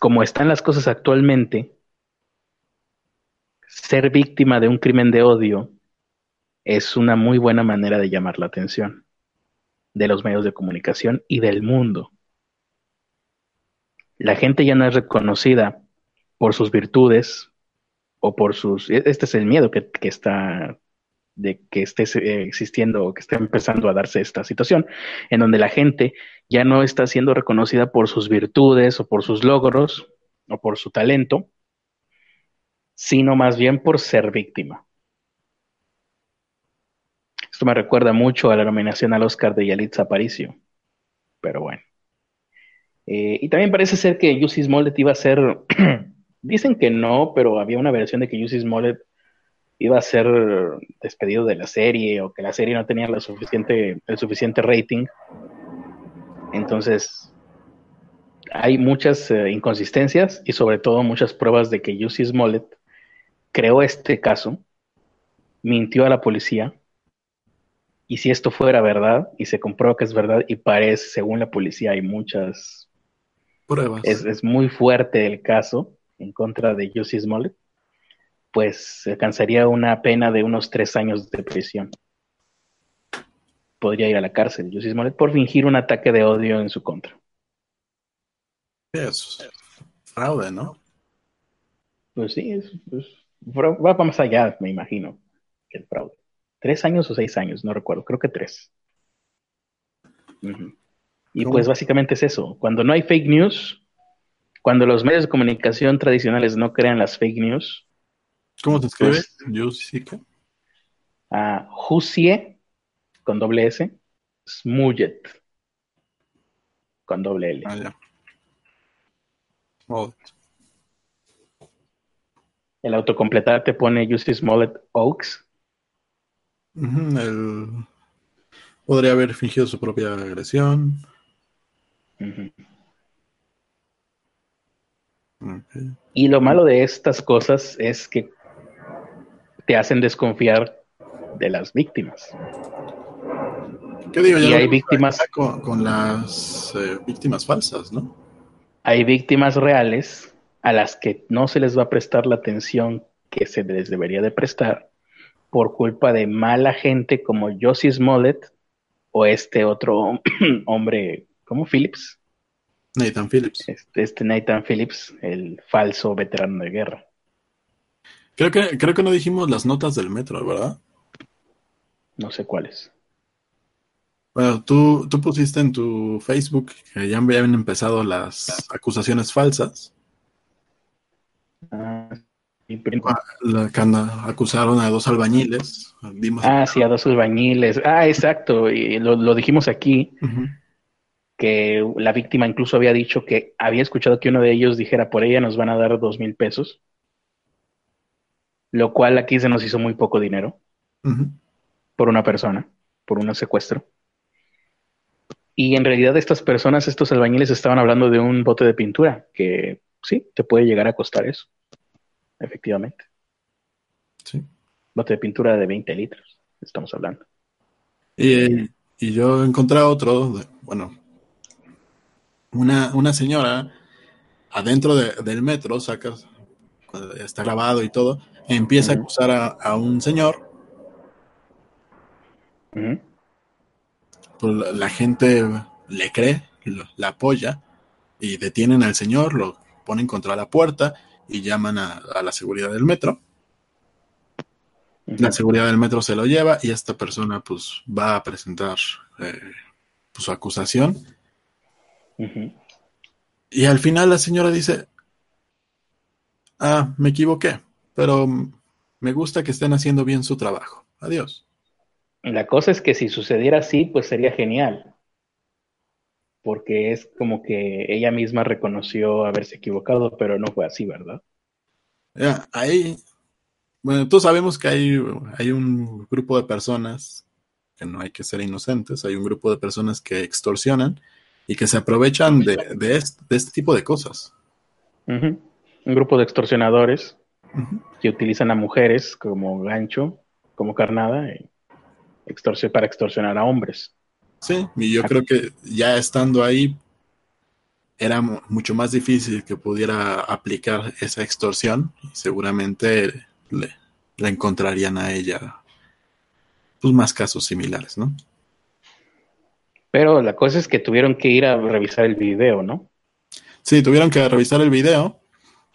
como están las cosas actualmente, ser víctima de un crimen de odio es una muy buena manera de llamar la atención de los medios de comunicación y del mundo. La gente ya no es reconocida por sus virtudes o por sus... Este es el miedo que, que está de que esté eh, existiendo o que esté empezando a darse esta situación, en donde la gente ya no está siendo reconocida por sus virtudes o por sus logros o por su talento, sino más bien por ser víctima. Esto me recuerda mucho a la nominación al Oscar de Yalitza Aparicio, pero bueno. Eh, y también parece ser que Jussie Smollett iba a ser, dicen que no, pero había una versión de que Jussie Smollett iba a ser despedido de la serie o que la serie no tenía suficiente, el suficiente rating. Entonces, hay muchas eh, inconsistencias y sobre todo muchas pruebas de que Jussie Smollett creó este caso, mintió a la policía y si esto fuera verdad y se comprueba que es verdad y parece, según la policía, hay muchas Pruebas. es, es muy fuerte el caso en contra de Jussie Smollett, pues alcanzaría una pena de unos tres años de prisión. Podría ir a la cárcel Jussie Smollett por fingir un ataque de odio en su contra. Es fraude, ¿no? Pues sí, es, es- va más allá, me imagino, que el fraude. ¿Tres años o seis años? No recuerdo, creo que tres. Y ¿Cómo? pues básicamente es eso. Cuando no hay fake news, cuando los medios de comunicación tradicionales no crean las fake news, ¿Cómo se escribe? Pues- Jessica. a Husie con doble S, Smollett con doble L. Ah, ya. El autocompletar te pone Jussie Smollett Oaks. él podría haber fingido su propia agresión. Y lo malo de estas cosas es que te hacen desconfiar de las víctimas. ¿Qué digo? Y Ya hay lo- víctimas- con las eh, víctimas falsas, ¿no? Hay víctimas reales a las que no se les va a prestar la atención que se les debería de prestar por culpa de mala gente como Josie Smollett o este otro hombre, ¿cómo? Phillips. Nathan Phillips. Este, este Nathan Phillips, el falso veterano de guerra. Creo que, creo que no dijimos las notas del metro, ¿verdad? No sé cuáles. Bueno, tú, tú pusiste en tu Facebook que ya habían empezado las acusaciones falsas. Ah, La anda- acusaron a dos albañiles. Dimos- ah, sí, a dos albañiles. Ah, exacto. Y lo, lo dijimos aquí. Ujú. Que la víctima incluso había dicho que había escuchado que uno de ellos dijera por ella nos van a dar dos mil pesos, lo cual aquí se nos hizo muy poco dinero por una persona, por un secuestro. Y en realidad estas personas, estos albañiles estaban hablando de un bote de pintura que sí, te puede llegar a costar eso, efectivamente. Sí. Bote de pintura de 20 litros, estamos hablando. Y, y yo encontré otro, de- bueno, una, una señora adentro de- del metro, saca, está grabado y todo, empieza a acusar a, a un señor, pues la, la gente le cree, lo- la apoya y detienen al señor, lo ponen contra la puerta y llaman a, a la seguridad del metro. La seguridad del metro se lo lleva y esta persona pues va a presentar eh, pues, su acusación. Y al final la señora dice, ah, me equivoqué, pero me gusta que estén haciendo bien su trabajo. Adiós. La cosa es que si sucediera así, pues sería genial. Porque es como que ella misma reconoció haberse equivocado, pero no fue así, ¿verdad? Ya, ahí, bueno, todos sabemos que hay, hay un grupo de personas, que no hay que ser inocentes, hay un grupo de personas que extorsionan y que se aprovechan de, de, este, de este tipo de cosas. Un grupo de extorsionadores que utilizan a mujeres como gancho, como carnada, y extorsi- para extorsionar a hombres. Sí, y yo creo que ya estando ahí era mu- mucho más difícil que pudiera aplicar esa extorsión y seguramente le, le encontrarían a ella pues más casos similares, ¿no? Pero la cosa es que tuvieron que ir a revisar el video, ¿no? Sí, tuvieron que revisar el video.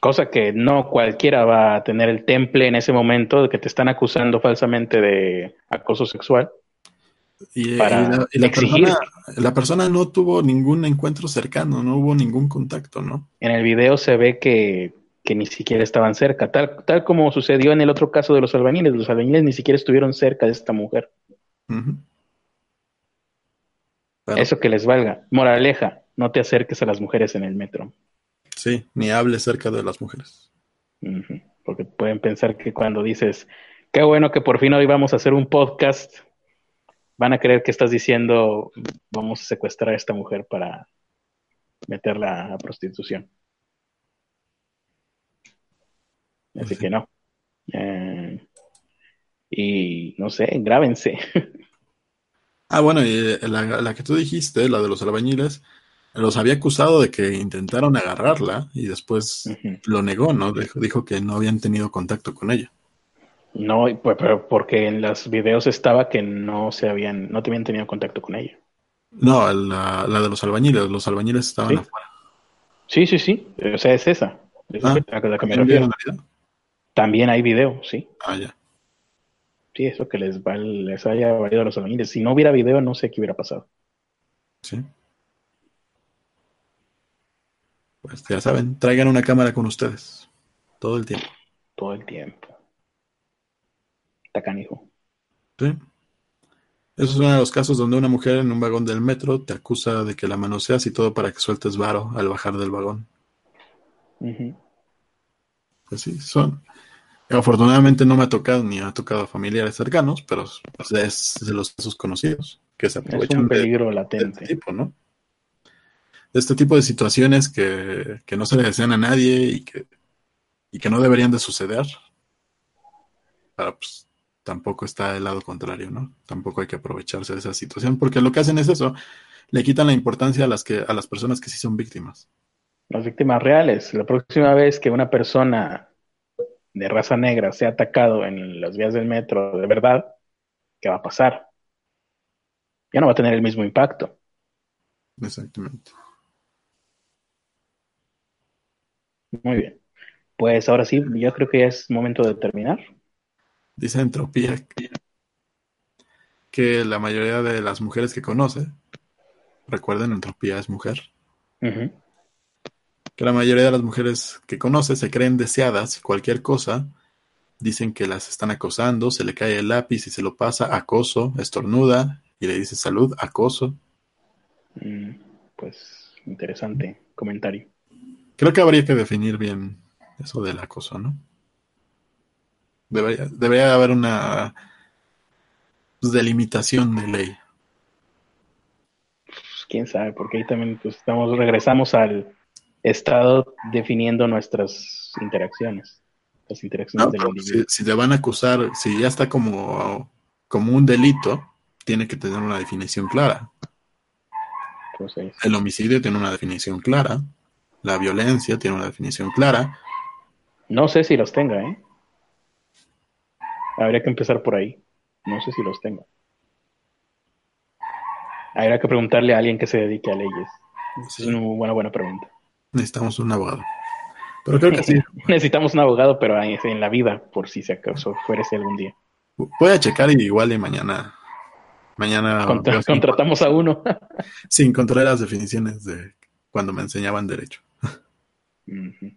Cosa que no cualquiera va a tener el temple en ese momento de que te están acusando falsamente de acoso sexual. Y, Para y la, y la exigir. persona, la persona no tuvo ningún encuentro cercano, no hubo ningún contacto, ¿no? En el video se ve que, que ni siquiera estaban cerca, tal, tal como sucedió en el otro caso de los albañiles. Los albañiles ni siquiera estuvieron cerca de esta mujer. Eso que les valga. Moraleja, no te acerques a las mujeres en el metro. Sí, ni hable cerca de las mujeres. Porque pueden pensar que cuando dices, qué bueno que por fin hoy vamos a hacer un podcast, van a creer que estás diciendo, vamos a secuestrar a esta mujer para meterla a prostitución. Así Sí. que no. Eh, y no sé, grábense. Ah, bueno, y eh, la, la que tú dijiste, la de los albañiles, los había acusado de que intentaron agarrarla y después lo negó, ¿no? Dijo, dijo que no habían tenido contacto con ella. No, pues, pero porque en los videos estaba que no se habían, no te habían tenido contacto con ella. No, la, la de los albañiles, los albañiles estaban Sí. afuera. Sí, sí, sí. O sea, es esa. Es Ah, la. También hay video, sí. Ah, ya. Sí, eso que les, val- les haya valido a los albañiles. Si no hubiera video, no sé qué hubiera pasado. Sí. Pues ya saben, traigan una cámara con ustedes. Todo el tiempo. Todo el tiempo. Está canijo. ¿Sí? Eso es uno de los casos donde una mujer en un vagón del metro te acusa de que la manoseas y todo para que sueltes varo al bajar del vagón. Ujú. Pues sí, son. Afortunadamente no me ha tocado ni ha tocado a familiares cercanos, pero pues, es de los casos conocidos que se Es aprovechan de, de este latente. tipo, ¿no? De este tipo de situaciones que, que no se le desean a nadie y que, y que no deberían de suceder. Pero pues tampoco está el lado contrario, ¿no? Tampoco hay que aprovecharse de esa situación, porque lo que hacen es eso, le quitan la importancia a las que, a las personas que sí son víctimas. Las víctimas reales. La próxima vez que una persona de raza negra sea atacado en las vías del metro de verdad, ¿qué va a pasar? Ya no va a tener el mismo impacto. Exactamente. Muy bien. Pues ahora sí, yo creo que ya es momento de terminar. Dice Entropía que- la mayoría de las mujeres que conoce, recuerden, Entropía es mujer. Que la mayoría de las mujeres que conoce se creen deseadas y cualquier cosa dicen que las están acosando, se le cae el lápiz y se lo pasa, acoso, estornuda y le dice salud, acoso. Mm, Pues interesante comentario. Creo que habría que definir bien eso del acoso, ¿no? Debería, debería haber una pues, delimitación de ley. Pues, quién sabe, porque ahí también pues, estamos, regresamos al estado definiendo nuestras interacciones, las interacciones No, del individuo. si, si te van a acusar, si ya está como, como un delito, tiene que tener una definición clara. Entonces, El homicidio tiene una definición clara. La violencia tiene una definición clara. no sé si los tenga, ¿eh? Habría que empezar por ahí. No sé si los tenga. Habría que preguntarle a alguien que se dedique a leyes. Sí, Es una buena, buena pregunta. Necesitamos un abogado. Pero creo que sí. Necesitamos un abogado, pero en la vida, por si se acaso fuese algún día. Voy a checar y igual y mañana. Mañana Contra- contratamos a uno. si encontré las definiciones de cuando me enseñaban derecho. Ujú.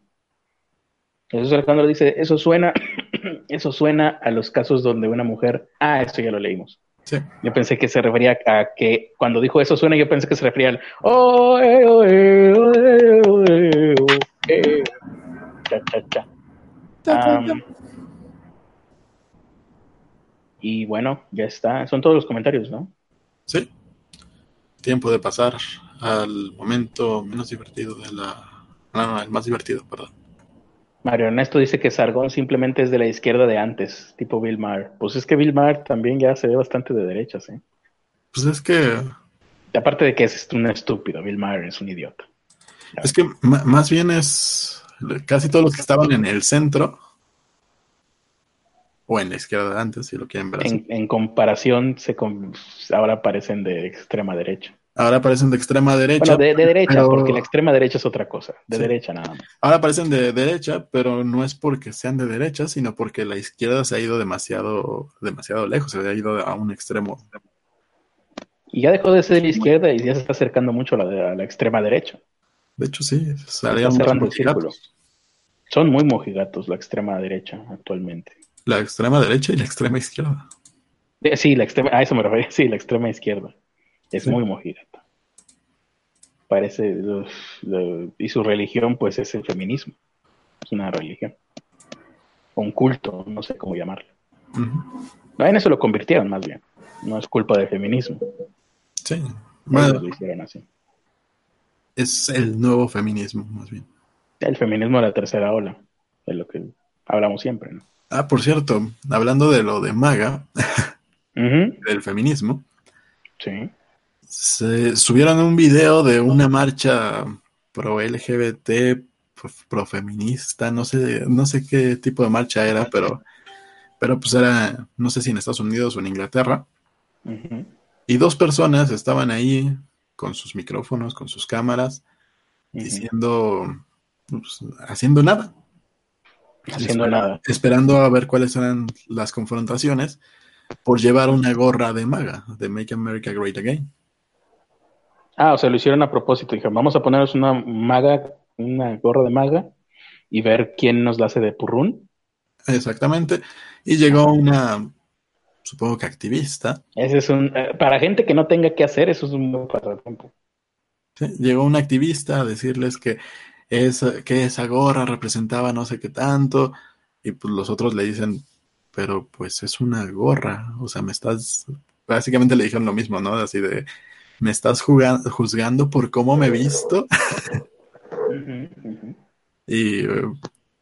Jesús Alejandro dice, eso suena, eso suena a los casos donde una mujer, ah, esto ya lo leímos. Sí. Yo pensé que se refería a que cuando dijo eso suena, yo pensé que se refería al oh, eh, oh, eh, oh, eh, oh, eh, oh, eh". Cha, cha, cha. Am, y bueno, ya está. Son todos los comentarios, ¿no? Sí. Tiempo de pasar al momento menos divertido de la. No, no, el más divertido, perdón. Mario Ernesto dice que Sargón simplemente es de la izquierda de antes, tipo Bill Maher. Pues es que Bill Maher también ya se ve bastante de derechas, ¿eh? Pues es que. Aparte de que es un estúpido, Bill Maher es un idiota. Es que más bien es. Casi todos los que estaban en el centro. O en la izquierda de antes, si lo quieren ver así. En, en comparación, se ahora parecen de extrema derecha. Ahora parecen de extrema derecha. Bueno, de, de derecha, pero- porque la extrema derecha es otra cosa. De Sí. derecha nada más. Ahora parecen de derecha, pero no es porque sean de derecha, sino porque la izquierda se ha ido demasiado, demasiado lejos, se ha ido a un extremo. Y ya dejó de ser de la izquierda y ya se está acercando mucho a la, a la extrema derecha. De hecho, sí, salían cerrando círculo. Son muy mojigatos la extrema derecha actualmente. La extrema derecha y la extrema izquierda. Eh, Sí, la extrema, a eso me refería, sí, la extrema izquierda. Es Sí. muy mojigata. Parece, lo- y su religión, pues, es el feminismo. Es una religión. O un culto, no sé cómo llamarlo. No, en eso lo convirtieron más bien. No es culpa del feminismo. Sí. Bueno, lo hicieron así. es el nuevo feminismo, más bien. El feminismo de la tercera ola, de lo que hablamos siempre, ¿no? Ah, por cierto, hablando de lo de MAGA, del feminismo, Sí. Se subieron un video de una marcha pro LGBT, pro, pro feminista, no sé, no sé qué tipo de marcha era, pero, pero pues era, no sé si en Estados Unidos o en Inglaterra, y dos personas estaban ahí con sus micrófonos, con sus cámaras, diciendo, pues, haciendo nada, Haciendo nada. esperando a ver cuáles eran las confrontaciones por llevar una gorra de MAGA, de Make America Great Again. Ah, o sea, lo hicieron a propósito. Dijeron, vamos a ponernos una maga, una gorra de maga y ver quién nos la hace de purrún. Exactamente. Y llegó una, supongo que activista. Ese es un, eh, para gente que no tenga que hacer, eso es un buen pasatiempo. ¿sí? Llegó una activista a decirles que, esa, que esa gorra representaba no sé qué tanto. Y pues los otros le dicen, pero pues es una gorra. O sea, me estás. Básicamente le dijeron lo mismo, ¿no? Así de. Me estás jugando, juzgando por cómo me he visto. Y eh,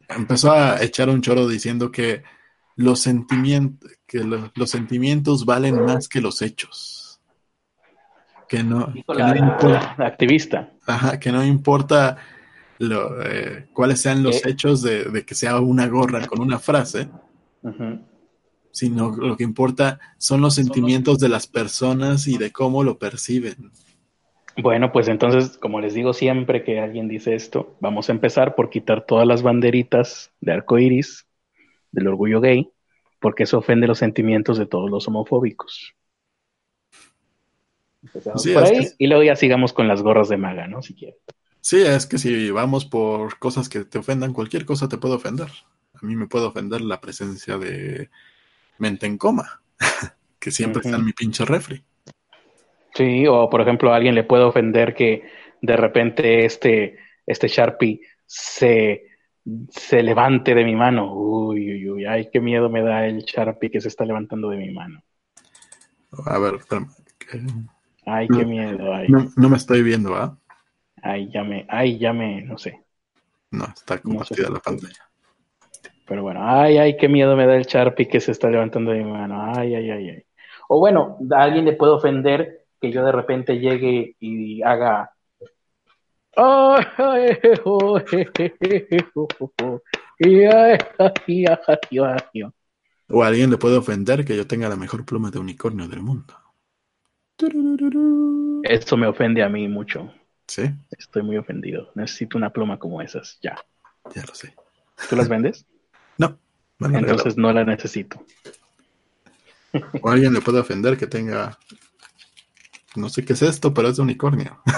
empezó a echar un choro diciendo que los sentimientos, que lo- los sentimientos valen más que los hechos. Que no, Dijo que la, no importa, la activista. ajá, que no importa lo, eh, cuáles sean los ¿Qué? hechos de, de que sea una gorra con una frase, Ujú. Sino lo que importa son los sentimientos de las personas y de cómo lo perciben. Bueno, pues entonces, como les digo siempre que alguien dice esto, vamos a empezar por quitar todas las banderitas de arco iris del orgullo gay, porque eso ofende los sentimientos de todos los homofóbicos. Empezamos Sí, por es ahí que- y luego ya sigamos con las gorras de maga, ¿no? Si quieren. Sí, es que si vamos por cosas que te ofendan, cualquier cosa te puede ofender. A mí me puede ofender la presencia de mente en coma, que siempre está en mi pinche refri. Sí, o por ejemplo, a alguien le puede ofender que de repente este, este Sharpie se, se levante de mi mano. Uy, uy, uy, ay, qué miedo me da el Sharpie que se está levantando de mi mano. A ver, Ay, No. qué miedo, ay, no, no me estoy viendo, ¿ah? ay, ya me, ay, ya me, no sé. No, está No compartida sé. la pantalla. Pero bueno, ay, ay, qué miedo me da el Sharpie que se está levantando de mi mano. Ay, ay, ay, ay. O bueno, a alguien le puede ofender que yo de repente llegue y haga. O a alguien le puede ofender que yo tenga la mejor pluma de unicornio del mundo. Esto me ofende a mí mucho. Sí, Estoy muy ofendido. Necesito una pluma como esas. Ya. ya lo sé. ¿Tú las vendes? No, la. Entonces no las necesito. O alguien le puede ofender que tenga. No sé qué es esto, pero es de unicornio.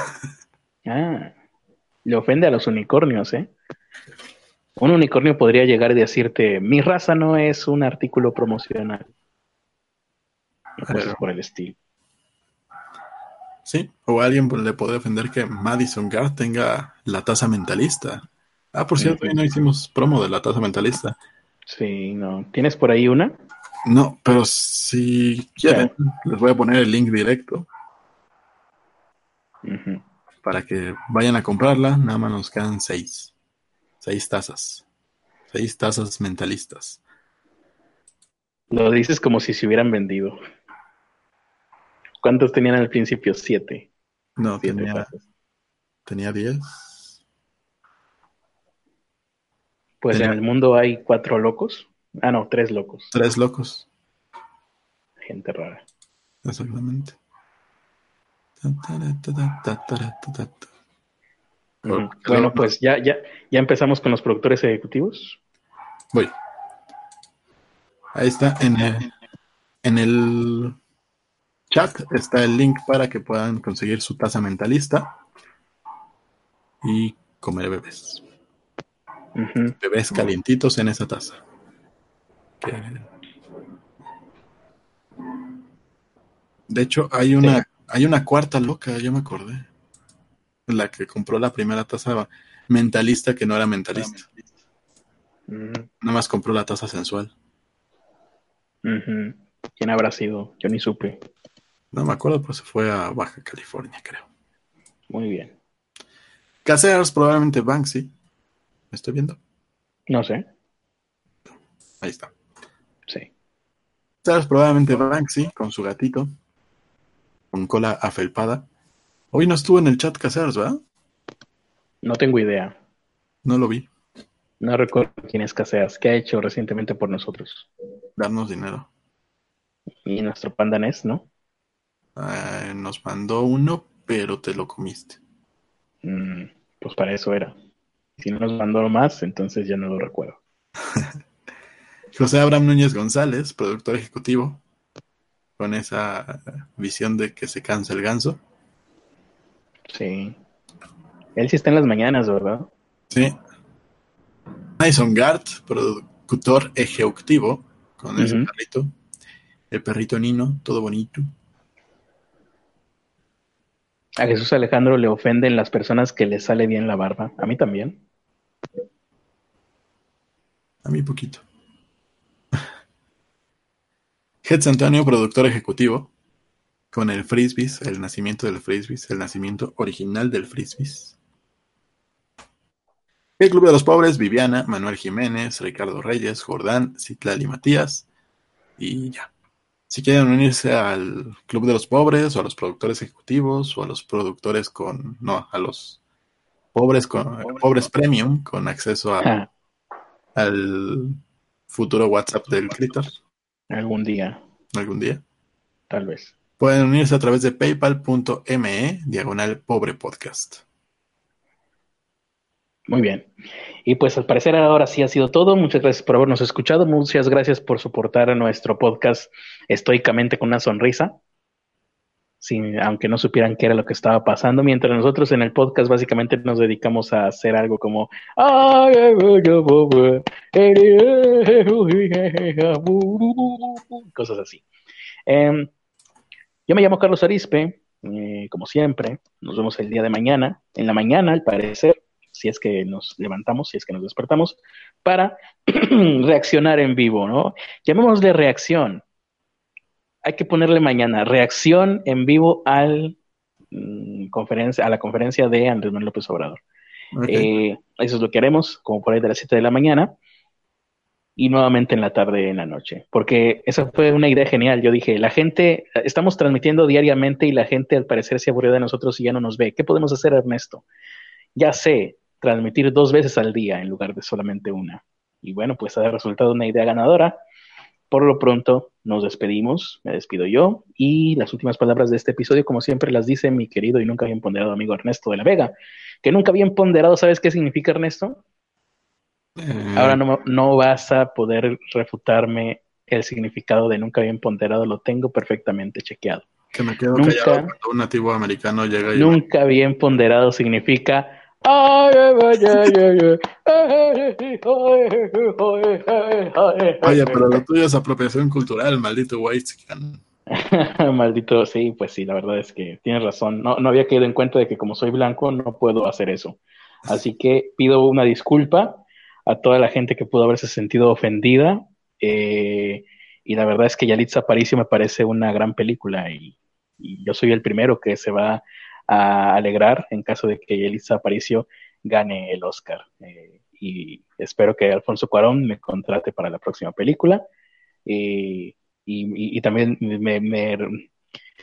Ah, le ofende a los unicornios, ¿eh? Un unicornio podría llegar y decirte, mi raza no es un artículo promocional. Y cosas Pero- por el estilo. Sí, o a alguien le puede ofender que Madison Gard tenga la taza mentalista. Ah, por cierto, hoy no hicimos promo de la taza mentalista. Sí, no. ¿Tienes por ahí una? No, pero si quieren, les voy a poner el link directo para que vayan a comprarla. Nada más nos quedan seis. Seis tazas. Seis tazas mentalistas. Lo dices como si se hubieran vendido. ¿Cuántos tenían al principio? Siete. No, Siete tenía, tazas. tenía diez. Pues Tenía- en el mundo hay cuatro locos. Ah, no, tres locos. Tres locos. Gente rara. Exactamente. Bueno, pues ya, ya, ya empezamos con los productores ejecutivos. Voy. Ahí está, en el, en el chat está el link para que puedan conseguir su taza mentalista y comer bebés. Ujú. Bebés calientitos en esa taza. Que- De hecho, hay una, hay una cuarta loca, yo me acordé. La que compró la primera taza mentalista que no era mentalista. Nada más compró la taza sensual. ¿Quién habrá sido? Yo ni supe. No me acuerdo, pero se fue a Baja California, creo. Muy bien. Caseras, probablemente Banksy. ¿Me estoy viendo? No sé. Ahí está. Sí. Caseras, probablemente Banksy con su gatito. Con cola afelpada. Hoy no estuvo en el chat Caseras, ¿verdad? No tengo idea. No lo vi. No recuerdo quién es Caseas. ¿Qué ha hecho recientemente por nosotros? Darnos dinero. Y nuestro pandanés, ¿no? Eh, nos mandó uno, pero te lo comiste. Mm, pues para eso era. Si no nos mandó más, entonces ya no lo recuerdo. José Abraham Núñez González, productor ejecutivo, con esa visión de que se cansa el ganso. Sí. Él sí está en las mañanas, ¿verdad? Sí. Mason Gart, productor ejecutivo, con ese perrito. El perrito Nino, todo bonito. A Jesús Alejandro le ofenden las personas que le sale bien la barba. A mí también. A mí poquito. Hetz Antonio, productor ejecutivo, con el Frisbees, el nacimiento del Frisbees, el nacimiento original del Frisbees. El Club de los Pobres, Viviana, Manuel Jiménez, Ricardo Reyes, Jordán, Citlali Matías y ya. Si quieren unirse al Club de los Pobres o a los productores ejecutivos o a los productores con, no, a los pobres con pobres premium con acceso a, Ah, al futuro WhatsApp del Critter algún día, algún día. tal vez. Pueden unirse a través de paypal.me diagonal pobre podcast. Muy bien. Y pues al parecer ahora sí ha sido todo. Muchas gracias por habernos escuchado. Muchas gracias por soportar a nuestro podcast estoicamente con una sonrisa. Sin, aunque no supieran qué era lo que estaba pasando, mientras nosotros en el podcast básicamente nos dedicamos a hacer algo como cosas así. Em, yo me llamo Carlos Arispe, eh, como siempre, nos vemos el día de mañana, en la mañana al parecer, si es que nos levantamos, si es que nos despertamos, para reaccionar en vivo, ¿no? Llamémosle reacción. Hay que ponerle mañana reacción en vivo al, mm, conferencia, a la conferencia de Andrés Manuel López Obrador. Eh, eso es lo que haremos, como por ahí de las 7 de la mañana. Y nuevamente en la tarde, en la noche. Porque esa fue una idea genial. Yo dije, la gente, estamos transmitiendo diariamente y la gente al parecer se aburrió de nosotros y ya no nos ve. ¿Qué podemos hacer, Ernesto? Ya sé, transmitir dos veces al día en lugar de solamente una. Y bueno, pues ha resultado una idea ganadora. Por lo pronto, nos despedimos. Me despido yo. Y las últimas palabras de este episodio, como siempre, las dice mi querido y nunca bien ponderado amigo Ernesto de la Vega. Que nunca bien ponderado, ¿sabes qué significa, Ernesto? Eh, Ahora no, no vas a poder refutarme el significado de nunca bien ponderado, lo tengo perfectamente chequeado. que me quedo nunca- callado cuando un nativo americano llega y Nunca bien ponderado significa. Oye, pero lo tuyo es apropiación cultural, maldito Weizsäcker. maldito, sí, pues sí, la verdad es que tienes razón. No, no había caído en cuenta de que como soy blanco no puedo hacer eso. Así que pido una disculpa a toda la gente que pudo haberse sentido ofendida. Eh, y la verdad es que Yalitza Aparicio me parece una gran película y, y yo soy el primero que se va a alegrar en caso de que Yalitza Aparicio gane el Oscar. Eh, y espero que Alfonso Cuarón me contrate para la próxima película. Eh, y, y- y también me, me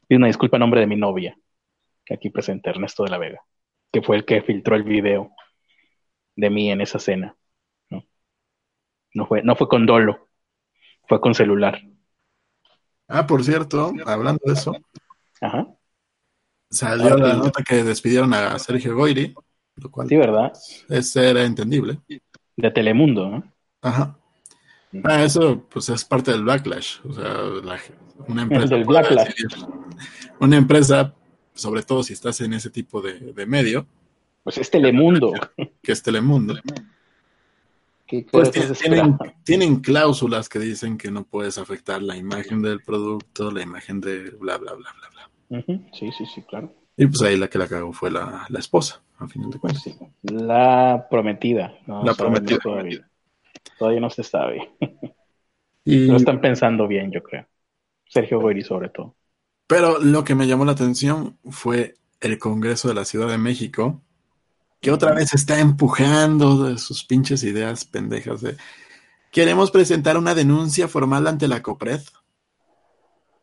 pido una disculpa en nombre de mi novia, que aquí presente, Ernesto de la Vega, que fue el que filtró el video de mí en esa cena. No, no fue, no fue con dolo, fue con celular. Ah, por cierto, hablando de eso, Ajá. Salió la nota que despidieron a Sergio Goyri, lo cual Sí, ¿verdad? ese era entendible. De Telemundo, ¿no? Ajá. Ah, eso pues es parte del backlash. O sea, la- una empresa. del podrá backlash. decidir. Una empresa, sobre todo si estás en ese tipo de, de medio, Pues es Telemundo. que es Telemundo, ¿Qué pues tienen, tienen cláusulas que dicen que no puedes afectar la imagen del producto, la imagen de bla, bla, bla, bla, bla. Sí, sí, sí, claro. Y pues ahí la que la cagó fue la, la esposa, a final de cuentas. Sí. La prometida. No La prometida. Todavía. todavía no se sabe. Y, Lo están pensando bien, yo creo. Sergio Goyri, sobre todo. pero lo que me llamó la atención fue el Congreso de la Ciudad de México, que otra vez está empujando de sus pinches ideas pendejas de queremos presentar una denuncia formal ante la COPRED,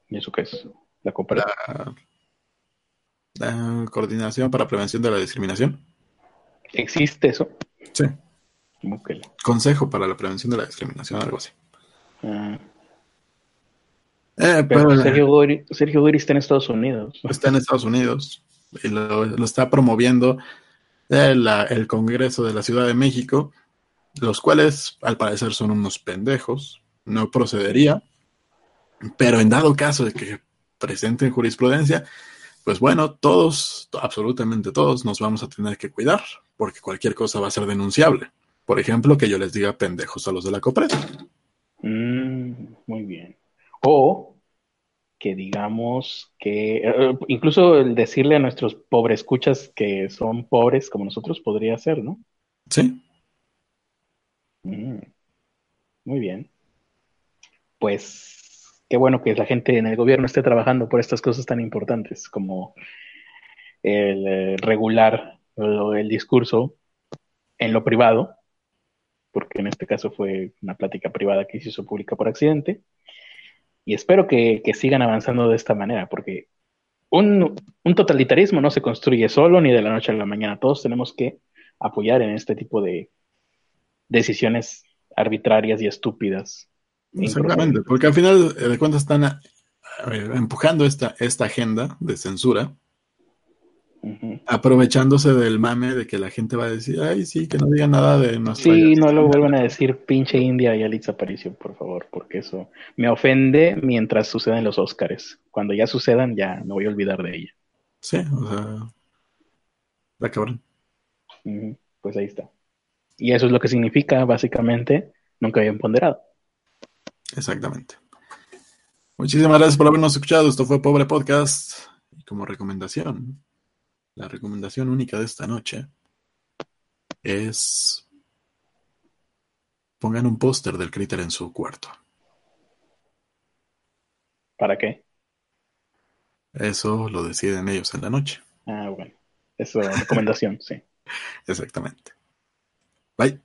¿Y eso qué es? La compra. la, la Coordinación para Prevención de la Discriminación. ¿Existe eso? Sí, Búsquelo. Consejo para la Prevención de la Discriminación, algo así. Ah, Eh, pero pero Sergio Goyri, Sergio Goyri está en Estados Unidos. está en Estados Unidos y lo, lo está promoviendo eh, la- el Congreso de la Ciudad de México, los cuales al parecer son unos pendejos, no procedería, pero en dado caso de que presenten jurisprudencia, pues bueno, todos, absolutamente todos, nos vamos a tener que cuidar, porque cualquier cosa va a ser denunciable. Por ejemplo, que yo les diga pendejos a los de la COPRED. Mm, muy bien. O que digamos que, eh, incluso el decirle a nuestros pobres escuchas que son pobres como nosotros podría ser, ¿no? Sí, Mm, muy bien. Pues qué bueno que la gente en el gobierno esté trabajando por estas cosas tan importantes como el eh, regular el discurso en lo privado, porque en este caso fue una plática privada que se hizo pública por accidente. Y espero que, sigan avanzando de esta manera, porque un totalitarismo no se construye solo ni de la noche a la mañana. Todos tenemos que apoyar en este tipo de decisiones arbitrarias y estúpidas. Exactamente, porque al final de cuentas están eh, empujando esta, esta agenda de censura, aprovechándose del mame de que la gente va a decir, ay, sí, que no digan nada de nuestra... Sí, no lo vuelvan a decir pinche India y Alex Aparicio, por favor, porque eso me ofende mientras suceden los Óscares. Cuando ya sucedan, ya me voy a olvidar de ella. Sí, o sea... Está cabrón. Pues ahí está. Y eso es lo que significa, básicamente, nunca bien ponderado. Exactamente. Muchísimas gracias por habernos escuchado. Esto fue Pobre Podcast. Y como recomendación, la recomendación única de esta noche es pongan un póster del críter en su cuarto. ¿Para qué? Eso lo deciden ellos en la noche. Ah, bueno. Eso es recomendación, sí. Exactamente. Bye.